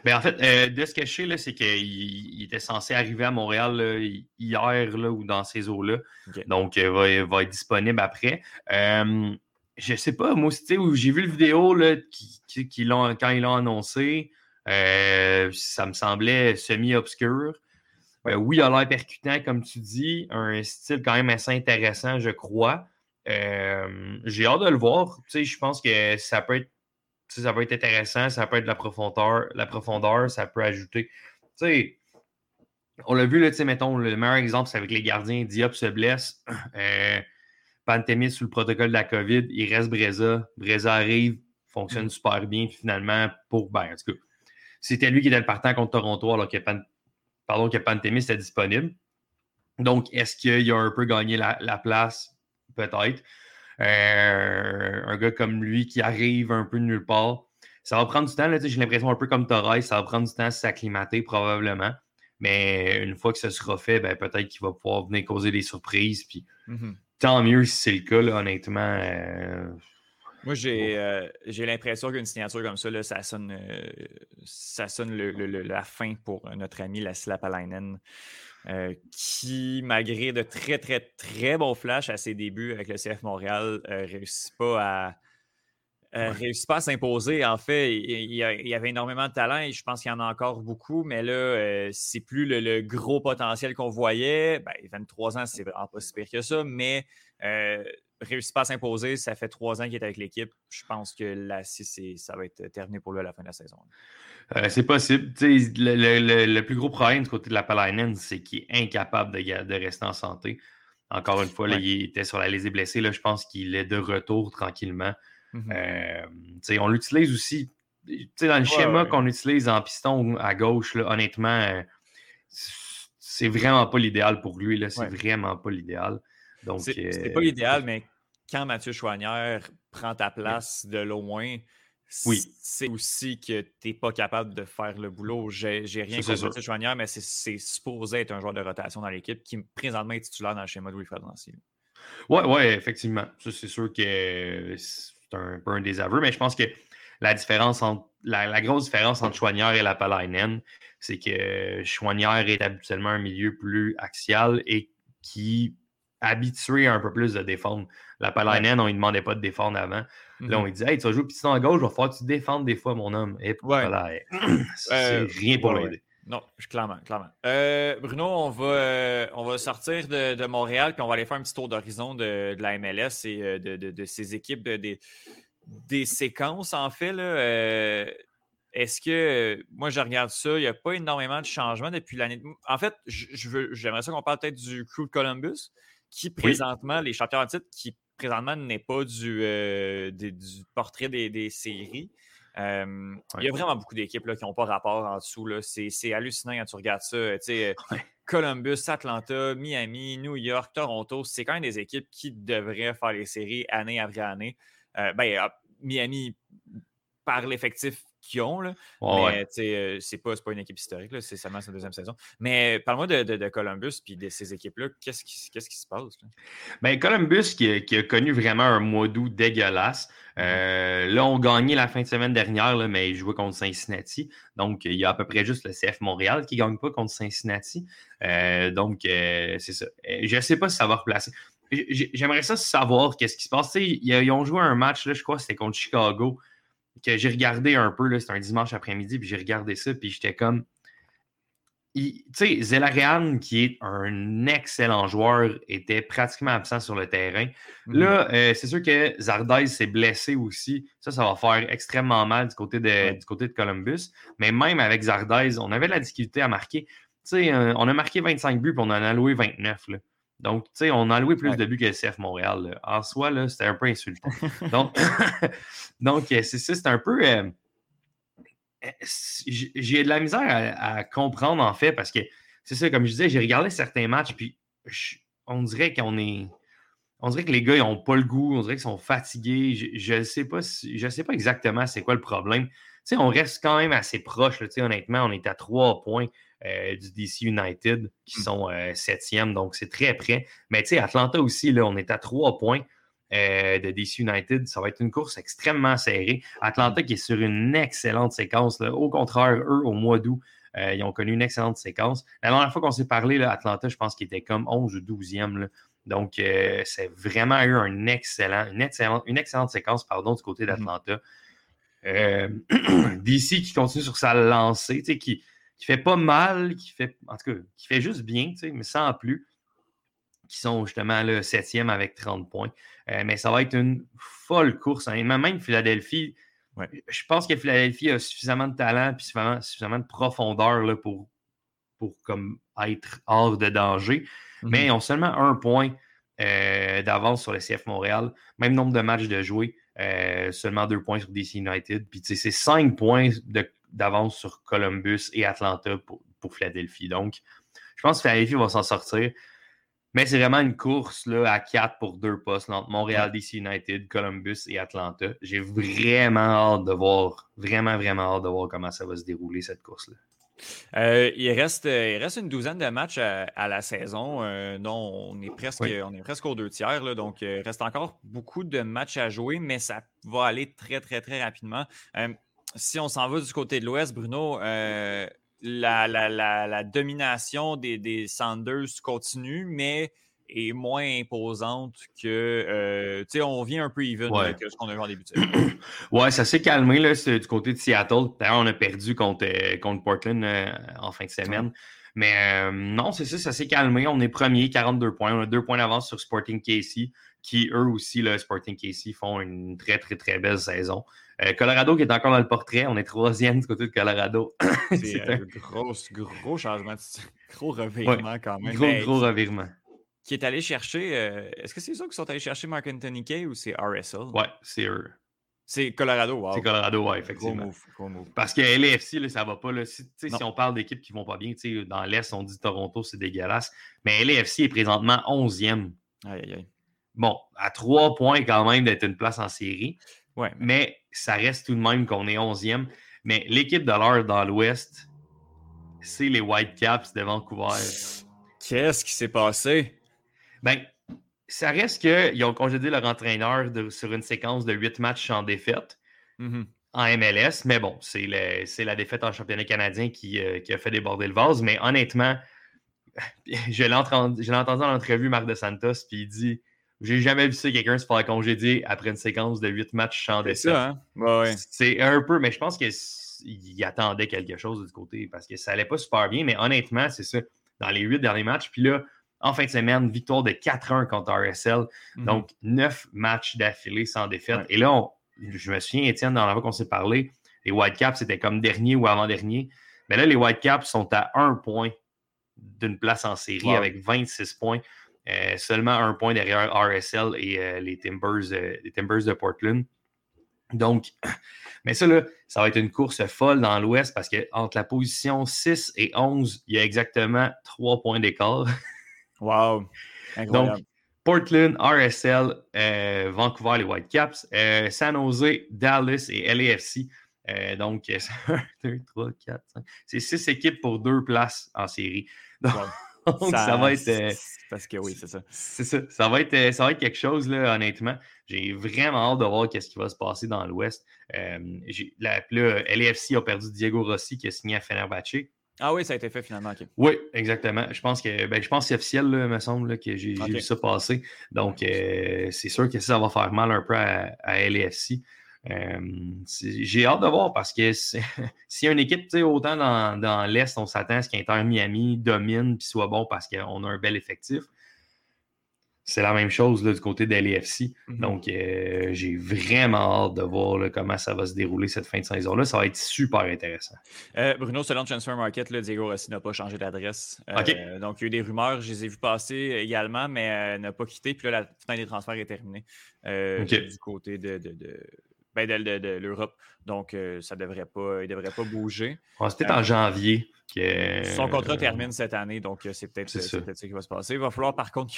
[SPEAKER 2] Ben, en fait, euh, de ce que je sais, c'est qu'il était censé arriver à Montréal hier là, ou dans ces eaux-là. Donc, il va, va, être disponible après. Euh, je sais pas, moi aussi, j'ai vu le vidéo là, qui, quand ils l'ont annoncé. Euh, ça me semblait semi-obscur. oui, il a l'air percutant, comme tu dis. Un style quand même assez intéressant, je crois. J'ai hâte de le voir. Je pense que ça peut être ça va être intéressant, ça peut être de la profondeur, la profondeur ça peut ajouter. On l'a vu, là, mettons, le meilleur exemple, c'est avec les gardiens. Diop se blesse. [clears throat] Euh, Pantémis sous le protocole de la COVID, il reste Breza. Breza arrive, fonctionne mm. super bien. finalement, pour. Ben, en tout cas, c'était lui qui était le partant contre Toronto alors que, Pardon, que Pantémis était disponible. Donc, est-ce qu'il a un peu gagné la, la place? Peut-être. Euh, un gars comme lui qui arrive un peu de nulle part. Ça va prendre du temps, j'ai l'impression un peu comme Torres, ça va prendre du temps à s'acclimater probablement. Mais une fois que ce sera fait, ben, peut-être qu'il va pouvoir venir causer des surprises. Puis mm-hmm. tant mieux si c'est le cas, honnêtement. Euh,
[SPEAKER 1] Moi, euh, j'ai l'impression qu'une signature comme ça, ça sonne, ça sonne la fin pour notre ami Lassila Palainen. Euh, qui, malgré de très, très, très bons flashs à ses débuts avec le CF Montréal, ne euh, réussit pas à. Euh, réussit pas à s'imposer. En fait, il, y avait énormément de talent et je pense qu'il y en a encore beaucoup, mais là, c'est plus le, gros potentiel qu'on voyait. Ben, 23 ans, c'est vraiment pas si pire que ça, mais réussit pas à s'imposer. Ça fait trois ans qu'il est avec l'équipe. Je pense que là, ça va être terminé pour lui à la fin de la saison.
[SPEAKER 2] Euh, c'est possible. Le, plus gros problème du côté de la Palainen, c'est qu'il est incapable de, rester en santé. Encore une fois, il était sur la lésée blessée. Là, je pense qu'il est de retour tranquillement. Mm-hmm. Euh, on l'utilise aussi. Dans le schéma qu'on utilise en piston à gauche, honnêtement, euh, c'est vraiment pas l'idéal pour lui. C'est vraiment pas l'idéal.
[SPEAKER 1] C'est pas l'idéal, mais quand Mathieu Chouanière prend ta place de loin, oui. c'est aussi que tu n'es pas capable de faire le boulot. J'ai rien contre Mathieu Chouanière, mais c'est supposé être un joueur de rotation dans l'équipe qui présentement est titulaire dans le schéma de Wilfred Nancy.
[SPEAKER 2] Oui, ouais, effectivement. C'est sûr que c'est un peu un désaveu, mais je pense que la différence entre la, grosse différence entre Chouanière et la Palainen, c'est que Chouanière est habituellement un milieu plus axial et qui habitué un peu plus de défendre. La Palainen, on ne lui demandait pas de défendre avant. Là, on lui dit Hey, tu vas jouer piston à gauche, il va falloir que tu défendes des fois, mon homme. Et [clears throat] c'est euh, rien pour l'aider.
[SPEAKER 1] Non, clairement, clairement. Euh, Bruno, on va, euh, on va sortir de, Montréal puis on va aller faire un petit tour d'horizon de, la MLS et de, de, ces équipes, des, des séquences, en fait. est-ce que, moi, je regarde ça, il n'y a pas énormément de changements depuis l'année. En fait, j'aimerais ça qu'on parle peut-être du Crew de Columbus qui présentement, les champions en titre, qui présentement n'est pas du, euh, du portrait des, séries. Euh, il y a vraiment beaucoup d'équipes qui n'ont pas rapport en dessous. C'est hallucinant quand tu regardes ça. Euh, Columbus, Atlanta, Miami, New York, Toronto, c'est quand même des équipes qui devraient faire les séries année après année. ben, ah, Miami, par l'effectif qui ont. Là. mais euh, c'est pas, pas une équipe historique, c'est seulement sa deuxième saison. Mais parle-moi de, Columbus et de ces équipes-là. Qu'est-ce qui, qui, se passe?
[SPEAKER 2] Ben, Columbus qui a, connu vraiment un mois d'août dégueulasse. Mm-hmm. Euh, là, on gagnait la fin de semaine dernière, là, mais ils jouaient contre Cincinnati. Donc, il y a à peu près juste le CF Montréal qui ne gagne pas contre Cincinnati. Euh, donc, c'est ça. Je ne sais pas si ça va replacer. J'aimerais ça savoir qu'est-ce qui se passe. Ils, ils, ont joué un match, là, je crois, c'était contre Chicago que j'ai regardé un peu, c'était un dimanche après-midi, puis j'ai regardé ça, puis j'étais comme. Tu sais, Zelarian, qui est un excellent joueur, était pratiquement absent sur le terrain. Mhm. Là, euh, c'est sûr que Zardais s'est blessé aussi. Ça, ça va faire extrêmement mal du côté de, du côté de Columbus. Mais même avec Zardais, on avait la difficulté à marquer. Tu sais, euh, on a marqué 25 buts, puis on en a alloué 29. Là. Donc, tu sais, on a alloué plus de buts que CF Montréal. En soi, c'était un peu insultant. [laughs] donc, [laughs] donc euh, c'est ça, c'est un peu. Euh, euh, j'ai de la misère à, comprendre, en fait, parce que c'est ça, comme je disais, j'ai regardé certains matchs, puis on dirait qu'on est. On dirait que les gars, ils n'ont pas le goût, on dirait qu'ils sont fatigués. Je ne sais, pas je sais pas exactement c'est quoi le problème. Sais, on reste quand même assez proche, honnêtement, on est à trois points. Euh, du DC United, qui hmm. sont euh, septième, donc c'est très près. Mais tu sais, Atlanta aussi, là, on est à trois points. de DC United. Ça va être une course extrêmement serrée. Atlanta qui est sur une excellente séquence. Au contraire, eux, au mois d'août, ils ont connu une excellente séquence. La dernière fois qu'on s'est parlé, là, Atlanta, je pense qu'il était comme 11 ou 12e. Donc, c'est vraiment eu un excellent, une, excellente, une excellente séquence pardon, du côté mm-hmm. [clears throat] d'Atlanta. DC qui continue sur sa lancée, qui, qui fait pas mal, qui fait, en tout cas, qui fait juste bien, mais sans plus, qui sont justement le septième avec 30 points. Euh, mais ça va être une folle course. Hein. Même Philadelphie, je pense que Philadelphie a suffisamment de talent et suffisamment, de profondeur là, pour, pour comme être hors de danger. Mm-hmm. Mais ils ont seulement un point euh, d'avance sur le CF Montréal. Même nombre de matchs de jouer, euh, seulement deux points sur DC United. Puis c'est cinq points d'avance sur Columbus et Atlanta pour, Philadelphie. Donc, je pense que Philadelphie va s'en sortir. Mais c'est vraiment une course là, à quatre pour deux postes entre Montréal, DC United, Columbus et Atlanta. J'ai vraiment hâte de voir, vraiment, vraiment hâte de voir comment ça va se dérouler cette course-là.
[SPEAKER 1] Euh, il, reste, il reste une douzaine de matchs à, la saison, euh, dont on est presque, on est presque aux deux tiers. Là, donc, il reste encore beaucoup de matchs à jouer, mais ça va aller très, très, très rapidement. Euh, si on s'en va du côté de l'Ouest, Bruno, euh, la, domination des, Sanders continue, mais est moins imposante que. Euh, tu sais, on vient un peu even avec ce qu'on a vu en début de [clears throat]
[SPEAKER 2] Ouais, ça s'est calmé là, du côté de Seattle. D'ailleurs, on a perdu contre, euh, contre Portland en fin de semaine. Mais non, c'est ça, ça s'est calmé. On est premier, 42 points. On a deux points d'avance sur Sporting Casey, qui eux aussi, le Sporting Casey, font une très, très, très belle saison. Euh, Colorado qui est encore dans le portrait. On est troisième [laughs] du côté de Colorado. [laughs]
[SPEAKER 1] c'est un gros, gros changement, [laughs] gros revirement quand même.
[SPEAKER 2] Gros, gros revirement.
[SPEAKER 1] Qui est allé chercher. Euh, est-ce que c'est ça qui sont allés chercher Mark Anthony Kay ou c'est RSL?
[SPEAKER 2] Ouais, c'est eux.
[SPEAKER 1] C'est Colorado, wow.
[SPEAKER 2] C'est Colorado, ouais, effectivement. Gros move, Parce que LAFC, là, ça va pas. Là. Si, si on parle d'équipes qui vont pas bien, dans l'Est, on dit Toronto, c'est dégueulasse. Mais LAFC est présentement 11e.
[SPEAKER 1] Aïe, aïe, aïe.
[SPEAKER 2] Bon, à trois points quand même d'être une place en série. Ouais. Mais ça reste tout de même qu'on est 11e. Mais l'équipe de l'heure dans l'Ouest, c'est les Whitecaps de Vancouver.
[SPEAKER 1] Qu'est-ce qui s'est passé?
[SPEAKER 2] Ben, ça reste qu'ils ont congédé leur entraîneur sur une séquence de huit matchs en défaite mm-hmm. en MLS. Mais bon, c'est la défaite en championnat canadien qui, euh, qui, a fait déborder le vase. Mais honnêtement, [laughs] je l'ai entendu, entendu en entrevue, Marc de Santos, puis il dit j'ai jamais vu ça quelqu'un se faire congédier après une séquence de huit matchs sans
[SPEAKER 1] C'est ça, hein? ouais,
[SPEAKER 2] C'est un peu, mais je pense qu'il attendait quelque chose du côté parce que ça allait pas super bien. Mais honnêtement, c'est ça. Dans les huit derniers matchs, puis là, en fin de semaine, victoire de 4-1 contre RSL. Mhm. Donc, neuf matchs d'affilée sans défaite. Et là, je me souviens, Étienne, dans la fois qu'on s'est parlé, les Whitecaps, c'était comme dernier ou avant-dernier. Mais là, les Whitecaps sont à un point d'une place en série avec 26 points. Euh, seulement un point derrière RSL et euh, les, Timbers, euh, les Timbers de Portland. Donc, [clears throat] mais ça, là, ça va être une course folle dans l'Ouest parce qu'entre la position 6 et 11, il y a exactement trois points d'écart. [laughs]
[SPEAKER 1] Wow!
[SPEAKER 2] Donc, Portland, RSL, Vancouver, les Whitecaps, San Jose, Dallas et LAFC. donc, 1, 2, 3, 4, 5. C'est six équipes pour deux places en série. [laughs] Donc, Donc, ça, va être. Euh,
[SPEAKER 1] parce que oui, c'est ça.
[SPEAKER 2] C'est ça. Ça va, être, euh, ça va être quelque chose, là, honnêtement. J'ai vraiment hâte de voir ce qui va se passer dans l'Ouest. Euh, là, LAFC a perdu Diego Rossi qui a signé à Fenerbahce.
[SPEAKER 1] Ah oui, ça a été fait finalement.
[SPEAKER 2] Oui, exactement. Je pense que ben, je pense que c'est officiel, là, me semble, que j'ai vu ça passer. Donc, c'est sûr que ça va faire mal un peu à, à LAFC. Euh, j'ai hâte de voir parce que [laughs] si une équipe, autant dans, dans l'Est, on s'attend à ce qu'Inter Miami domine et soit bon parce qu'on a un bel effectif. C'est la même chose là, du côté de l'EFC. Mm-hmm. Donc, euh, j'ai vraiment hâte de voir comment ça va se dérouler cette fin de saison-là. Ça va être super intéressant.
[SPEAKER 1] Euh, Bruno, selon Transfer Market, là, Diego Rossi n'a pas changé d'adresse. donc, il y a eu des rumeurs, je les ai vues passer également, mais n'a pas quitté. Puis là, la fin des transferts est terminée du côté de ben, de, l'Europe. Donc, euh, ça devrait pas, il ne devrait pas bouger.
[SPEAKER 2] C'était en janvier.
[SPEAKER 1] Que... Son contrat termine cette année, donc euh, c'est peut-être ça. qui va se passer. Il va falloir, par contre,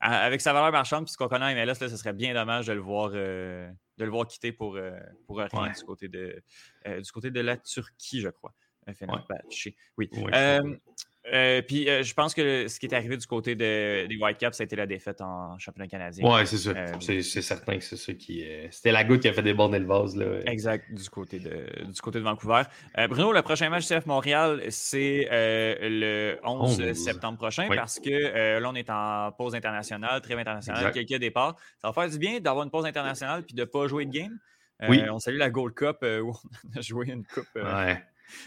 [SPEAKER 1] avec sa valeur marchande, puisqu'on connaît en MLS, là, ce serait bien dommage de le voir, euh, de le voir quitter pour, pour rien du, côté de, du côté de la Turquie, je crois. Oui. Euh, puis euh, je pense que ce qui est arrivé du côté de, des Whitecaps, ça a été la défaite en championnat canadien.
[SPEAKER 2] Ouais, c'est ça.
[SPEAKER 1] Euh,
[SPEAKER 2] c'est certain que c'est ça qui. C'était la goutte qui a fait déborder le vase. Là.
[SPEAKER 1] Exact, du côté de, du côté de Vancouver. Bruno, le prochain match CF Montréal, c'est le 11
[SPEAKER 2] 11.
[SPEAKER 1] septembre prochain
[SPEAKER 2] Oui.
[SPEAKER 1] parce que là, on est en pause internationale, trêve internationale,
[SPEAKER 2] Exact.
[SPEAKER 1] quelques départs. Ça va faire du bien d'avoir une pause internationale puis de ne pas jouer de game.
[SPEAKER 2] Oui.
[SPEAKER 1] On salue la Gold Cup où on a [laughs] joué une coupe.
[SPEAKER 2] Ouais.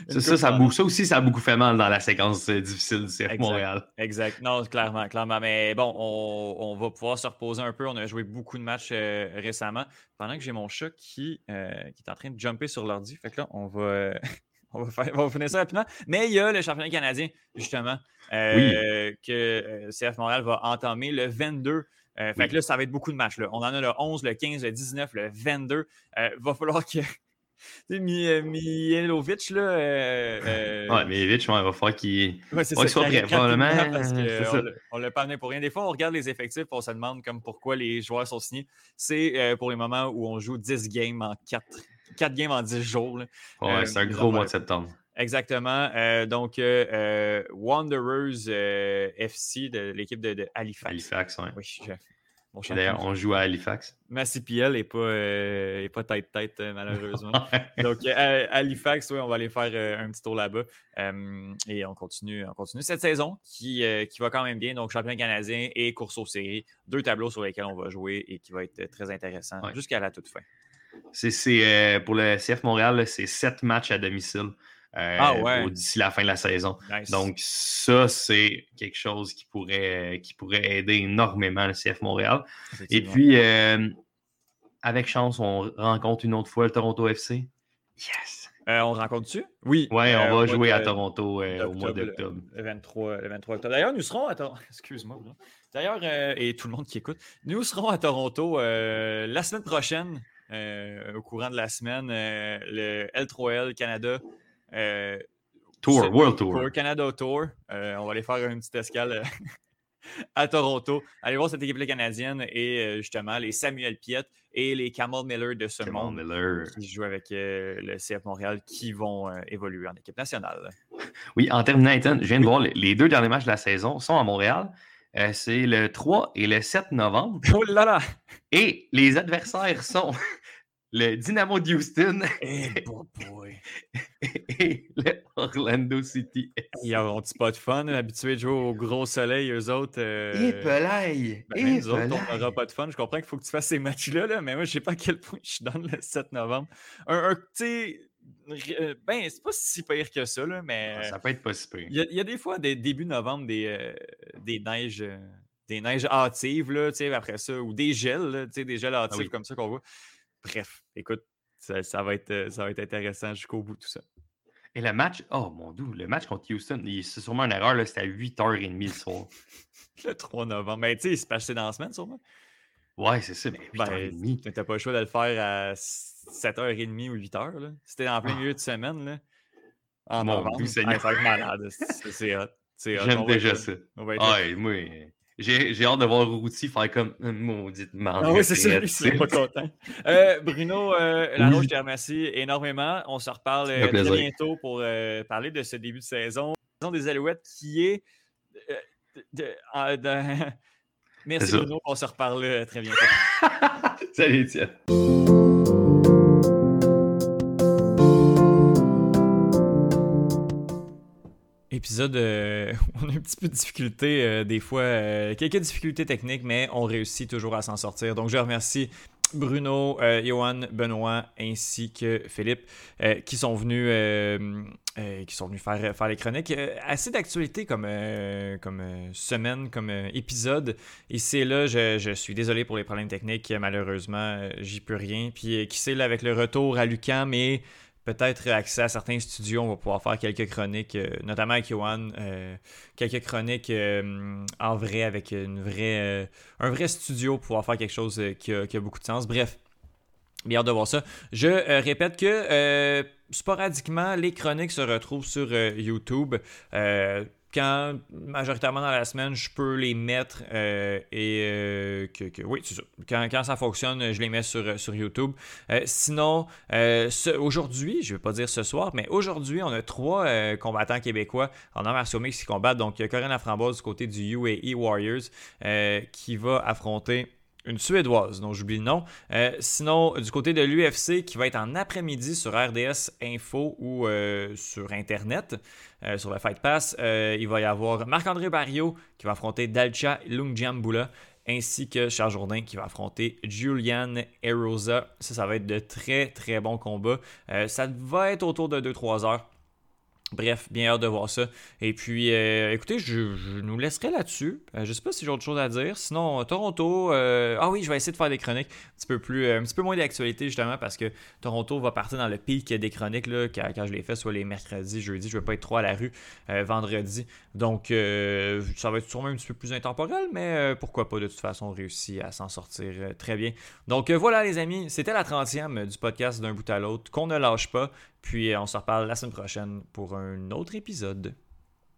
[SPEAKER 2] Ça, ça, ça, beaucoup- aussi, ça a beaucoup fait mal dans la séquence euh, difficile du CF
[SPEAKER 1] Exact.
[SPEAKER 2] Montréal.
[SPEAKER 1] Exact. Non, clairement, clairement. Mais bon, on, on va pouvoir se reposer un peu. On a joué beaucoup de matchs euh, récemment. Pendant que j'ai mon chat qui, euh, qui est en train de jumper sur l'ordi. Fait que là, on va, [laughs] on va, faire, on va finir ça rapidement. Mais il y a le championnat canadien, justement, euh, que euh, CF Montréal va entamer le 22. Euh, fait
[SPEAKER 2] Oui.
[SPEAKER 1] que là, ça va être beaucoup de matchs. là. On en a le 11, le 15, le 19, le 22. Euh, va falloir que. Euh, Mihailovic, là. euh, euh,
[SPEAKER 2] Ouais, il va falloir qu'il.
[SPEAKER 1] Ouais, ça.
[SPEAKER 2] soit prêt, probablement,
[SPEAKER 1] Parce
[SPEAKER 2] c'est
[SPEAKER 1] que
[SPEAKER 2] ça.
[SPEAKER 1] on l'a- pas amené pour rien. Des fois, on regarde les effectifs et on se demande comme pourquoi les joueurs sont signés. C'est euh, pour les moments où on joue 10 games en 4, 4 games en 10 jours. là.
[SPEAKER 2] Ouais,
[SPEAKER 1] Euh,
[SPEAKER 2] c'est un gros mois de septembre.
[SPEAKER 1] Exactement. Euh, donc, euh, Wanderers euh, FC de l'équipe de, de Halifax.
[SPEAKER 2] Halifax, ouais.
[SPEAKER 1] Oui, champion.
[SPEAKER 2] D'ailleurs, on joue à Halifax.
[SPEAKER 1] Ma CPL n'est pas, euh, est pas tête-tête, euh, malheureusement. [laughs] Donc, euh, à Halifax, oui, on va aller faire euh, un petit tour là-bas. Euh, et on continue, on continue cette saison qui, euh, qui va quand même bien. Donc, championnat canadien et course aux séries. Deux tableaux sur lesquels on va jouer et qui va être très intéressant
[SPEAKER 2] Ouais.
[SPEAKER 1] jusqu'à la toute fin.
[SPEAKER 2] C'est, c'est, euh, pour le CF Montréal, c'est sept matchs à domicile euh,
[SPEAKER 1] Ah ouais.
[SPEAKER 2] pour- d'ici la fin de la saison.
[SPEAKER 1] Nice.
[SPEAKER 2] Donc, ça, c'est quelque chose qui pourrait, qui pourrait aider énormément le CF Montréal. Et puis, euh, avec chance, on rencontre une autre fois le Toronto FC. Yes!
[SPEAKER 1] Euh, on rencontre-tu? Oui. Euh,
[SPEAKER 2] on va jouer à Toronto euh, au mois
[SPEAKER 1] d'octobre. Le 23, le 23 octobre. D'ailleurs, nous serons à Toronto. [laughs] Excuse-moi. D'ailleurs, euh, et tout le monde qui écoute, nous serons à Toronto euh, la semaine prochaine, euh, au courant de la semaine, euh, le L3L Canada. Euh,
[SPEAKER 2] Tour, World Tour.
[SPEAKER 1] Canada Tour. Euh, on va aller faire une petite escale euh, [laughs] à Toronto. Allez voir cette équipe-là canadienne et justement les Samuel Piette et les Camel Miller de ce monde
[SPEAKER 2] Miller.
[SPEAKER 1] qui jouent avec le CF Montréal qui vont évoluer en équipe nationale. [laughs]
[SPEAKER 2] Oui, en terminant, Ethan, je viens de voir les, les deux derniers matchs de la saison sont à Montréal. Euh, c'est le 3 et le 7 novembre. [laughs]
[SPEAKER 1] Oh là là!
[SPEAKER 2] Et les adversaires sont le Dynamo de Houston
[SPEAKER 1] Eh, [laughs] boy, boy.
[SPEAKER 2] et le Orlando City.
[SPEAKER 1] Ils ont-ils pas de fun, habitués de jouer au gros soleil, eux autres? euh,
[SPEAKER 2] Et
[SPEAKER 1] ben, même nous autres, on n'aura pas de fun. Je comprends qu'il faut que tu fasses ces matchs-là, là, mais moi, je sais pas à quel point je suis dans le [laughs] 7 novembre. Un, un, tu sais, euh, ben, c'est pas si pire que ça, là, mais
[SPEAKER 2] Ça peut être pas si pire.
[SPEAKER 1] il y, a- il y a des fois, des début novembre, des, euh, des neiges. euh, des neiges hâtives, là, tu sais, après ça, ou des gels, là, tu sais, des gels hâtifs
[SPEAKER 2] oui.
[SPEAKER 1] comme ça qu'on voit. Bref, écoute, ça, ça va être, euh, ça va être intéressant jusqu'au bout, tout ça.
[SPEAKER 2] Et le match, oh mon dieu, le match contre Houston, c'est sûrement une erreur, c'était à 8h30 le soir. [laughs]
[SPEAKER 1] Le 3 novembre. Mais tu sais, il se passe dans la semaine, sûrement.
[SPEAKER 2] Ouais, c'est ça, mais
[SPEAKER 1] Ben,
[SPEAKER 2] 8h30.
[SPEAKER 1] t'as pas le choix de le faire à 7h30 ou 8h. Là. C'était en plein
[SPEAKER 2] Ah.
[SPEAKER 1] milieu de semaine. Là. En
[SPEAKER 2] Mon
[SPEAKER 1] novembre. Ça va être malade. C'est c'est hot. C'est
[SPEAKER 2] J'aime déjà
[SPEAKER 1] être-
[SPEAKER 2] ça. Ouais, moi, j'ai j'ai hâte de voir Routy faire comme maudite merde.
[SPEAKER 1] Ah oui, c'est ça, lui, il pas content. Euh, Bruno, euh, Laroche, je te remercie énormément. On se reparle euh, très bientôt pour euh, parler de ce début de saison. Saison des Alouettes qui est. euh, de- de- en- de- [laughs] Merci
[SPEAKER 2] C'est.
[SPEAKER 1] Bruno, on se reparle très bientôt. [laughs]
[SPEAKER 2] Salut, Étienne.
[SPEAKER 1] Épisode, euh, [laughs] on a un petit peu de difficulté euh, des fois, euh, quelques difficultés techniques, mais on réussit toujours à s'en sortir. Donc je remercie Bruno, Johan, Benoît ainsi que Philippe qui sont venus, qui sont venus faire, faire les chroniques. Assez d'actualité comme, comme semaine, comme épisode. Et là, je, suis désolé pour les problèmes techniques, malheureusement, j'y peux rien. Puis qui sait, là, avec le retour à Lucam et peut-être accès à certains studios, on va pouvoir faire quelques chroniques, euh, notamment avec Johan, euh, quelques chroniques euh, en vrai avec une vraie, un vrai studio pour pouvoir faire quelque chose qui, a, qui a beaucoup de sens. Bref, Bien hâte de voir ça. Je répète que sporadiquement, les chroniques se retrouvent sur YouTube quand majoritairement dans la semaine, je peux les mettre euh, et euh, que, oui, c'est ça. Quand, ça fonctionne, je les mets sur, sur YouTube. Euh, sinon, aujourd'hui, je ne vais pas dire ce soir, mais aujourd'hui, on a trois combattants québécois en arts martiaux qui combattent. Donc, il y a Corinne du côté du UAE Warriors qui va affronter une Suédoise, dont j'oublie le nom. sinon, du côté de l'UFC, qui va être en après-midi sur RDS Info ou sur Internet. Euh, sur le Fight Pass. Euh, il va y avoir Marc-André Barrio qui va affronter Dalcha Lungjambula ainsi que Charles Jourdain qui va affronter Julian Erosa. Ça, ça va être de très très bons combats. Euh, ça va être autour de 2-3 heures. Bref, bien hâte de voir ça. Et puis, euh, écoutez, je, nous laisserai là-dessus. Euh, je ne sais pas si j'ai autre chose à dire. Sinon, Toronto, euh, ah oui, je vais essayer de faire des chroniques un petit peu, plus, un petit peu moins d'actualité, justement, parce que Toronto va partir dans le pic des chroniques là, quand, je les fais, soit les mercredis, jeudi. Je ne vais pas être trop à la rue vendredi. Donc, ça va être sûrement un petit peu plus intemporel, mais pourquoi pas, de toute façon, réussir à s'en sortir très bien. Donc, voilà, les amis, c'était la 30e du podcast d'un bout à l'autre, qu'on ne lâche pas. Puis on se reparle la semaine prochaine pour un autre épisode.